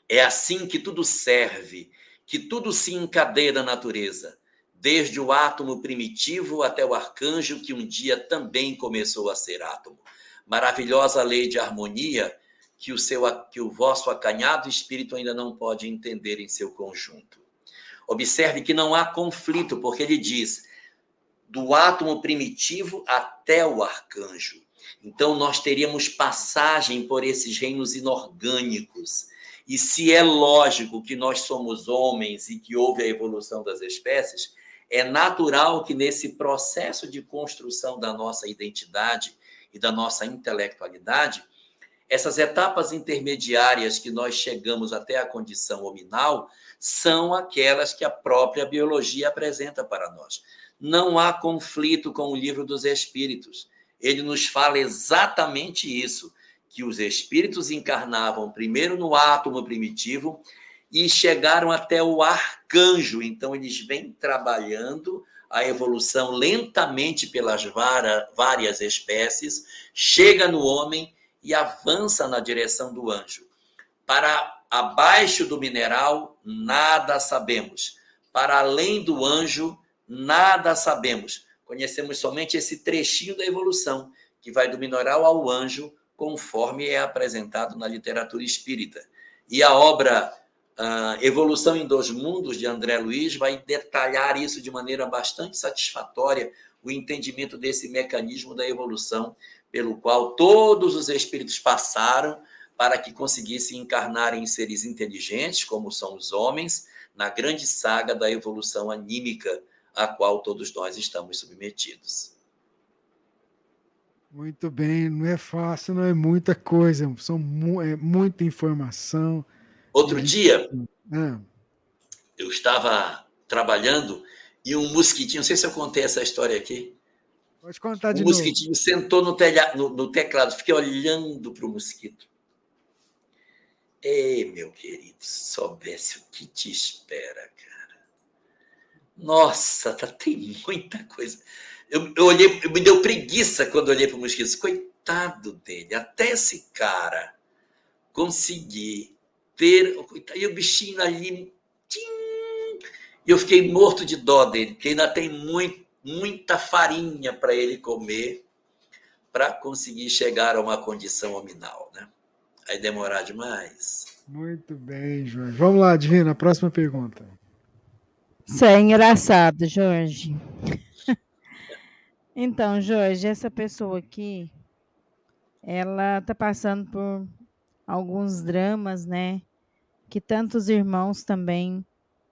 É assim que tudo serve, que tudo se encadeia na natureza, desde o átomo primitivo até o arcanjo que um dia também começou a ser átomo. Maravilhosa lei de harmonia que o seu que o vosso acanhado espírito ainda não pode entender em seu conjunto. Observe que não há conflito, porque ele diz do átomo primitivo até o arcanjo. Então nós teríamos passagem por esses reinos inorgânicos. E se é lógico que nós somos homens e que houve a evolução das espécies, é natural que nesse processo de construção da nossa identidade e da nossa intelectualidade, essas etapas intermediárias que nós chegamos até a condição hominal são aquelas que a própria biologia apresenta para nós. Não há conflito com o livro dos Espíritos. Ele nos fala exatamente isso: que os espíritos encarnavam primeiro no átomo primitivo e chegaram até o arcanjo. Então, eles vêm trabalhando a evolução lentamente pelas várias espécies, chega no homem e avança na direção do anjo. Para abaixo do mineral, nada sabemos. Para além do anjo, nada sabemos. Conhecemos somente esse trechinho da evolução, que vai do mineral ao anjo, conforme é apresentado na literatura espírita. E a obra uh, Evolução em Dois Mundos, de André Luiz, vai detalhar isso de maneira bastante satisfatória, o entendimento desse mecanismo da evolução pelo qual todos os espíritos passaram para que conseguissem encarnar em seres inteligentes, como são os homens, na grande saga da evolução anímica a qual todos nós estamos submetidos. Muito bem, não é fácil, não é muita coisa, são mu é muita informação. Outro dia, ah. eu estava trabalhando e um mosquitinho, não sei se eu contei essa história aqui, Pode contar de o novo. O mosquitinho sentou no, telha, no, no teclado, fiquei olhando para o mosquito. Ei, meu querido, soubesse o que te espera, cara. Nossa, tá, tem muita coisa. Eu, eu olhei, eu me deu preguiça quando olhei para o mosquito. Coitado dele, até esse cara conseguir ter. E o bichinho ali. Tchim, e eu fiquei morto de dó dele, porque ainda tem muito muita farinha para ele comer para conseguir chegar a uma condição hominal, né? Aí demorar demais. Muito bem, Jorge. Vamos lá, Divina, próxima pergunta. Isso é engraçado, Jorge. <laughs> então, Jorge, essa pessoa aqui, ela está passando por alguns dramas, né? Que tantos irmãos também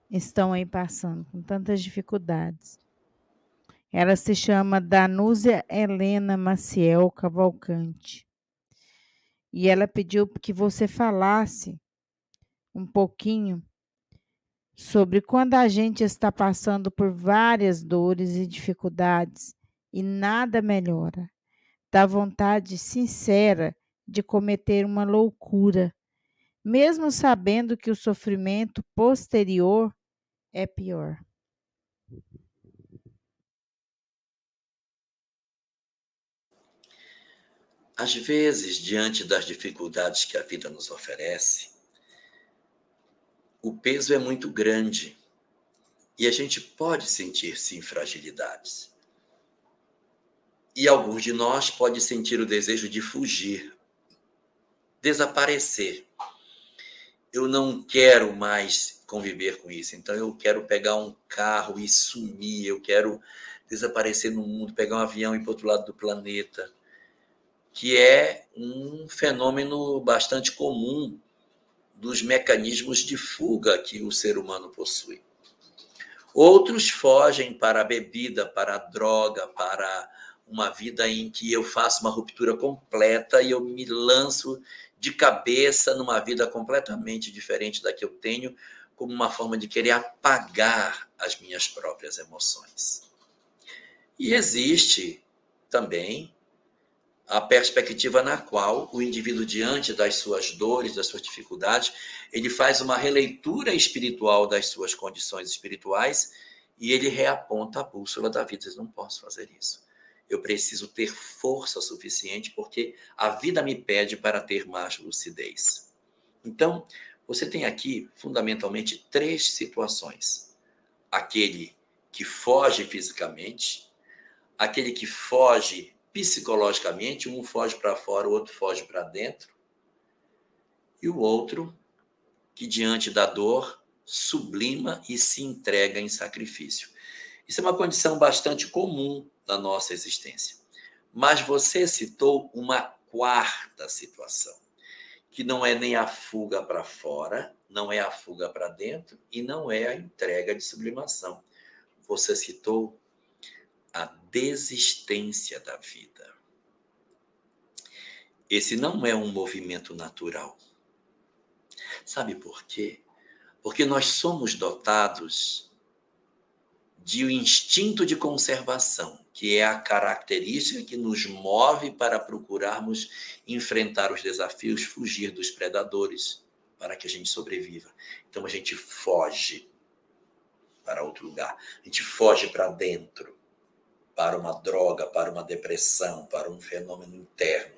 estão aí passando, com tantas dificuldades. Ela se chama Danúzia Helena Maciel Cavalcante. E ela pediu que você falasse um pouquinho sobre quando a gente está passando por várias dores e dificuldades e nada melhora. Dá vontade sincera de cometer uma loucura, mesmo sabendo que o sofrimento posterior é pior. Às vezes, diante das dificuldades que a vida nos oferece, o peso é muito grande e a gente pode sentir sim fragilidades. E alguns de nós pode sentir o desejo de fugir, desaparecer. Eu não quero mais conviver com isso, então eu quero pegar um carro e sumir, eu quero desaparecer no mundo, pegar um avião e ir para outro lado do planeta que é um fenômeno bastante comum dos mecanismos de fuga que o ser humano possui. Outros fogem para a bebida, para a droga, para uma vida em que eu faço uma ruptura completa e eu me lanço de cabeça numa vida completamente diferente da que eu tenho, como uma forma de querer apagar as minhas próprias emoções. E existe também a perspectiva na qual o indivíduo, diante das suas dores, das suas dificuldades, ele faz uma releitura espiritual das suas condições espirituais e ele reaponta a bússola da vida. Eu não posso fazer isso. Eu preciso ter força suficiente porque a vida me pede para ter mais lucidez. Então, você tem aqui fundamentalmente três situações: aquele que foge fisicamente, aquele que foge psicologicamente, um foge para fora, o outro foge para dentro, e o outro que, diante da dor, sublima e se entrega em sacrifício. Isso é uma condição bastante comum da nossa existência. Mas você citou uma quarta situação, que não é nem a fuga para fora, não é a fuga para dentro e não é a entrega de sublimação. Você citou a desistência da vida. Esse não é um movimento natural. Sabe por quê? Porque nós somos dotados de um instinto de conservação, que é a característica que nos move para procurarmos enfrentar os desafios, fugir dos predadores, para que a gente sobreviva. Então a gente foge para outro lugar, a gente foge para dentro para uma droga, para uma depressão, para um fenômeno interno.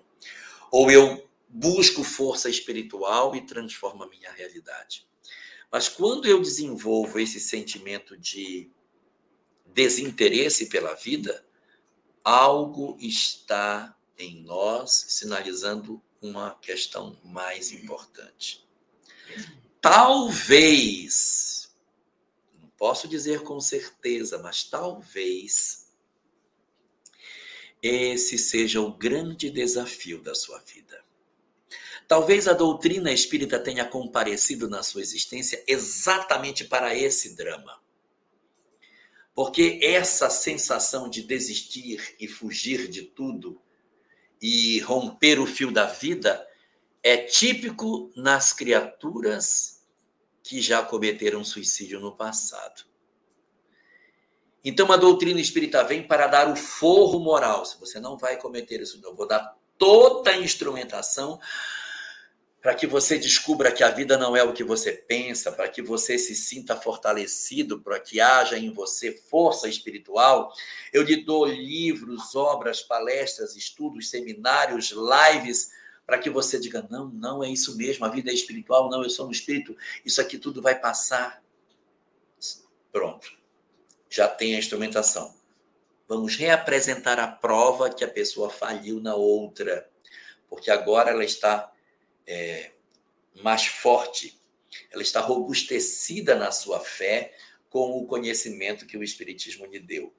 Ou eu busco força espiritual e transformo a minha realidade. Mas quando eu desenvolvo esse sentimento de desinteresse pela vida, algo está em nós sinalizando uma questão mais importante. Talvez, não posso dizer com certeza, mas talvez esse seja o grande desafio da sua vida. Talvez a doutrina espírita tenha comparecido na sua existência exatamente para esse drama. Porque essa sensação de desistir e fugir de tudo e romper o fio da vida é típico nas criaturas que já cometeram suicídio no passado. Então a doutrina espírita vem para dar o forro moral. Se você não vai cometer isso, eu vou dar toda a instrumentação para que você descubra que a vida não é o que você pensa, para que você se sinta fortalecido, para que haja em você força espiritual. Eu lhe dou livros, obras, palestras, estudos, seminários, lives, para que você diga: não, não é isso mesmo, a vida é espiritual, não, eu sou um espírito, isso aqui tudo vai passar. Pronto já tem a instrumentação. Vamos reapresentar a prova que a pessoa faliu na outra, porque agora ela está é, mais forte, ela está robustecida na sua fé com o conhecimento que o Espiritismo lhe deu.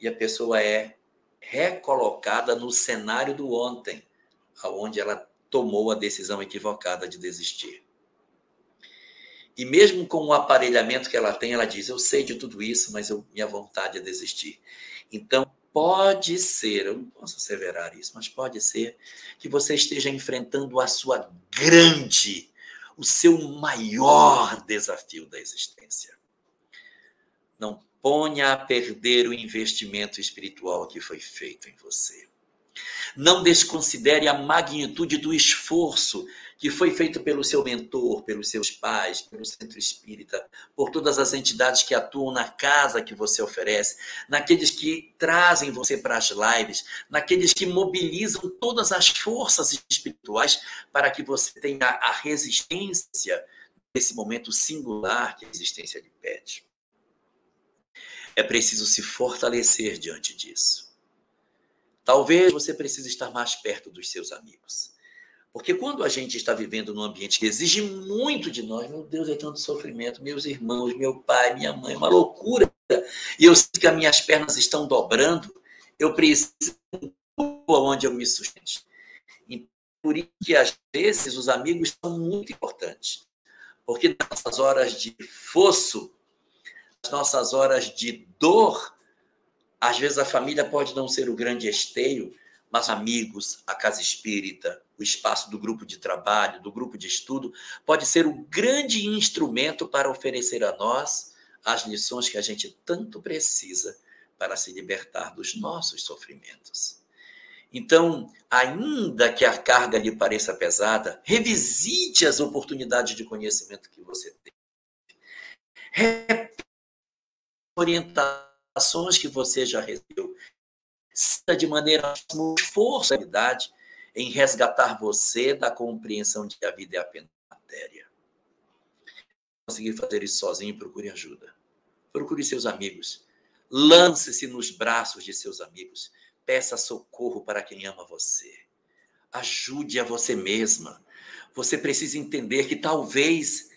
E a pessoa é recolocada no cenário do ontem, aonde ela tomou a decisão equivocada de desistir. E mesmo com o aparelhamento que ela tem, ela diz: Eu sei de tudo isso, mas eu, minha vontade é desistir. Então, pode ser, eu não posso asseverar isso, mas pode ser que você esteja enfrentando a sua grande, o seu maior desafio da existência. Não ponha a perder o investimento espiritual que foi feito em você. Não desconsidere a magnitude do esforço que foi feito pelo seu mentor, pelos seus pais, pelo centro espírita, por todas as entidades que atuam na casa que você oferece, naqueles que trazem você para as lives, naqueles que mobilizam todas as forças espirituais para que você tenha a resistência nesse momento singular que a existência lhe pede. É preciso se fortalecer diante disso. Talvez você precise estar mais perto dos seus amigos. Porque quando a gente está vivendo num ambiente que exige muito de nós, meu Deus, é tanto sofrimento, meus irmãos, meu pai, minha mãe, uma loucura. E eu sinto que as minhas pernas estão dobrando, eu preciso onde eu me sustente. E por isso que às vezes os amigos são muito importantes. Porque nessas horas de fosso, nas nossas horas de dor, às vezes a família pode não ser o grande esteio, mas amigos, a casa espírita, o espaço do grupo de trabalho, do grupo de estudo, pode ser o grande instrumento para oferecer a nós as lições que a gente tanto precisa para se libertar dos nossos sofrimentos. Então, ainda que a carga lhe pareça pesada, revisite as oportunidades de conhecimento que você tem. Orientações que você já recebeu. De maneira esforço em resgatar você da compreensão de que a vida é apenas matéria. Conseguir fazer isso sozinho, procure ajuda. Procure seus amigos. Lance-se nos braços de seus amigos Peça socorro para quem ama você. Ajude a você mesma. Você precisa entender que talvez,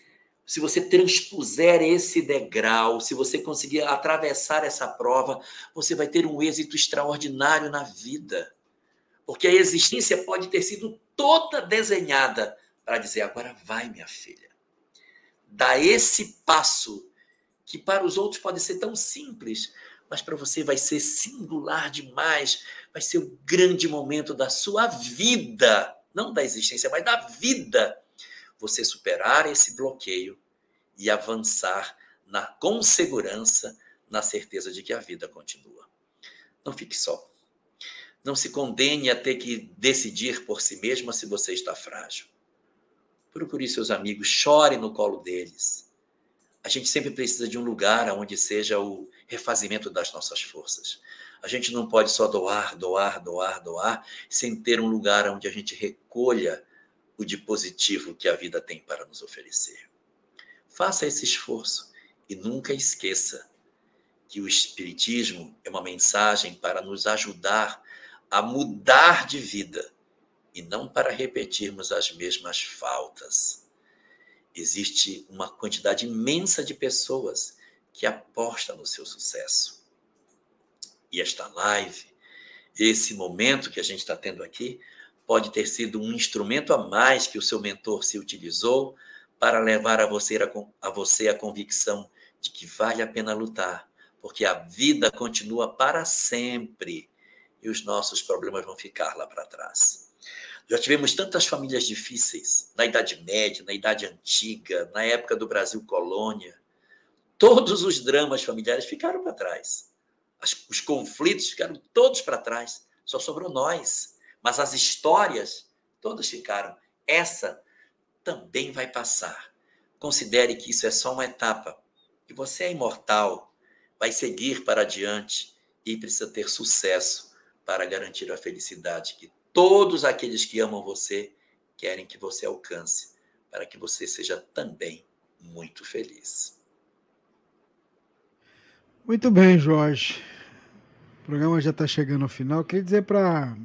se você transpuser esse degrau, se você conseguir atravessar essa prova, você vai ter um êxito extraordinário na vida. Porque a existência pode ter sido toda desenhada para dizer: agora vai, minha filha. Dá esse passo que para os outros pode ser tão simples, mas para você vai ser singular demais, vai ser o grande momento da sua vida, não da existência, mas da vida. Você superar esse bloqueio e avançar na, com segurança, na certeza de que a vida continua. Não fique só. Não se condene a ter que decidir por si mesma se você está frágil. Procure seus amigos, chore no colo deles. A gente sempre precisa de um lugar onde seja o refazimento das nossas forças. A gente não pode só doar, doar, doar, doar, sem ter um lugar onde a gente recolha o de positivo que a vida tem para nos oferecer. Faça esse esforço e nunca esqueça que o Espiritismo é uma mensagem para nos ajudar a mudar de vida e não para repetirmos as mesmas faltas. Existe uma quantidade imensa de pessoas que aposta no seu sucesso. E esta live, esse momento que a gente está tendo aqui, pode ter sido um instrumento a mais que o seu mentor se utilizou para levar a você a, a você a convicção de que vale a pena lutar, porque a vida continua para sempre e os nossos problemas vão ficar lá para trás. Já tivemos tantas famílias difíceis na Idade Média, na Idade Antiga, na época do Brasil colônia, Todos os dramas familiares ficaram para trás. As, os conflitos ficaram todos para trás. Só sobrou nós. Mas as histórias, todas ficaram. Essa também vai passar. Considere que isso é só uma etapa. Que você é imortal, vai seguir para adiante e precisa ter sucesso para garantir a felicidade que todos aqueles que amam você querem que você alcance, para que você seja também muito feliz. Muito bem, Jorge. O programa já está chegando ao final. Queria dizer para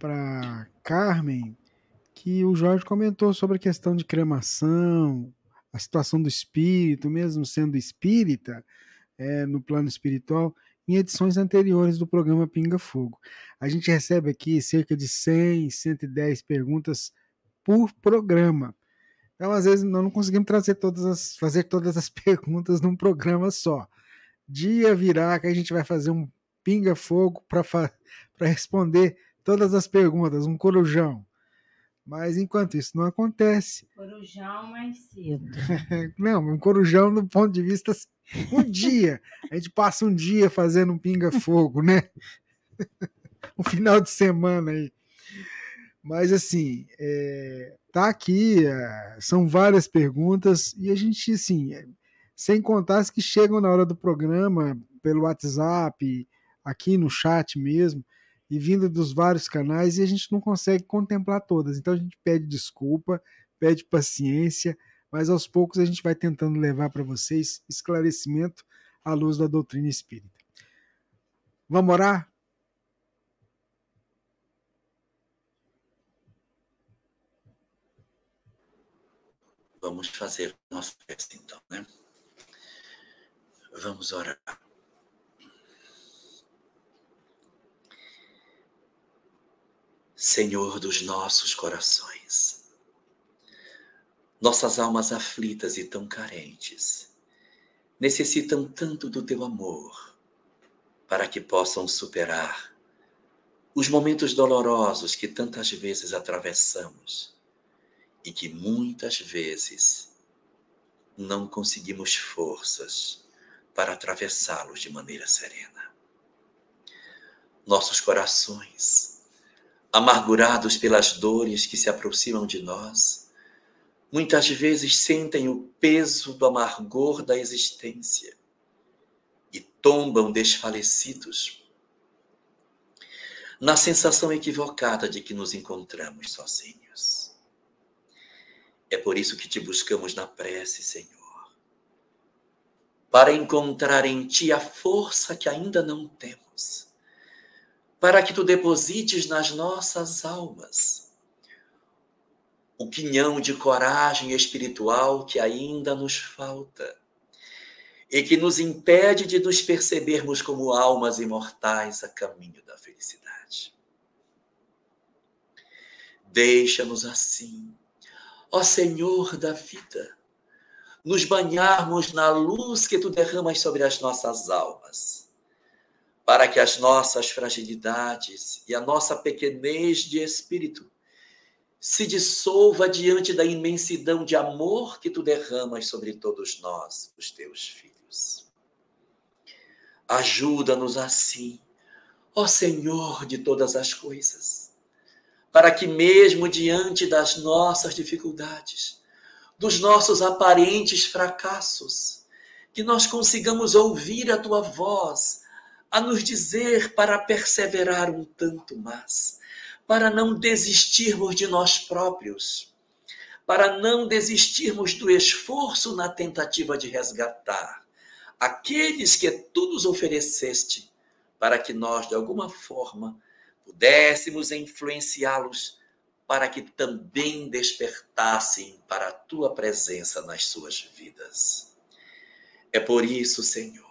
para Carmen que o Jorge comentou sobre a questão de cremação, a situação do espírito, mesmo sendo espírita, é, no plano espiritual, em edições anteriores do programa Pinga Fogo. A gente recebe aqui cerca de 100, 110 perguntas por programa. Então, às vezes, nós não conseguimos trazer todas as, fazer todas as <laughs> perguntas num programa só dia virá que a gente vai fazer um pinga-fogo para responder todas as perguntas, um corujão. Mas enquanto isso não acontece. Corujão mais cedo. <laughs> não, um corujão do ponto de vista. Assim, um dia. A gente passa um dia fazendo um pinga-fogo, né? um final de semana aí. Mas assim, é, tá aqui, é, são várias perguntas, e a gente, assim, é, sem contar as que chegam na hora do programa, pelo WhatsApp, aqui no chat mesmo, e vindo dos vários canais, e a gente não consegue contemplar todas. Então a gente pede desculpa, pede paciência, mas aos poucos a gente vai tentando levar para vocês esclarecimento à luz da doutrina espírita. Vamos orar? Vamos fazer nossa festa então, né? Vamos orar. Senhor dos nossos corações, nossas almas aflitas e tão carentes necessitam tanto do teu amor para que possam superar os momentos dolorosos que tantas vezes atravessamos e que muitas vezes não conseguimos forças para atravessá-los de maneira serena. Nossos corações, amargurados pelas dores que se aproximam de nós, muitas vezes sentem o peso do amargor da existência e tombam desfalecidos na sensação equivocada de que nos encontramos sozinhos. É por isso que te buscamos na prece, Senhor, para encontrar em Ti a força que ainda não temos, para que Tu deposites nas nossas almas o quinhão de coragem espiritual que ainda nos falta e que nos impede de nos percebermos como almas imortais a caminho da felicidade. Deixa-nos assim, ó Senhor da vida, nos banharmos na luz que tu derramas sobre as nossas almas, para que as nossas fragilidades e a nossa pequenez de espírito se dissolva diante da imensidão de amor que tu derramas sobre todos nós, os teus filhos. Ajuda-nos assim, ó Senhor de todas as coisas para que, mesmo diante das nossas dificuldades, dos nossos aparentes fracassos, que nós consigamos ouvir a tua voz a nos dizer para perseverar um tanto mais, para não desistirmos de nós próprios, para não desistirmos do esforço na tentativa de resgatar aqueles que tu nos ofereceste, para que nós, de alguma forma, pudéssemos influenciá-los para que também despertassem para a tua presença nas suas vidas. É por isso, Senhor,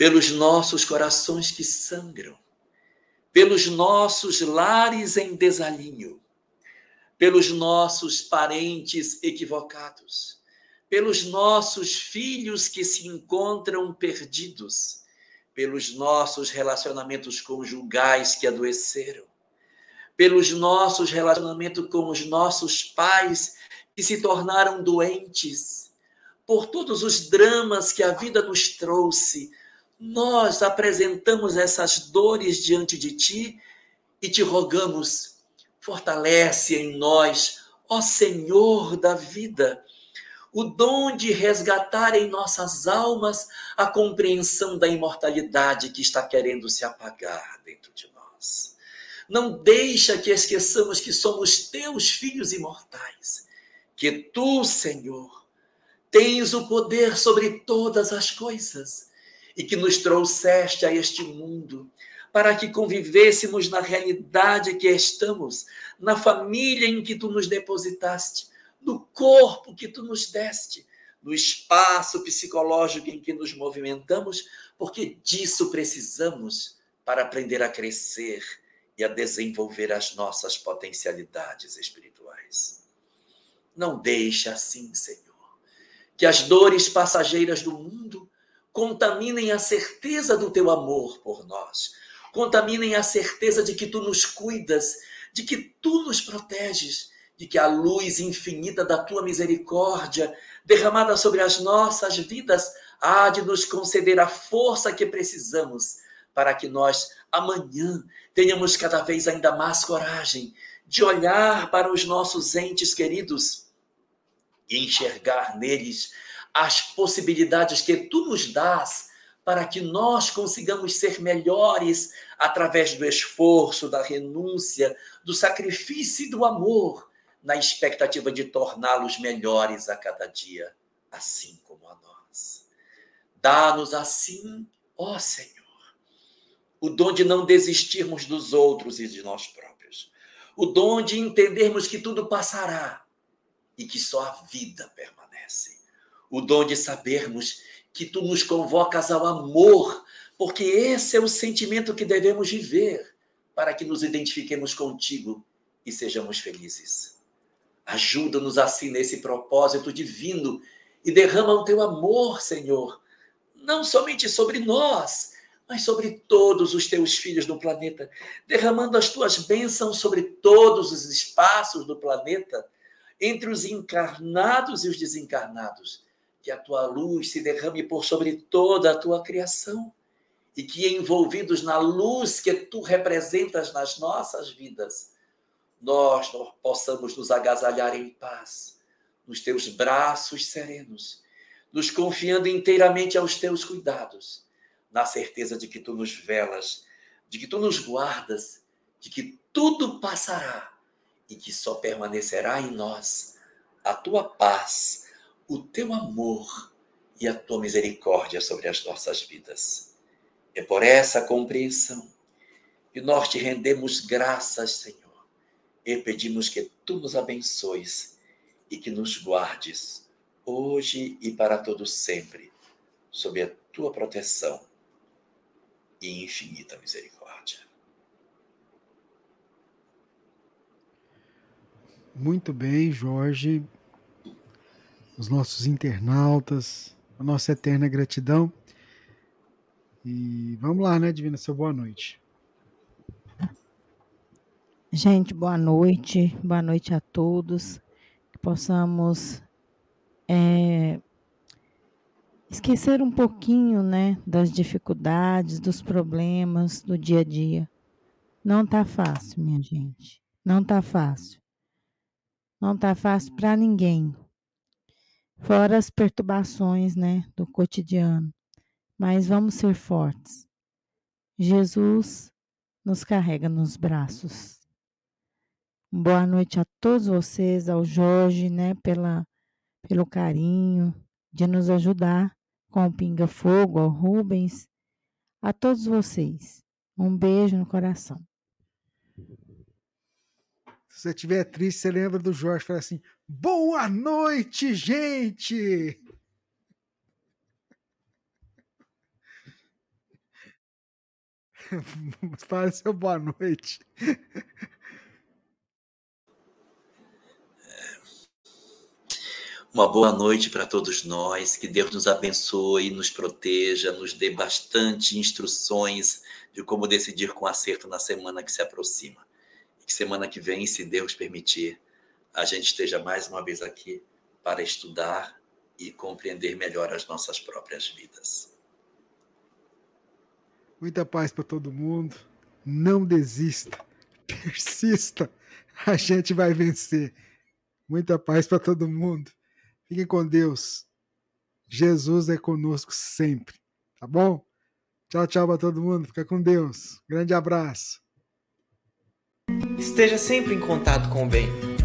pelos nossos corações que sangram, pelos nossos lares em desalinho, pelos nossos parentes equivocados, pelos nossos filhos que se encontram perdidos, pelos nossos relacionamentos conjugais que adoeceram, pelos nossos relacionamentos com os nossos pais que se tornaram doentes, por todos os dramas que a vida nos trouxe, nós apresentamos essas dores diante de ti e te rogamos, fortalece em nós, ó Senhor da vida, o dom de resgatar em nossas almas a compreensão da imortalidade que está querendo se apagar dentro de nós. Não deixa que esqueçamos que somos teus filhos imortais, que tu, Senhor, tens o poder sobre todas as coisas e que nos trouxeste a este mundo para que convivêssemos na realidade que estamos, na família em que tu nos depositaste no corpo que tu nos deste, no espaço psicológico em que nos movimentamos, porque disso precisamos para aprender a crescer e a desenvolver as nossas potencialidades espirituais. Não deixe assim, Senhor, que as dores passageiras do mundo contaminem a certeza do teu amor por nós, contaminem a certeza de que tu nos cuidas, de que tu nos proteges, de que a luz infinita da tua misericórdia, derramada sobre as nossas vidas, há de nos conceder a força que precisamos para que nós amanhã tenhamos cada vez ainda mais coragem de olhar para os nossos entes queridos e enxergar neles as possibilidades que tu nos dás para que nós consigamos ser melhores através do esforço, da renúncia, do sacrifício e do amor na expectativa de torná-los melhores a cada dia, assim como a nós. Dá-nos assim, ó Senhor, o dom de não desistirmos dos outros e de nós próprios, o dom de entendermos que tudo passará e que só a vida permanece, o dom de sabermos que tu nos convocas ao amor, porque esse é o sentimento que devemos viver para que nos identifiquemos contigo e sejamos felizes. Ajuda-nos assim nesse propósito divino e derrama o teu amor, Senhor, não somente sobre nós, mas sobre todos os teus filhos no planeta, derramando as tuas bênçãos sobre todos os espaços do planeta, entre os encarnados e os desencarnados. Que a tua luz se derrame por sobre toda a tua criação e que, envolvidos na luz que tu representas nas nossas vidas, nós possamos nos agasalhar em paz, nos teus braços serenos, nos confiando inteiramente aos teus cuidados na certeza de que tu nos velas, de que tu nos guardas, de que tudo passará e que só permanecerá em nós a tua paz, o teu amor e a tua misericórdia sobre as nossas vidas. É por essa compreensão que nós te rendemos graças, Senhor, e pedimos que tu nos abençoes e que nos guardes hoje e para todo sempre sob a tua proteção e infinita misericórdia. Muito bem, Jorge. Os nossos internautas, a nossa eterna gratidão. E vamos lá, né, Divina? Seu boa noite. Gente, boa noite. Boa noite a todos. Que possamos é, esquecer um pouquinho, né, das dificuldades, dos problemas do dia a dia. Não tá fácil, minha gente. Não tá fácil. Não tá fácil para ninguém. Fora as perturbações, né, do cotidiano. Mas vamos ser fortes. Jesus nos carrega nos braços. Boa noite a todos vocês, ao Jorge, né, pela, pelo carinho de nos ajudar com o Pinga Fogo, ao Rubens, a todos vocês. Um beijo no coração. Se você estiver triste, você lembra do Jorge, fala assim: Boa noite, gente! <laughs> Fale seu boa noite. Uma boa noite para todos nós, que Deus nos abençoe, nos proteja, nos dê bastante instruções de como decidir com acerto na semana que se aproxima. E que semana que vem, se Deus permitir, a gente esteja mais uma vez aqui para estudar e compreender melhor as nossas próprias vidas. Muita paz para todo mundo. Não desista. <laughs> Persista. A gente vai vencer. Muita paz para todo mundo. Fiquem com Deus. Jesus é conosco sempre. Tá bom? Tchau, tchau para todo mundo. Fica com Deus. Grande abraço. Esteja sempre em contato com o bem.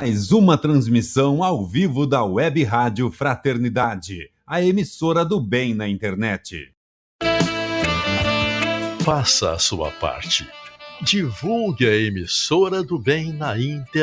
Mais uma transmissão ao vivo da Web Rádio Fraternidade, a emissora do bem na internet. Faça a sua parte. Divulgue a emissora do bem na internet.